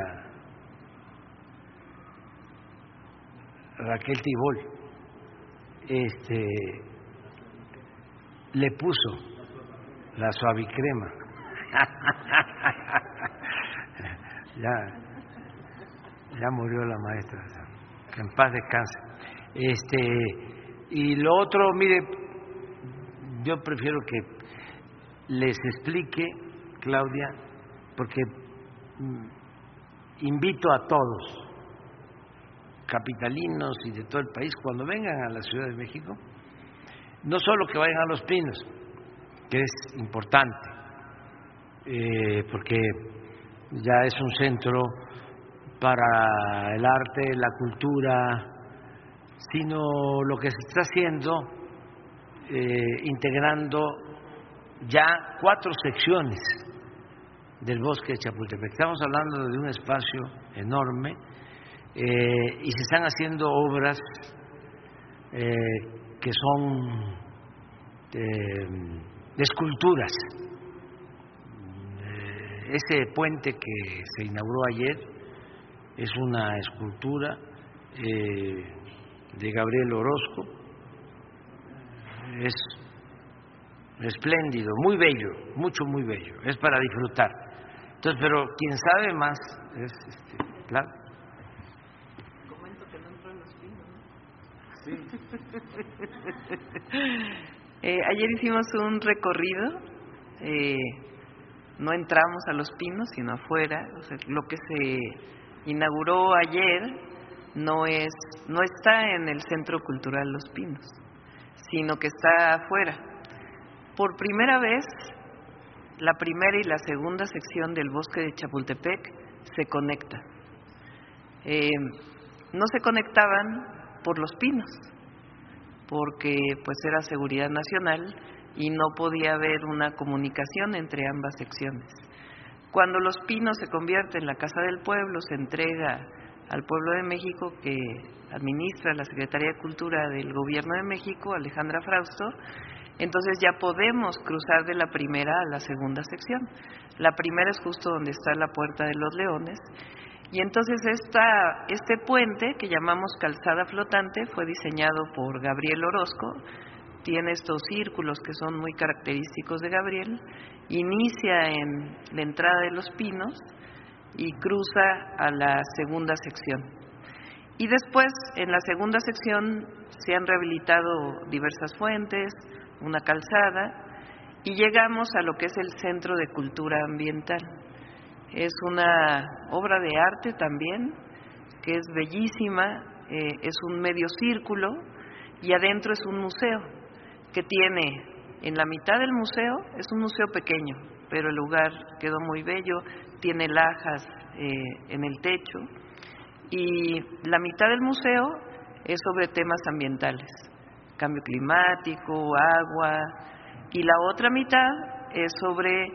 Raquel Tibol, este, le puso la suavicrema. ya, ya murió la maestra, que en paz descanse. Este, y lo otro, mire, yo prefiero que les explique, Claudia, porque mm, invito a todos, capitalinos y de todo el país, cuando vengan a la Ciudad de México, no solo que vayan a Los Pinos, que es importante, eh, porque ya es un centro para el arte, la cultura, sino lo que se está haciendo, eh, integrando ya cuatro secciones del bosque de Chapultepec. Estamos hablando de un espacio enorme eh, y se están haciendo obras eh, que son de esculturas. Ese puente que se inauguró ayer es una escultura de Gabriel Orozco. Es espléndido, muy bello, mucho, muy bello. Es para disfrutar. Entonces, pero quien sabe más es, este, claro. Comento que no entró en los pinos. eh, ayer hicimos un recorrido. Eh, no entramos a los pinos, sino afuera. O sea, lo que se inauguró ayer no es no está en el Centro Cultural Los Pinos, sino que está afuera. Por primera vez, la primera y la segunda sección del bosque de Chapultepec se conecta. Eh, no se conectaban por los pinos, porque pues era seguridad nacional y no podía haber una comunicación entre ambas secciones. Cuando Los Pinos se convierte en la Casa del Pueblo, se entrega al pueblo de México que administra la Secretaría de Cultura del Gobierno de México, Alejandra Frausto, entonces ya podemos cruzar de la primera a la segunda sección. La primera es justo donde está la Puerta de los Leones. Y entonces esta, este puente que llamamos calzada flotante fue diseñado por Gabriel Orozco, tiene estos círculos que son muy característicos de Gabriel, inicia en la entrada de los pinos y cruza a la segunda sección. Y después, en la segunda sección, se han rehabilitado diversas fuentes, una calzada, y llegamos a lo que es el Centro de Cultura Ambiental. Es una obra de arte también, que es bellísima, eh, es un medio círculo y adentro es un museo que tiene en la mitad del museo, es un museo pequeño, pero el lugar quedó muy bello, tiene lajas eh, en el techo y la mitad del museo es sobre temas ambientales, cambio climático, agua, y la otra mitad es sobre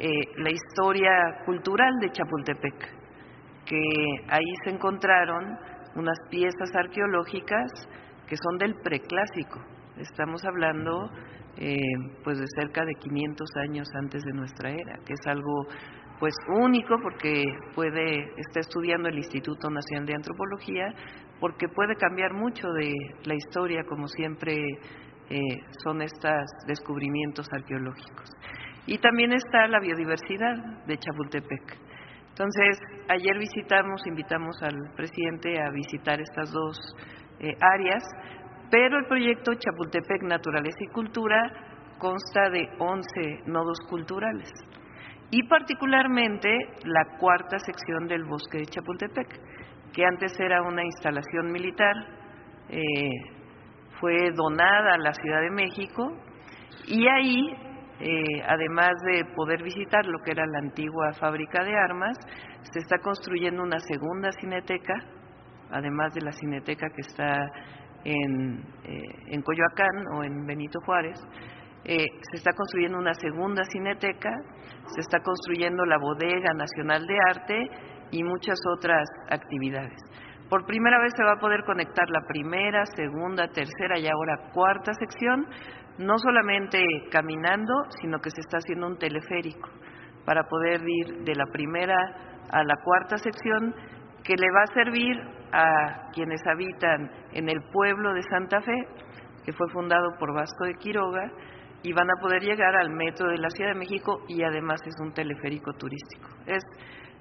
eh, la historia cultural de Chapultepec, que ahí se encontraron unas piezas arqueológicas que son del preclásico. Estamos hablando eh, pues de cerca de 500 años antes de nuestra era, que es algo pues único porque puede está estudiando el Instituto Nacional de Antropología porque puede cambiar mucho de la historia como siempre eh, son estos descubrimientos arqueológicos. Y también está la biodiversidad de Chapultepec. Entonces ayer visitamos invitamos al presidente a visitar estas dos eh, áreas pero el proyecto Chapultepec Naturaleza y Cultura consta de 11 nodos culturales y particularmente la cuarta sección del bosque de Chapultepec, que antes era una instalación militar, eh, fue donada a la Ciudad de México y ahí, eh, además de poder visitar lo que era la antigua fábrica de armas, se está construyendo una segunda cineteca, además de la cineteca que está en, eh, en Coyoacán o en Benito Juárez, eh, se está construyendo una segunda cineteca, se está construyendo la Bodega Nacional de Arte y muchas otras actividades. Por primera vez se va a poder conectar la primera, segunda, tercera y ahora cuarta sección, no solamente caminando, sino que se está haciendo un teleférico para poder ir de la primera a la cuarta sección que le va a servir a quienes habitan en el pueblo de Santa Fe, que fue fundado por Vasco de Quiroga, y van a poder llegar al metro de la Ciudad de México y además es un teleférico turístico. Es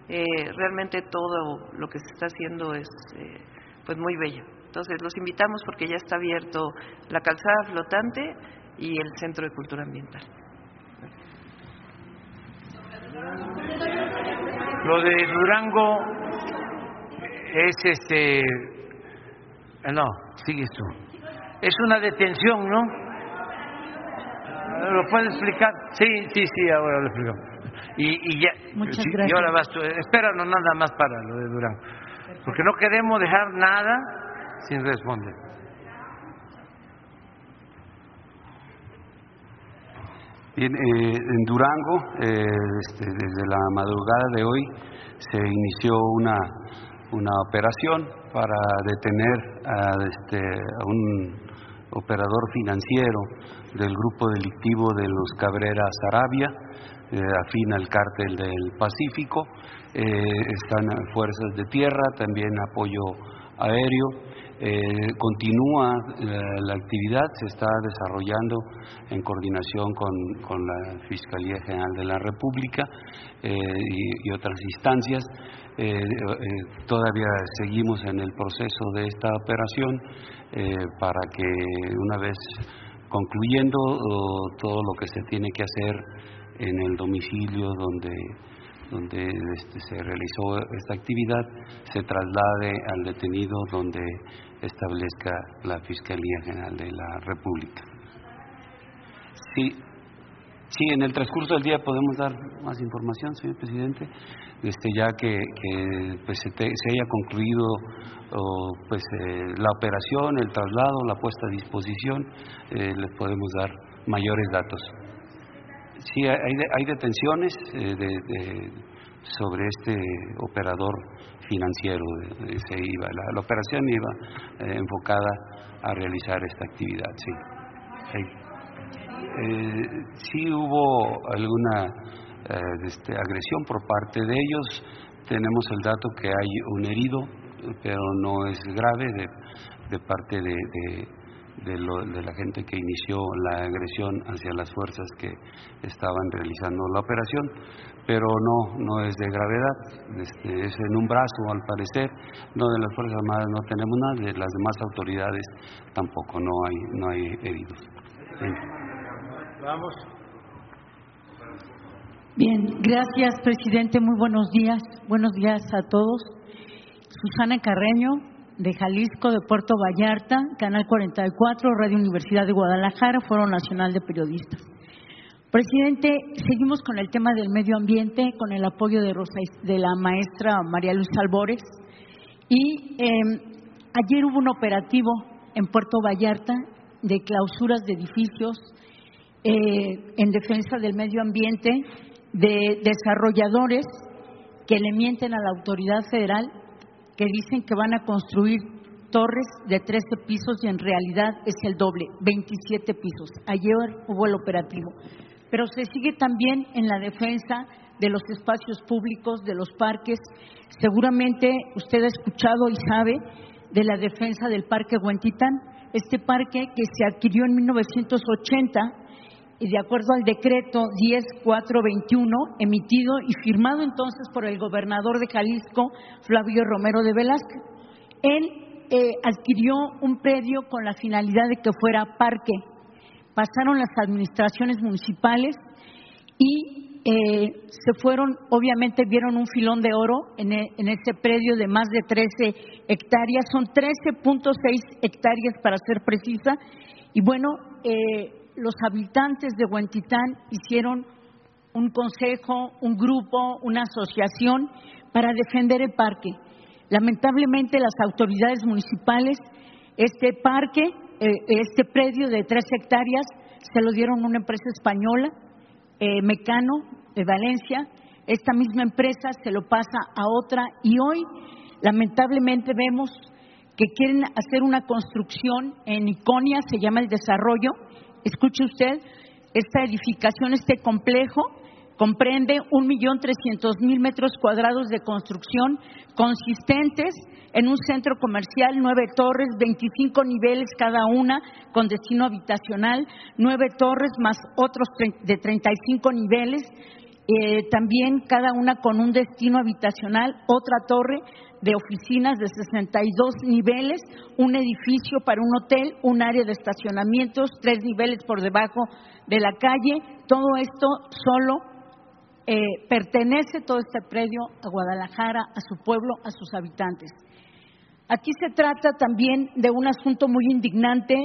eh, realmente todo lo que se está haciendo es eh, pues muy bello. Entonces los invitamos porque ya está abierto la calzada flotante y el Centro de Cultura Ambiental. Lo de Durango es este. eh, No, sigues tú. Es una detención, ¿no? ¿Lo puedes explicar? Sí, sí, sí, ahora lo explico. Y, y ya. Muchas sí, gracias. Y ahora vas tú. Espéranos nada más para lo de Durango. Porque no queremos dejar nada sin responder. Bien, eh, en Durango, eh, este, desde la madrugada de hoy, se inició una, una operación para detener a, este, a un operador financiero del grupo delictivo de los Cabrera Sarabia, eh, afín al cártel del Pacífico. Eh, están fuerzas de tierra, también apoyo aéreo. Eh, continúa eh, la actividad, se está desarrollando en coordinación con, con la Fiscalía General de la República y otras instancias. Eh, eh, todavía seguimos en el proceso de esta operación eh, para que una vez concluyendo todo lo que se tiene que hacer en el domicilio donde donde este, se realizó esta actividad se traslade al detenido donde establezca la Fiscalía General de la República. Sí, sí, en el transcurso del día podemos dar más información, señor presidente, este, ya que, que, pues, se, te- se haya concluido pues, eh, la operación, el traslado, la puesta a disposición, eh, les podemos dar mayores datos. Sí, hay, hay de- hay detenciones eh, de, sobre este operador financiero. se iba, la, la operación iba enfocada a realizar esta actividad, sí. Sí, sí hubo alguna eh, este, agresión por parte de ellos. Tenemos el dato que hay un herido, pero no es grave de, parte de, de- la gente que inició la agresión hacia las fuerzas que estaban realizando la operación, pero no, no es de gravedad, este, es en un brazo al parecer, no de las Fuerzas Armadas no tenemos nada, de las demás autoridades tampoco, no hay, no hay heridos. Vamos. Bien, gracias, presidente. Muy buenos días. Buenos días a todos. Susana Carreño, de Jalisco, de Puerto Vallarta, Canal 44, Radio Universidad de Guadalajara, Foro Nacional de Periodistas. Presidente, seguimos con el tema del medio ambiente, con el apoyo de, Rosa, de la maestra María Luisa Albores. Y eh, ayer hubo un operativo en Puerto Vallarta de clausuras de edificios eh, en defensa del medio ambiente de desarrolladores que le mienten a la autoridad federal, que dicen que van a construir torres de 13 pisos y en realidad es el doble, 27 pisos. Ayer hubo el operativo. Pero se sigue también en la defensa de los espacios públicos, de los parques. Seguramente usted ha escuchado y sabe de la defensa del Parque Huentitán, este parque que se adquirió en 1980 y de acuerdo al decreto 10421 emitido y firmado entonces por el gobernador de Jalisco, Flavio Romero de Velázquez, él eh, adquirió un predio con la finalidad de que fuera parque. Pasaron las administraciones municipales y eh, se fueron, obviamente vieron un filón de oro en, e- en ese predio de más de 13 hectáreas, son 13.6 hectáreas para ser precisa, y bueno, eh, los habitantes de Huentitán hicieron un consejo, un grupo, una asociación para defender el parque. Lamentablemente las autoridades municipales, este parque, eh, este predio de tres hectáreas, se lo dieron a una empresa española, eh, Mecano, de Valencia. Esta misma empresa se lo pasa a otra y hoy, lamentablemente, vemos que quieren hacer una construcción en Iconia, se llama el desarrollo. Escuche usted, esta edificación, este complejo, comprende un millón trescientos mil metros cuadrados de construcción consistentes en un centro comercial, nueve torres, 25 niveles cada una con destino habitacional, nueve torres más otros de 35 niveles eh, también cada una con un destino habitacional, otra torre de oficinas de 62 niveles, un edificio para un hotel, un área de estacionamientos, tres niveles por debajo de la calle. Todo esto solo eh, pertenece, todo este predio, a Guadalajara, a su pueblo, a sus habitantes. Aquí se trata también de un asunto muy indignante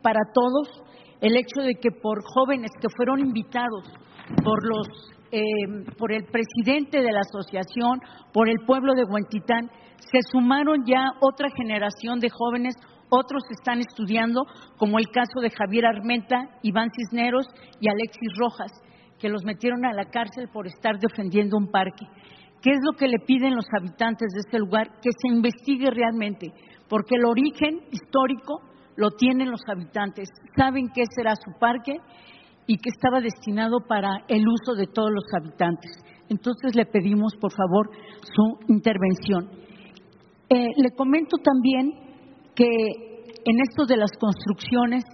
para todos, el hecho de que por jóvenes que fueron invitados por los eh, por el presidente de la asociación, por el pueblo de Huentitán, se sumaron ya otra generación de jóvenes, otros están estudiando, como el caso de Javier Armenta, Iván Cisneros y Alexis Rojas, que los metieron a la cárcel por estar defendiendo un parque. ¿Qué es lo que le piden los habitantes de este lugar? Que se investigue realmente, porque el origen histórico lo tienen los habitantes, saben qué será su parque y que estaba destinado para el uso de todos los habitantes. Entonces le pedimos, por favor, su intervención. Eh, le comento también que en esto de las construcciones,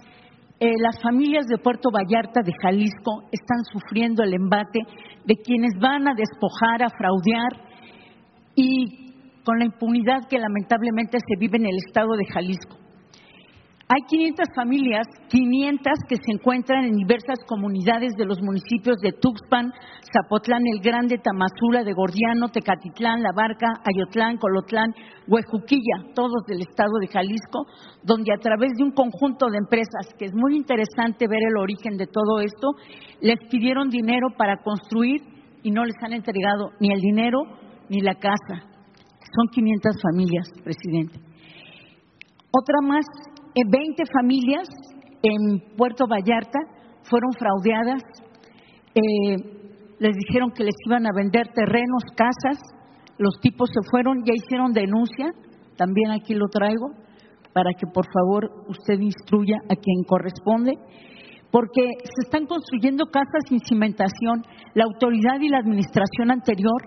eh, las familias de Puerto Vallarta de Jalisco están sufriendo el embate de quienes van a despojar, a fraudear y con la impunidad que lamentablemente se vive en el estado de Jalisco. Hay 500 familias, 500 que se encuentran en diversas comunidades de los municipios de Tuxpan, Zapotlán el Grande, Tamazula, de Gordiano, Tecatitlán, La Barca, Ayotlán, Colotlán, Huejuquilla, todos del estado de Jalisco, donde a través de un conjunto de empresas, que es muy interesante ver el origen de todo esto, les pidieron dinero para construir y no les han entregado ni el dinero ni la casa. Son 500 familias, presidente. Otra más 20 familias en Puerto Vallarta fueron fraudeadas. Eh, les dijeron que les iban a vender terrenos, casas. Los tipos se fueron, ya hicieron denuncia. También aquí lo traigo para que por favor usted instruya a quien corresponde. Porque se están construyendo casas sin cimentación. La autoridad y la administración anterior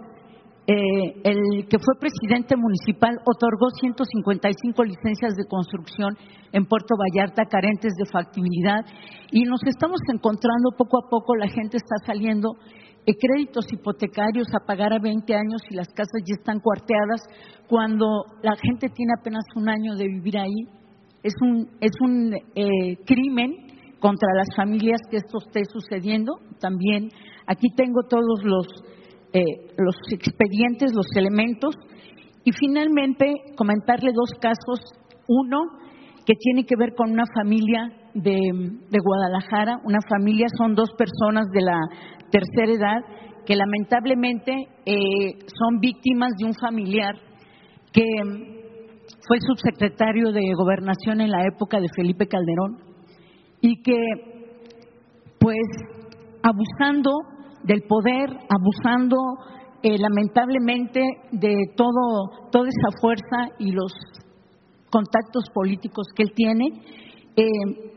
eh, el que fue presidente municipal otorgó 155 licencias de construcción en Puerto Vallarta carentes de factibilidad y nos estamos encontrando poco a poco, la gente está saliendo eh, créditos hipotecarios a pagar a 20 años y las casas ya están cuarteadas cuando la gente tiene apenas un año de vivir ahí. Es un, es un eh, crimen contra las familias que esto esté sucediendo. También aquí tengo todos los eh, los expedientes, los elementos. Y finalmente, comentarle dos casos. Uno, que tiene que ver con una familia de, Guadalajara. Una familia, son dos personas de la tercera edad que lamentablemente eh, son víctimas de un familiar que fue subsecretario de gobernación en la época de Felipe Calderón y que, pues, abusando del poder, abusando eh, lamentablemente de todo, toda esa fuerza y los contactos políticos que él tiene, eh,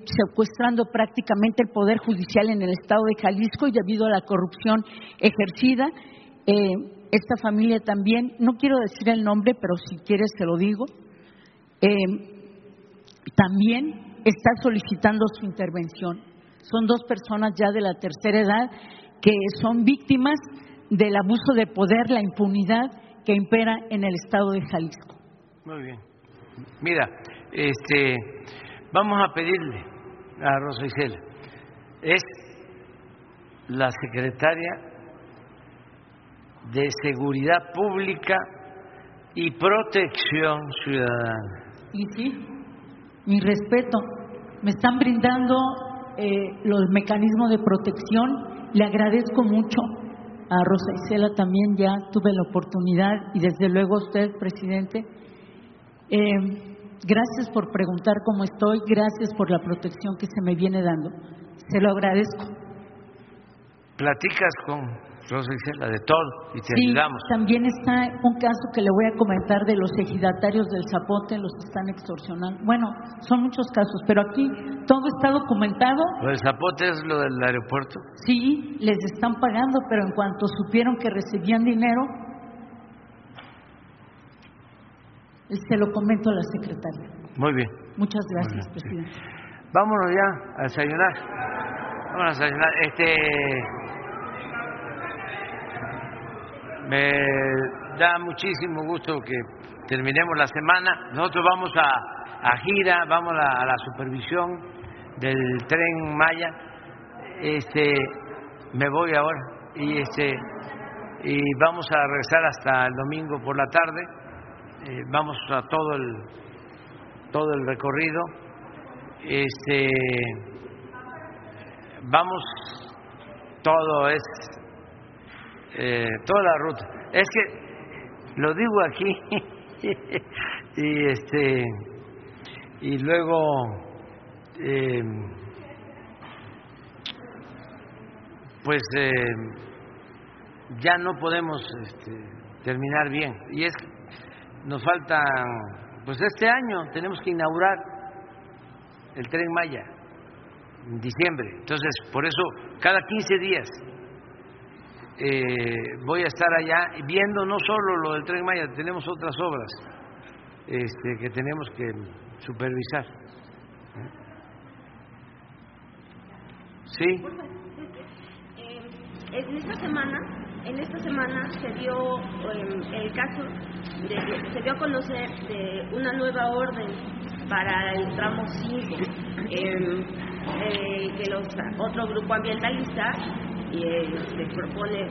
secuestrando prácticamente el poder judicial en el estado de Jalisco y debido a la corrupción ejercida. Eh, esta familia también, no quiero decir el nombre, pero si quieres te lo digo, también está solicitando su intervención. Son dos personas ya de la tercera edad que son víctimas del abuso de poder, la impunidad que impera en el estado de Jalisco. Muy bien. Mira, este, vamos a pedirle a Rosa Isela, es la secretaria de Seguridad Pública y Protección Ciudadana. Y sí, mi respeto, me están brindando eh, los mecanismos de protección le agradezco mucho a Rosa Isela también, ya tuve la oportunidad y desde luego a usted, presidente. Eh, gracias por preguntar cómo estoy, gracias por la protección que se me viene dando. Se lo agradezco. ¿Platicas con Rosa Isela de todo y te sí, ayudamos? También está un caso que le voy a comentar de los ejidatarios del Zapote, los que están extorsionando. Bueno, son muchos casos, pero aquí todo está documentado. ¿Lo del Zapote es lo del aeropuerto? Sí, les están pagando, pero en cuanto supieron que recibían dinero, se lo comento a la secretaria. Muy bien. Muchas gracias, presidente. Vámonos ya a desayunar. Vámonos a desayunar. Este. Me da muchísimo gusto que terminemos la semana. Nosotros vamos a, a gira, vamos a, la supervisión del tren Maya. Este, me voy ahora y este y vamos a regresar hasta el domingo por la tarde. Eh, vamos a todo el todo el recorrido. Este, vamos todo es eh, toda la ruta. Es que lo digo aquí y este y luego eh, pues eh, ya no podemos este, terminar bien y es nos falta pues este año tenemos que inaugurar el tren Maya en diciembre entonces por eso cada 15 días eh, voy a estar allá viendo no solo lo del tren Maya tenemos otras obras este, que tenemos que supervisar. Sí en esta semana, en esta semana se dio eh, el caso de se dio a conocer de una nueva orden para el tramo 5 eh, eh, que los, otro grupo ambientalista eh, les propone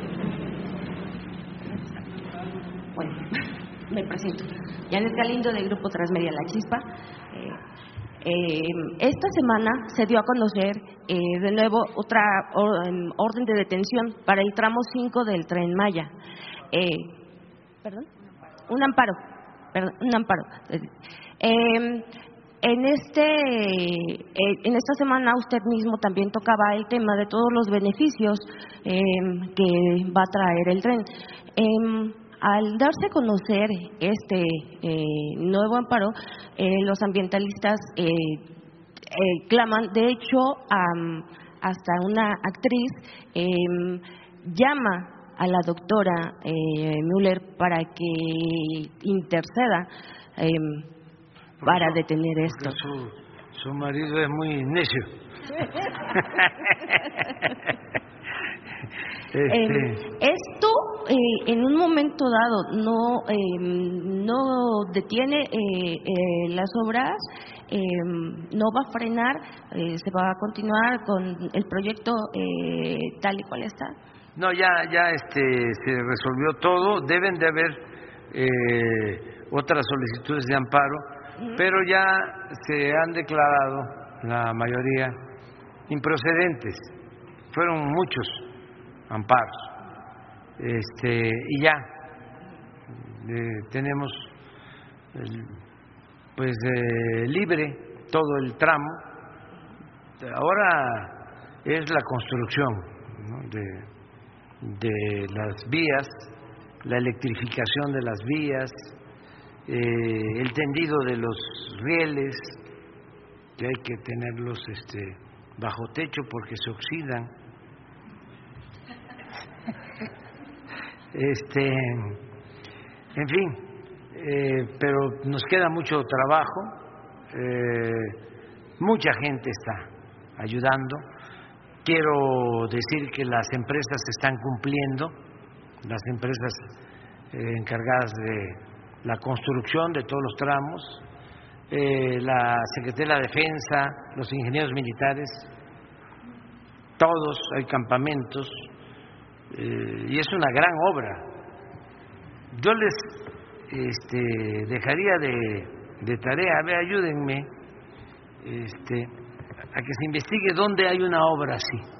bueno me presento Janet Galindo del grupo Transmedia La Chispa eh, eh, esta semana se dio a conocer eh, de nuevo otra em, orden de detención para el tramo 5 del tren Maya. Eh, ¿Perdón? Un amparo. Perdón, un amparo. Eh, en, este, eh, en esta semana usted mismo también tocaba el tema de todos los beneficios eh, que va a traer el tren. Em, al darse a conocer este eh, nuevo amparo, eh, los ambientalistas eh, eh, claman, de hecho, am, hasta una actriz em, llama a la doctora eh, Müller para que interceda em, para detener esto. su, su marido es muy necio Este, Eh, esto eh, en un momento dado no eh, no detiene eh, eh, las obras, eh, no va a frenar, eh, se va a continuar con el proyecto eh, tal y cual está. No, ya, ya este, se resolvió todo. Deben de haber eh, otras solicitudes de amparo, pero ya se han declarado la mayoría improcedentes. Fueron muchos amparos. Este, y ya eh, tenemos pues eh, libre todo el tramo. Ahora es la construcción de de las vías, la electrificación de las vías, eh, el tendido de los rieles, que hay que tenerlos este, bajo techo porque se oxidan. Este, en fin, eh, pero nos queda mucho trabajo, eh, mucha gente está ayudando. Quiero decir que las empresas están cumpliendo, las empresas eh, encargadas de la construcción de todos los tramos, eh, la Secretaría de la Defensa, los ingenieros militares, todos, hay campamentos, eh, y es una gran obra. Yo les este, dejaría de, tarea, a ver, ayúdenme, este, a que se investigue dónde hay una obra así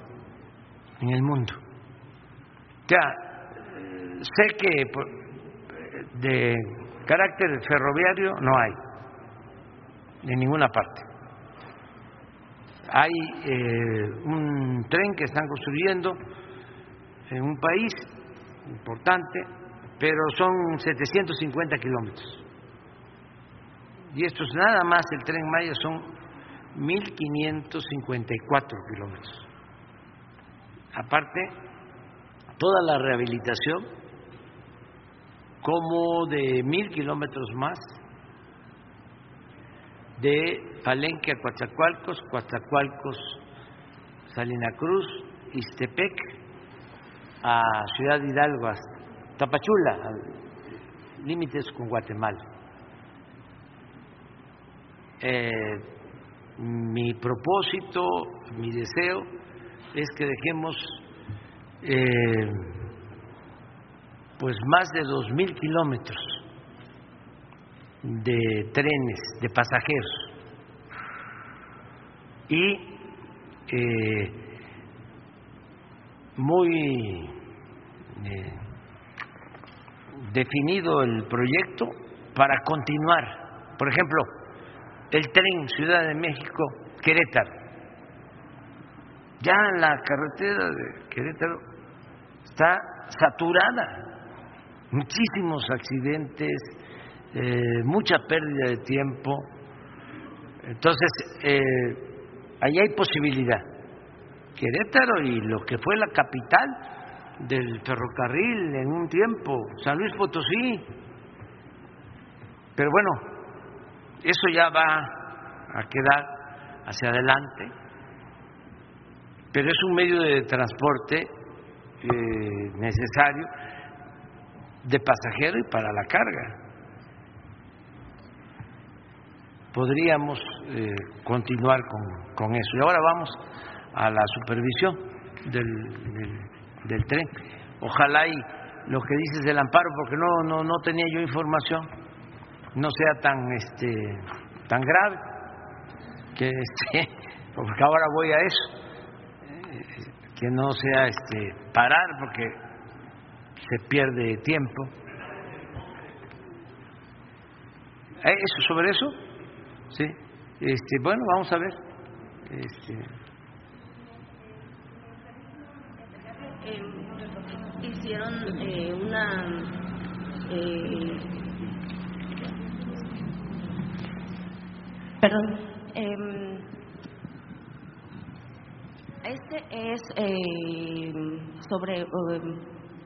en el mundo. Ya, eh, sé que de carácter ferroviario no hay, en ninguna parte. Hay eh, un tren que están construyendo en un país importante, pero son 750 kilómetros. Y esto es nada más, el tren Maya son 1.554 kilómetros. Aparte, toda la rehabilitación, como de mil kilómetros más, de Palenque a Coatzacoalcos, Coatzacoalcos, Salina Cruz, Istepec, a Ciudad Hidalgo, Tapachula, límites con Guatemala. Eh, mi propósito, mi deseo es que dejemos eh, pues más de dos mil kilómetros de trenes de pasajeros y eh, muy eh, definido el proyecto para continuar. Por ejemplo, el tren Ciudad de México Querétaro. Ya la carretera de Querétaro está saturada, muchísimos accidentes, eh, mucha pérdida de tiempo. Entonces, eh, ahí hay posibilidad. Querétaro y lo que fue la capital del ferrocarril en un tiempo, San Luis Potosí. Pero bueno, eso ya va a quedar hacia adelante, pero es un medio de transporte eh, necesario de pasajero y para la carga. Podríamos eh, continuar con, con, eso. Y ahora vamos a la supervisión del, del, del tren. Ojalá y lo que dices del amparo, porque no, no, no tenía yo información no sea tan este tan grave que este porque ahora voy a eso que no sea este parar porque se pierde tiempo. Eso sobre eso sí. Este bueno vamos a ver. Este. Eh, hicieron eh, una eh, Perdón. Eh, este es eh, sobre eh,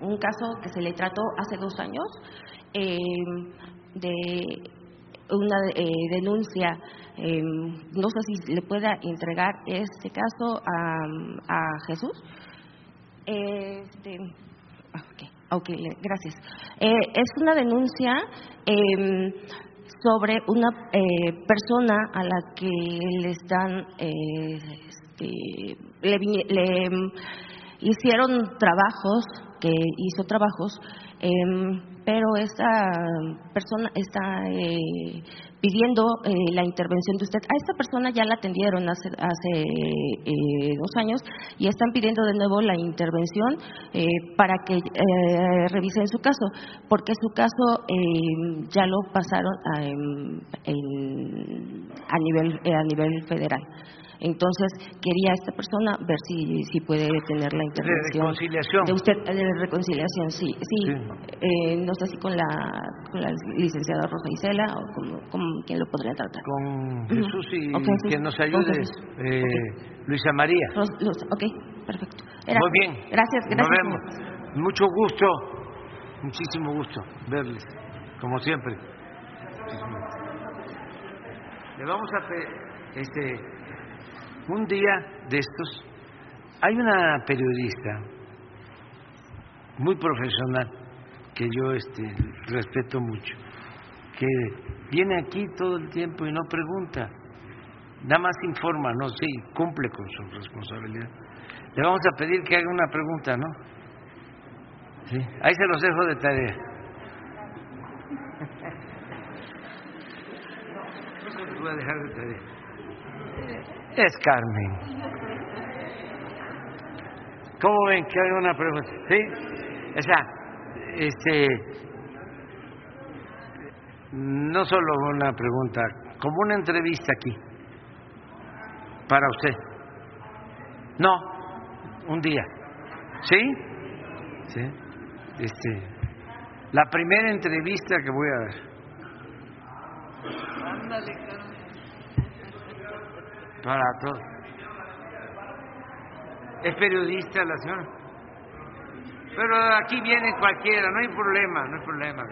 un caso que se le trató hace dos años de una denuncia. no sé si le pueda entregar este caso a, a Jesús. Este, okay, okay, gracias. es una denuncia sobre una eh, persona a la que le están eh, este, le, le, hicieron trabajos que hizo trabajos eh, pero esta persona está eh, pidiendo eh, la intervención de usted. A esta persona ya la atendieron hace, hace eh, dos años y están pidiendo de nuevo la intervención eh, para que eh, revisen su caso, porque su caso eh, ya lo pasaron a, en, en, a, nivel, a nivel federal. Entonces, quería esta persona ver si, si puede tener la intervención. De reconciliación. De usted, de reconciliación, sí. sí. sí. Eh, no sé si con la, con la licenciada Rosa Isela o con, con quién lo podría tratar. Con Jesús y okay, que nos ayude eh, okay. Luisa María. Ros, Luz, ok, perfecto. Era, Muy bien. Gracias, gracias. Nos vemos. Mucho gusto, muchísimo gusto verles, como siempre. Le vamos a este un día de estos, hay una periodista muy profesional que yo este, respeto mucho, que viene aquí todo el tiempo y no pregunta, nada más informa, no, sí, cumple con su responsabilidad. Le vamos a pedir que haga una pregunta, ¿no? Sí, ahí se los dejo de tarea. No voy a dejar de tarea es Carmen. ¿Cómo ven que hay una pregunta? ¿Sí? O sea, este, no solo una pregunta, como una entrevista aquí, para usted. No, un día. ¿Sí? Sí. Este, la primera entrevista que voy a dar. Ándale, para todos. Es periodista la señora. Pero aquí viene cualquiera, no hay problema, no hay problema.